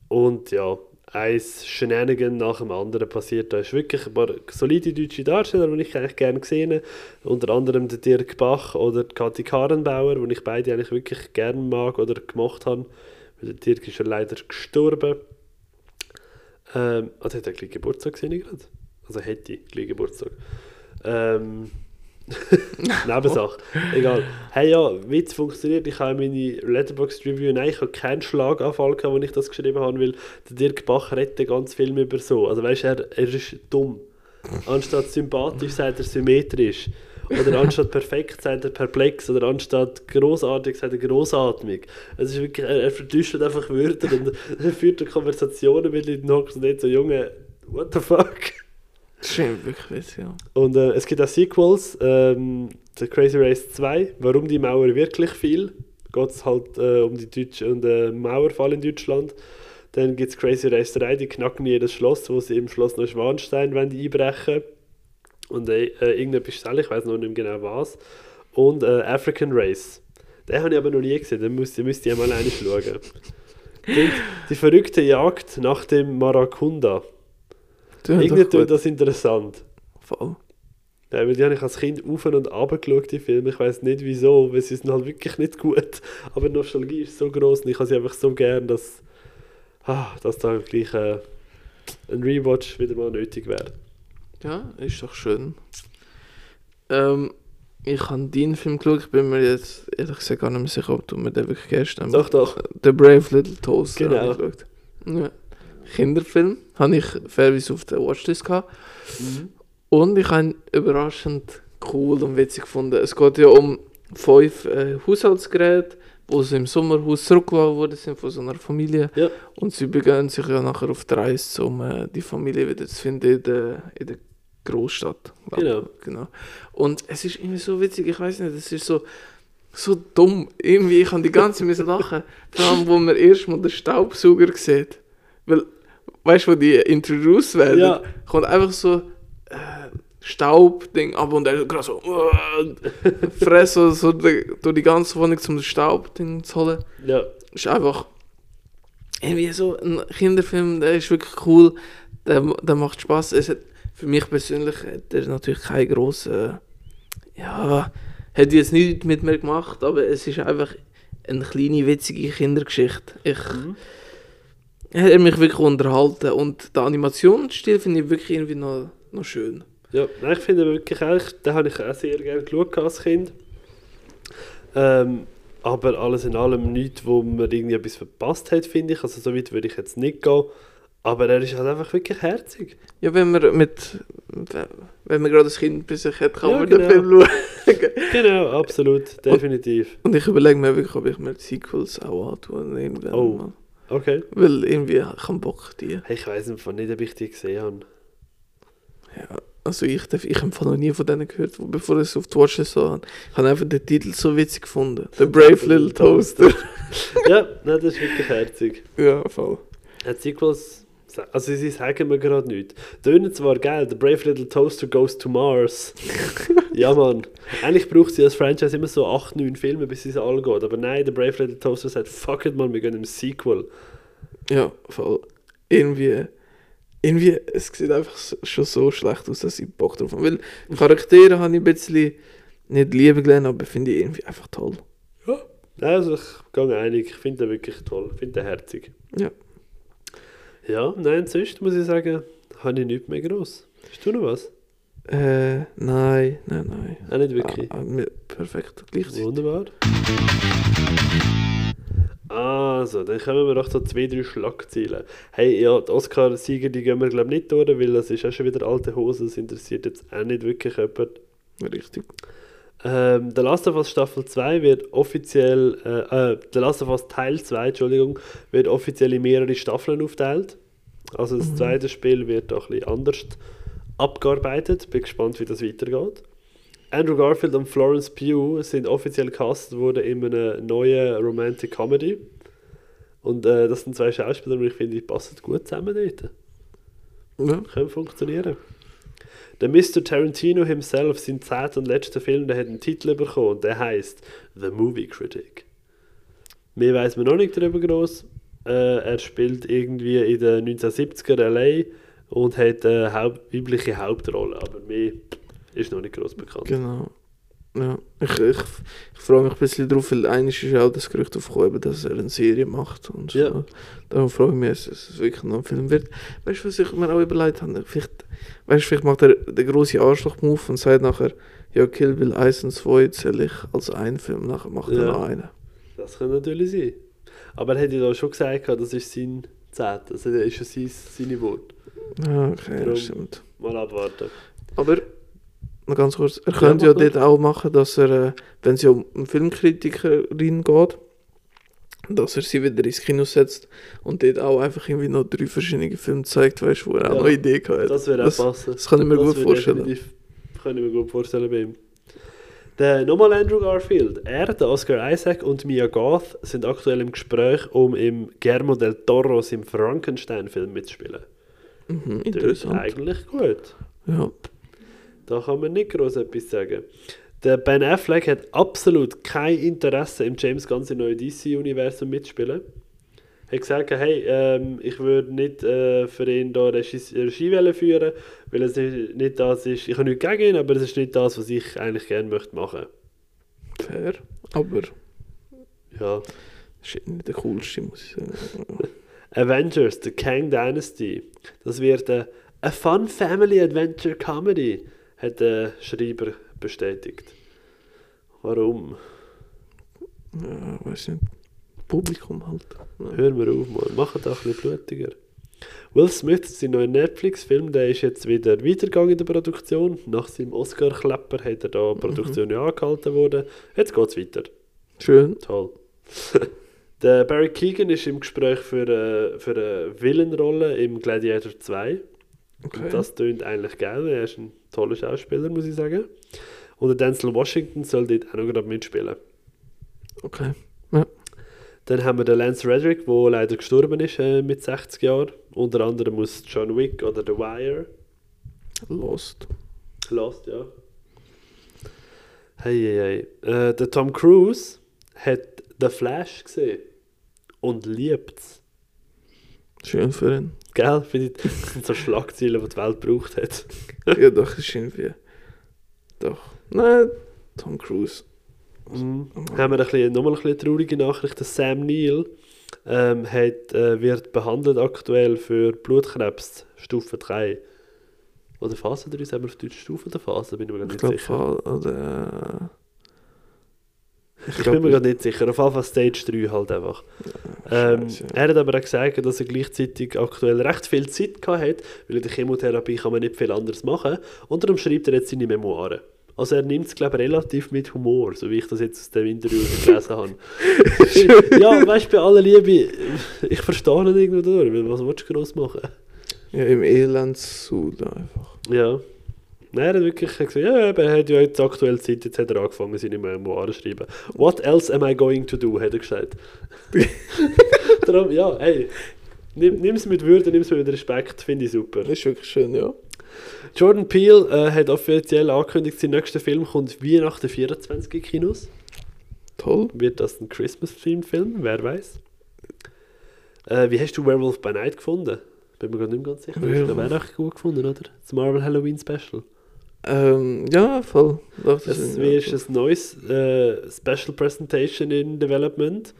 Und ja, ein Shenanigan nach dem anderen passiert. Da ist wirklich ein paar solide deutsche Darsteller, die ich eigentlich gerne gesehen habe. Unter anderem der Dirk Bach oder Kathi Karenbauer, die ich beide eigentlich wirklich gerne mag oder gemacht habe. Der Dirk ist ja leider gestorben. Ähm, also hat er gleich Geburtstag gesehen gerade? Also hätte ich gleich Geburtstag. Ähm, Nebensache. Egal. Hey ja, es funktioniert, ich habe meine Letterboxd Review, nein, ich habe keinen Schlaganfall gehabt, als ich das geschrieben habe, weil der Dirk Bach redet ganzen Film über so. Also weißt du, er, er ist dumm. Anstatt sympathisch sagt er symmetrisch. Oder anstatt perfekt sagt er perplex. Oder anstatt großartig sagt er großatmig. Es ist wirklich, er, er vertuscht einfach Wörter und er führt Konversationen mit Leuten und nicht so, Junge, what the fuck? Ist wirklich ja. Und äh, es gibt auch Sequels, ähm, The Crazy Race 2, warum die Mauer wirklich fiel. Geht es halt äh, um die Deutsche und äh, Mauerfall in Deutschland. Dann gibt es Crazy Race 3, die knacken jedes Schloss, wo sie im Schloss Neuschwanstein einbrechen Und äh, äh, irgendetwas Spezielles, ich weiß noch nicht genau was. Und äh, African Race. Den habe ich aber noch nie gesehen, den müsst, müsst ihr mal einig schauen. die, die verrückte Jagd nach dem Marakunda. Irgendwie tut das interessant. Voll. Ja, weil die habe ich als Kind auf und runter geschaut, die Filme. Ich weiß nicht wieso, weil sie sind halt wirklich nicht gut. Aber die Nostalgie ist so groß und ich habe sie einfach so gern, dass, ah, dass da gleich äh, ein Rewatch wieder mal nötig wäre. Ja, ist doch schön. Ähm, ich habe deinen Film geschaut, ich bin mir jetzt ehrlich gesagt gar nicht mehr sicher, ob du mir den wirklich gestern Doch, doch. The Brave Little Toaster Genau. Ja. Kinderfilm habe ich fairerweise auf der Watchlist gehabt. Und ich habe ihn überraschend cool und witzig gefunden. Es geht ja um fünf äh, Haushaltsgeräte, die so im Sommerhaus zurückgelassen worden sind von so einer Familie. Ja. Und sie begeben sich ja nachher auf die Reise, um äh, die Familie wieder zu finden in der, in der Großstadt. Genau. genau. Und es ist irgendwie so witzig, ich weiß nicht, es ist so, so dumm. Irgendwie, ich habe die ganze Zeit lachen. Vor allem, wo man erstmal den Staubsauger sieht. Weil, weißt du, wo die introduced werden, Ja. kommt einfach so äh, Staubding ab und er gerade so äh, fress so, so die, durch die ganze Wohnung zum Staubding zu holen. Ja, Ist einfach irgendwie so ein Kinderfilm, der ist wirklich cool, der, der macht Spaß. Es hat, für mich persönlich hat er natürlich keinen grossen, ja, hat jetzt nichts mit mir gemacht, aber es ist einfach eine kleine witzige Kindergeschichte. Ich, er hat mich wirklich unterhalten und der Animationsstil finde ich wirklich irgendwie noch, noch schön. ja. Nein, ich finde wirklich auch, den habe ich auch sehr gerne geschaut als Kind. Ähm, aber alles in allem nichts, wo man irgendwie etwas verpasst hat, finde ich. Also so weit würde ich jetzt nicht gehen. Aber er ist halt einfach wirklich herzig. Ja, wenn man mit, wenn man gerade ein Kind bei sich hat, kann Ja, man genau. den Film schauen. Genau, absolut, definitiv. Und ich überlege mir wirklich, ob ich mir die Sequels auch antue. Irgendwann Oh. mal. Okay. Weil irgendwie ich habe Bock die. Hey, ich weiß einfach nicht, ob ich die gesehen habe. Ja, also ich, darf- ich habe noch nie von denen gehört, bevor ich es auf die Watchlist so habe. Ich habe einfach den Titel so witzig gefunden. The Brave Little Toaster. ja, nein, das ist wirklich herzig. ja, voll. Die Sequels, also sie sagen mir gerade nichts. Tönen zwar geil, The Brave Little Toaster Goes to Mars. ja, Mann. Eigentlich braucht sie als Franchise immer so 8, 9 Filme, bis es alle geht. Aber nein, The Brave Little Toaster sagt, fuck it, man, wir gehen im Sequel. Ja, voll. Irgendwie, irgendwie, es sieht einfach schon so schlecht aus, dass ich Bock drauf habe. Weil die Charaktere habe ich ein bisschen nicht lieben gelernt, aber finde ich irgendwie einfach toll. Ja, Also ich gehe einig, ich finde den wirklich toll, ich finde den herzig. Ja. Ja, nein, sonst muss ich sagen, habe ich nichts mehr gross. Hast du noch was? Äh, nein, nein, nein. Auch nicht wirklich. Ah, ah, perfekt, gleichzeitig. Wunderbar. Also, dann kommen wir doch zu zwei, drei Schlagzeilen. Hey, ja, die Oscar-Sieger, die gehen wir glaube ich nicht durch, weil das ist auch schon wieder alte Hose, das interessiert jetzt auch nicht wirklich jemand. Richtig. Ähm, The Last of Us Staffel 2 wird offiziell, äh, äh, The Last of Us Teil 2, Entschuldigung, wird offiziell in mehrere Staffeln aufteilt. Also das zweite Spiel wird auch ein bisschen anders abgearbeitet. Bin gespannt, wie das weitergeht. Andrew Garfield und Florence Pugh sind offiziell gecastet worden in einer neuen Romantic Comedy. Und äh, das sind zwei Schauspieler, und ich finde, die passen gut zusammen dort. Ja. Können funktionieren. Der Mr. Tarantino himself, sein zehnter und letzter Film, der hat einen Titel bekommen und der heißt The Movie Critic. Mehr weiß man noch nicht darüber groß. Äh, er spielt irgendwie in den 1970er LA und hat eine weibliche Hauptrolle, aber mehr ist noch nicht groß bekannt. Genau. Ja, ich, ich, ich freue mich ein bisschen drauf, weil eigentlich ist ja auch das Gerücht aufgekommen, dass er eine Serie macht und so. Ja. Darum freue ich mich, dass es wirklich noch ein Film wird. Weißt du, was ich mir auch überlegt habe? Vielleicht, weißt, vielleicht macht er den grossen Arschloch-Move und sagt nachher, ja, Kill Bill 1 und 2 zähle ich als einen Film, nachher macht Ja. er noch einen. Das kann natürlich sein. Aber er hat ja schon gesagt, das ist sein Zehnter, also das ist ja sein, seine Wort. Ja, okay, Darum- das stimmt. Mal abwarten. Aber, noch ganz kurz, er Ja, könnte mach ja dort auch machen, dass er, äh, wenn es ja um eine Filmkritikerin geht, dass er sie wieder ins Kino setzt und dort auch einfach irgendwie noch drei verschiedene Filme zeigt, weißt du, wo er auch Ja, noch Ideen hat. Das würde auch das, passen. das kann ich mir Das gut vorstellen. definitiv- Kann ich mir gut vorstellen bei ihm. Der, nochmal Andrew Garfield. Er, der Oscar Isaac und Mia Goth sind aktuell im Gespräch, um im Guillermo del Toro im Frankenstein-Film mitzuspielen. Mhm, interessant. Eigentlich gut. Ja. Da kann man nicht groß etwas sagen. Der Ben Affleck hat absolut kein Interesse im James Gunn im neuen DC-Universum mitspielen. Er hat gesagt, hey, ähm, ich würde nicht äh, für ihn da Regie, Regie führen, weil es nicht, nicht das ist, ich habe nichts gegen ihn, aber es ist nicht das, was ich eigentlich gerne möchte machen. Fair. Aber Ja. das ist nicht der coolste, muss ich sagen. Avengers, The Kang Dynasty. Das wird äh, a fun family adventure comedy, hat der Schreiber bestätigt. Warum? Ja, weiß nicht. Publikum halt. Ja. Hör mir auf, Mann. Mach doch ein bisschen blutiger. Will Smith, sein neuer Netflix-Film, der ist jetzt wieder weitergegangen in der Produktion. Nach seinem Oscar-Klepper hat er da die Produktion ja angehalten worden. Jetzt geht es weiter. Schön. Toll. der Barry Keegan ist im Gespräch für, äh, für eine Villain-Rolle im Gladiator 2. Okay. Und das tönt eigentlich geil. Er ist ein toller Schauspieler, muss ich sagen. Und der Denzel Washington soll dort auch noch gerade mitspielen. okay. Dann haben wir den Lance Redrick, der leider gestorben ist äh, mit 60 Jahren. Unter anderem aus John Wick oder The Wire. Lost. Lost, ja. Hey, hey, hey. Äh, der Tom Cruise hat The Flash gesehen und liebt es. Schön für ihn. Gell? Finde ich, Das sind so Schlagzeilen, die die Welt gebraucht hat. ja, doch, ist irgendwie. Doch. Nein, Tom Cruise. Mhm. Haben wir ein bisschen, nochmal eine bisschen traurige Nachricht. Sam Neill ähm, hat, äh, wird behandelt aktuell für Blutkrebs Stufe 3. Oder Phase 3, sagen wir auf Deutsch Stufe oder Phase, bin ich mir gar Ich nicht glaube, sicher. oder. Ich, bin mir gerade nicht sicher. Auf jeden Fall Stage 3 halt einfach. Ähm, er hat aber auch gesagt, dass er gleichzeitig aktuell recht viel Zeit gehabt hat, weil in der Chemotherapie kann man nicht viel anderes machen. Und darum schreibt er jetzt seine Memoiren. Also er nimmt es, glaube ich, relativ mit Humor, so wie ich das jetzt aus dem Interview gelesen habe. ja, weißt du, bei aller Liebe, ich verstehe ihn irgendwo durch, weil was willst du groß machen? Ja, im Elendssud einfach. Ja. Nein, er hat wirklich gesagt, ja, er hat ja jetzt aktuell Zeit, jetzt hat er angefangen, seine Memoiren zu schreiben. What else am I going to do, hat er gesagt. Darum, ja, hey, nimm es mit Würde, nimm es mit Respekt, finde ich super. Das ist wirklich schön, ja. Jordan Peele äh, hat offiziell angekündigt, sein nächster Film kommt Weihnachten 24 in Kinos. Toll. Wird das ein Christmas-Film, wer weiß. Äh, wie hast du Werewolf by Night gefunden? Bin mir gerade nicht mehr ganz sicher. Ich Werewolf. glaube, er auch gut gefunden, oder? Das Marvel Halloween Special. Ähm, ja, voll. Doch, das Es ist ein neues äh, Special Presentation in Development.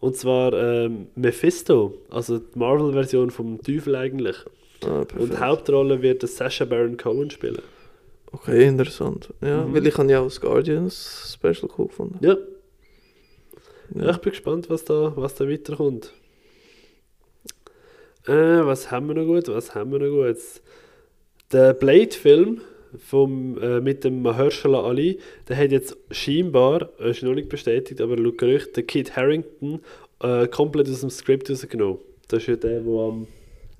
Und zwar ähm, Mephisto, also die Marvel-Version vom Teufel eigentlich. Ah, Und Hauptrolle wird der Sacha Baron Cohen spielen. Okay, interessant. Ja, Mhm. weil ich habe ja auch das Guardians Special cool gefunden. Ja, Ja. ja ich bin gespannt, was da, was da weiterkommt. Äh, was haben wir noch gut? Was haben wir noch gut? Der Blade-Film vom, äh, mit dem Mahershala Ali, der hat jetzt scheinbar, äh, ist noch nicht bestätigt, aber laut Gerücht, der Kid Harrington äh, komplett aus dem Skript rausgenommen. Das ist ja der, der am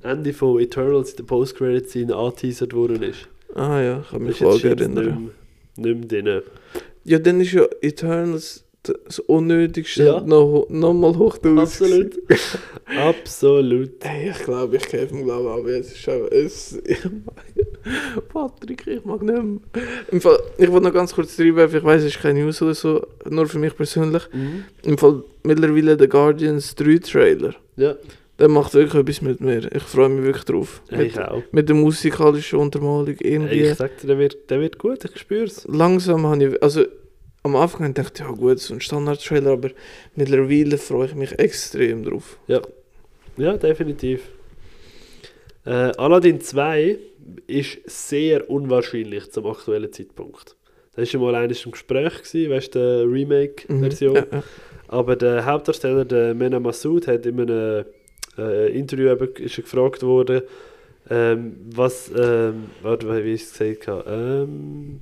Ende von Eternals in der Post-Credit-Scene angeteasert worden ist. Ah ja, ich kann mich vage scheinbar nicht, erinnern. mehr- nicht mehr drin. Ja, dann ist ja Eternals das Unnötigste Ja. noch, noch mal hoch. Absolut. Absolut. Hey, ich glaube, ich kämpfe mir, glaube aber es ist auch... Es, ich Patrick, ich mag nicht mehr. Im Fall, ich wollte noch ganz kurz reinwerfen, ich weiß, es ist keine News oder so, nur für mich persönlich. Mhm. Im Fall mittlerweile der Guardians 3 Trailer. Ja, Der macht wirklich etwas mit mir. Ich freue mich wirklich drauf. ich Mit, auch. mit der musikalischen Untermalung irgendwie. Ich sag dir, der wird, der wird gut, ich spür's. Langsam habe ich... Also, am Anfang habe ich ja gut, so ein Standard-Trailer, aber mittlerweile freue ich mich extrem drauf. Ja, ja definitiv. Äh, Aladdin 2 ist sehr unwahrscheinlich zum aktuellen Zeitpunkt. Das war schon mal eines im Gespräch, gewesen, weißt du, Remake-Version. Mhm. Ja, ja. Aber der Hauptdarsteller, der Mena Massoud, hat in einem äh, Interview eben, ist gefragt worden, ähm, was, ähm, warte, wie ich es gesagt habe, ähm,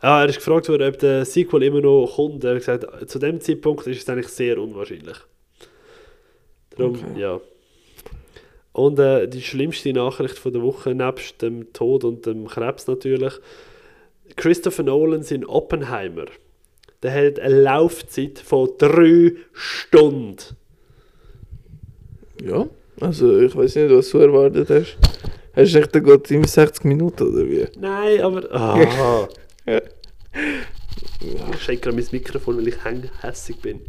ah, er ist gefragt worden, ob der Sequel immer noch kommt. Er hat gesagt, zu dem Zeitpunkt ist es eigentlich sehr unwahrscheinlich. Darum, Okay. ja. Und äh, die schlimmste Nachricht von der Woche, nebst dem Tod und dem Krebs natürlich, Christopher Nolan in Oppenheimer. Der hat eine Laufzeit von drei Stunden. Ja, also ich weiß nicht, was du erwartet hast. Hast du echt in 60 Minuten oder wie? Nein, aber. Ah. Ich shake gerade mein Mikrofon, weil ich hässig bin.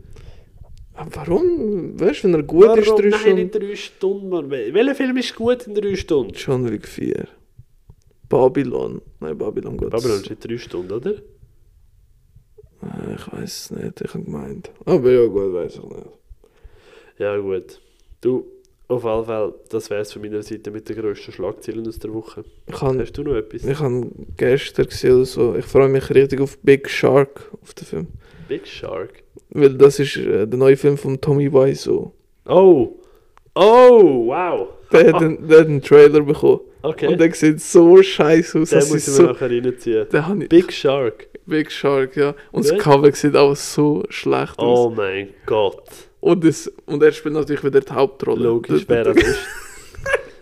Aber warum? Weißt du, wenn er gut ist, Warum? drei Nein, Stunden. nicht drei Stunden, Mann. Wel- Welcher Film ist gut in drei Stunden? John Wick 4. Babylon. Nein, Babylon geht. Babylon ist in drei Stunden, oder? Äh, Ich weiß es nicht, ich habe gemeint. Aber ja, gut, weiß ich nicht. Ja, gut. Du, auf jeden Fall, das wäre es von meiner Seite mit den grössten Schlagzeilen aus der Woche. Ich habe Hast du noch etwas? ich hab gestern gesehen oder so. Ich freue mich richtig auf Big Shark, auf den Film. Big Shark. Weil das ist äh, der neue Film von Tommy Wiseau. Oh! Oh, wow! Der hat, einen, der hat einen Trailer bekommen. Okay. Und der sieht so scheiße aus. Den muss ich mir so, nachher reinziehen. habe Big Shark. Big Shark, ja. Und Gut. das Cover sieht auch so schlecht aus. Oh mein Gott. Und, das, und er spielt natürlich wieder die Hauptrolle. Logisch, wer das ist.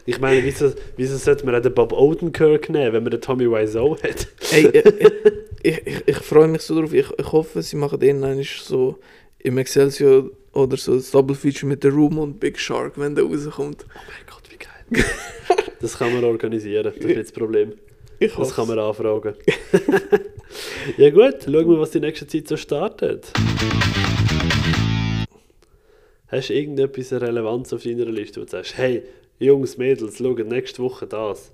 Ich meine, wieso, wieso sollte man auch den Bob Odenkirk nehmen, wenn man den Tommy Wiseau hat? Ey, äh, ich, ich, ich freue mich so drauf. Ich, ich hoffe, sie machen den so im Excelsior oder so das Double Feature mit The Room und Big Shark, wenn der rauskommt. Oh mein Gott, wie geil. Das kann man organisieren, das ist nicht das Problem. Ich Das hoffe kann man anfragen. ja gut, schauen wir, was die nächste Zeit so startet. Hast du irgendetwas Relevanz auf deiner Liste, wo du sagst, hey, Jungs, Mädels, schaut nächste Woche das.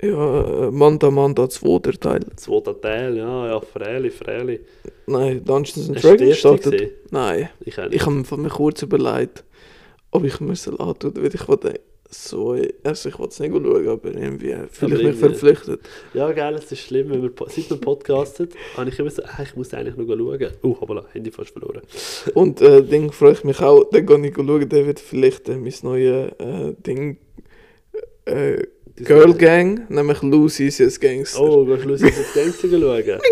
Ja, äh, Manta 2. der Teil. Zweiter Teil, ja, ja, Fräli, Fräli. Nein, Dungeons and Dragons startet. Nein, Ich ich habe mir von mir kurz überlegt, ob ich mir es antun weil ich wollte so, also ich wollte es nicht schauen, aber irgendwie fühle ich mich verpflichtet. Ja, geil, es ist schlimm, wenn wir, seit wir podcastet, habe ich immer so, ah, ich muss eigentlich noch schauen. Oh, hoppala, Handy fast verloren. Und äh, Ding freue ich mich auch, dann gehe ich schauen, der wird vielleicht äh, mein neues äh, Ding äh, Girl Gang, nämlich Lucy's als Gangster. Oh, gehst du Schluss ins Gangster schauen?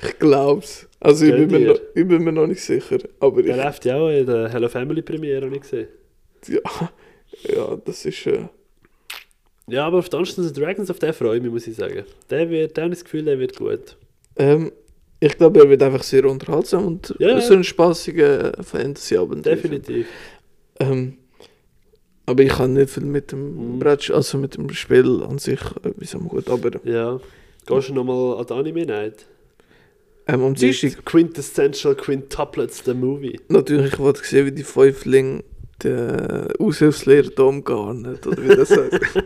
Ich glaub's. Also ich bin, mir noch, ich bin mir noch nicht sicher, aber Der ich, läuft ja auch in der Hello Family Premiere, habe ich gesehen. ja, ja, das ist äh, Ja, aber auf Dungeons and Dragons, auf den freue ich mich, muss ich sagen. Der wird, der ich das Gefühl, der wird gut. ähm, ich glaube, er wird einfach sehr unterhaltsam und Ja, so ein spaßiger Fantasy-Abend. Definitiv. Ähm, aber ich kann nicht viel mit dem Mhm. Brett, also mit dem Spiel an sich etwas am gut, aber Ja. Gehst du nochmal an die Anime Night? ähm, am Dienstag Quintessential Quintuplets, the movie. Natürlich, ich wollte sehen, wie die Fäuflinge den Aushilfslehrer da umgarnen, oder wie das heißt.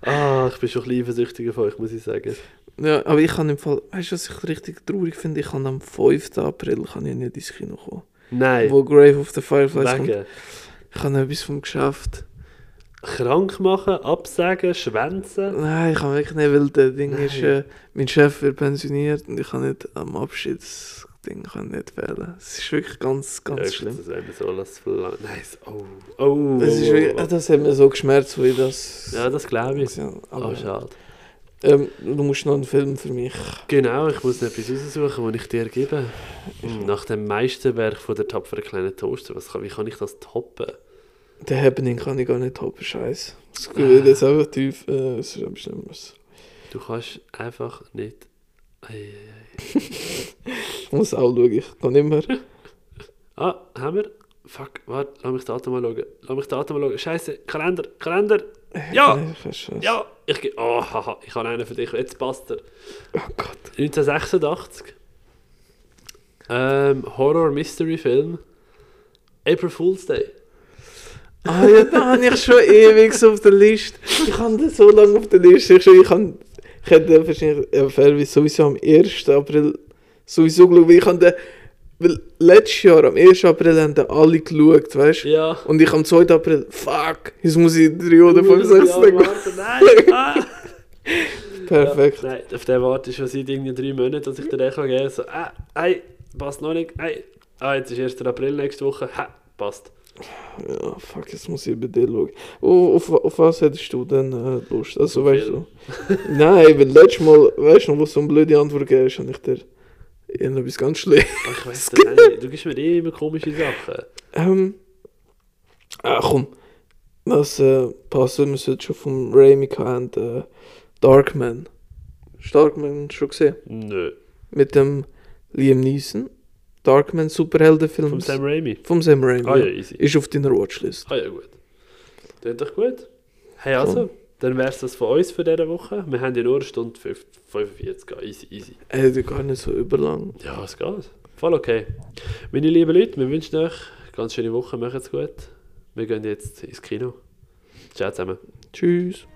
Ah, ich bin schon ein bisschen eifersüchtig auf euch, muss ich sagen. Ja, aber ich kann im Fall, weißt du, was ich richtig traurig finde? Ich kann am 5. April kann ich nicht ins Kino kommen. Nein, Wo Grave of the Fireflies kommt. wegen Ich habe etwas vom Geschäft. krank machen, absagen, schwänzen. Nein, ich kann wirklich nicht, weil der Ding Nein. ist, äh, mein Chef wird pensioniert und ich kann nicht am Abschiedsding kann nicht wählen. Es ist wirklich ganz, ganz Ja, schlimm. Das mir so las verlangen. Nice. Oh, oh. Es ist wirklich, oh, äh, das hat mir so geschmerzt, ich das... Ja, das glaube ich. Ja, Oh, aber, schade. ähm, du musst noch einen Film für mich. Genau, ich muss noch etwas raussuchen, das ich dir gebe. Hm, Nach dem Meisterwerk von der tapferen kleinen Toaster, was kann, wie kann ich das toppen? Den Happening kann ich gar nicht haben, scheiße. Das geht jetzt einfach tief, äh, es ist Schlimmes. Du kannst einfach nicht. Ei, ei, ei. Muss auch schauen, ich kann nicht mehr. Ah, haben wir? Fuck, warte, lass mich Datum mal schauen. Lass mich Datum mal schauen. Scheiße, Kalender, Kalender. Ja! Weiß schon. Ja! Ich, ge- oh, haha, ich habe einen für dich. Jetzt passt er. Oh Gott. 1986. Ähm, Horror-Mystery-Film. April Fool's Day. Ah ja, da habe ich schon ewig auf der Liste. Ich habe den so lange auf der Liste. Ich, kann, ich hätte wahrscheinlich äh, Fairwies sowieso am 1. April sowieso geschaut. weil Ich habe weil letztes Jahr am 1. April haben alle geschaut, weißt du? Ja. Und ich am 2. April, fuck, jetzt muss ich 3 oder 5, Uh, 6 ja, Tage. Nein! Ah. Perfekt. Ja, nein, auf den warte ich schon seit irgendwie drei Monaten, dass ich dir den geben kann. So, ah, ei, passt noch nicht. Ei. Ah, jetzt ist 1. April nächste Woche. Ha, passt. Ja, fuck, jetzt muss ich bei dir schauen. Oh, auf, auf was hättest du denn äh, Lust? Also, weißt du? Nein, weil letztes Mal, weißt du noch, wo du so eine blöde Antwort gegeben hast, habe ich dir irgendetwas ganz schlecht. Ich weiß das nicht. Du gibst mir eh immer komische Sachen. Ähm. Ah, komm. Was äh, passt, wir sollten schon vom Raimi haben, äh, Darkman. Hast du Darkman schon gesehen? Nö. Mit dem Liam Neeson. Darkman Superheldenfilm. Vom Sam Raimi. Vom Sam Raimi. Ah ja, easy. Ist auf deiner Watchlist. Ah ja, gut. Klingt doch gut. Hey, also, dann wäre es das von uns für diese Woche. Wir haben ja nur eine Stunde 5 45. ah, Easy, easy. Äh, die gar nicht so überlang. Ja, es geht. Voll okay. Meine lieben Leute, wir wünschen euch eine ganz schöne Woche. Macht's gut. Wir gehen jetzt ins Kino. Ciao zusammen. Tschüss.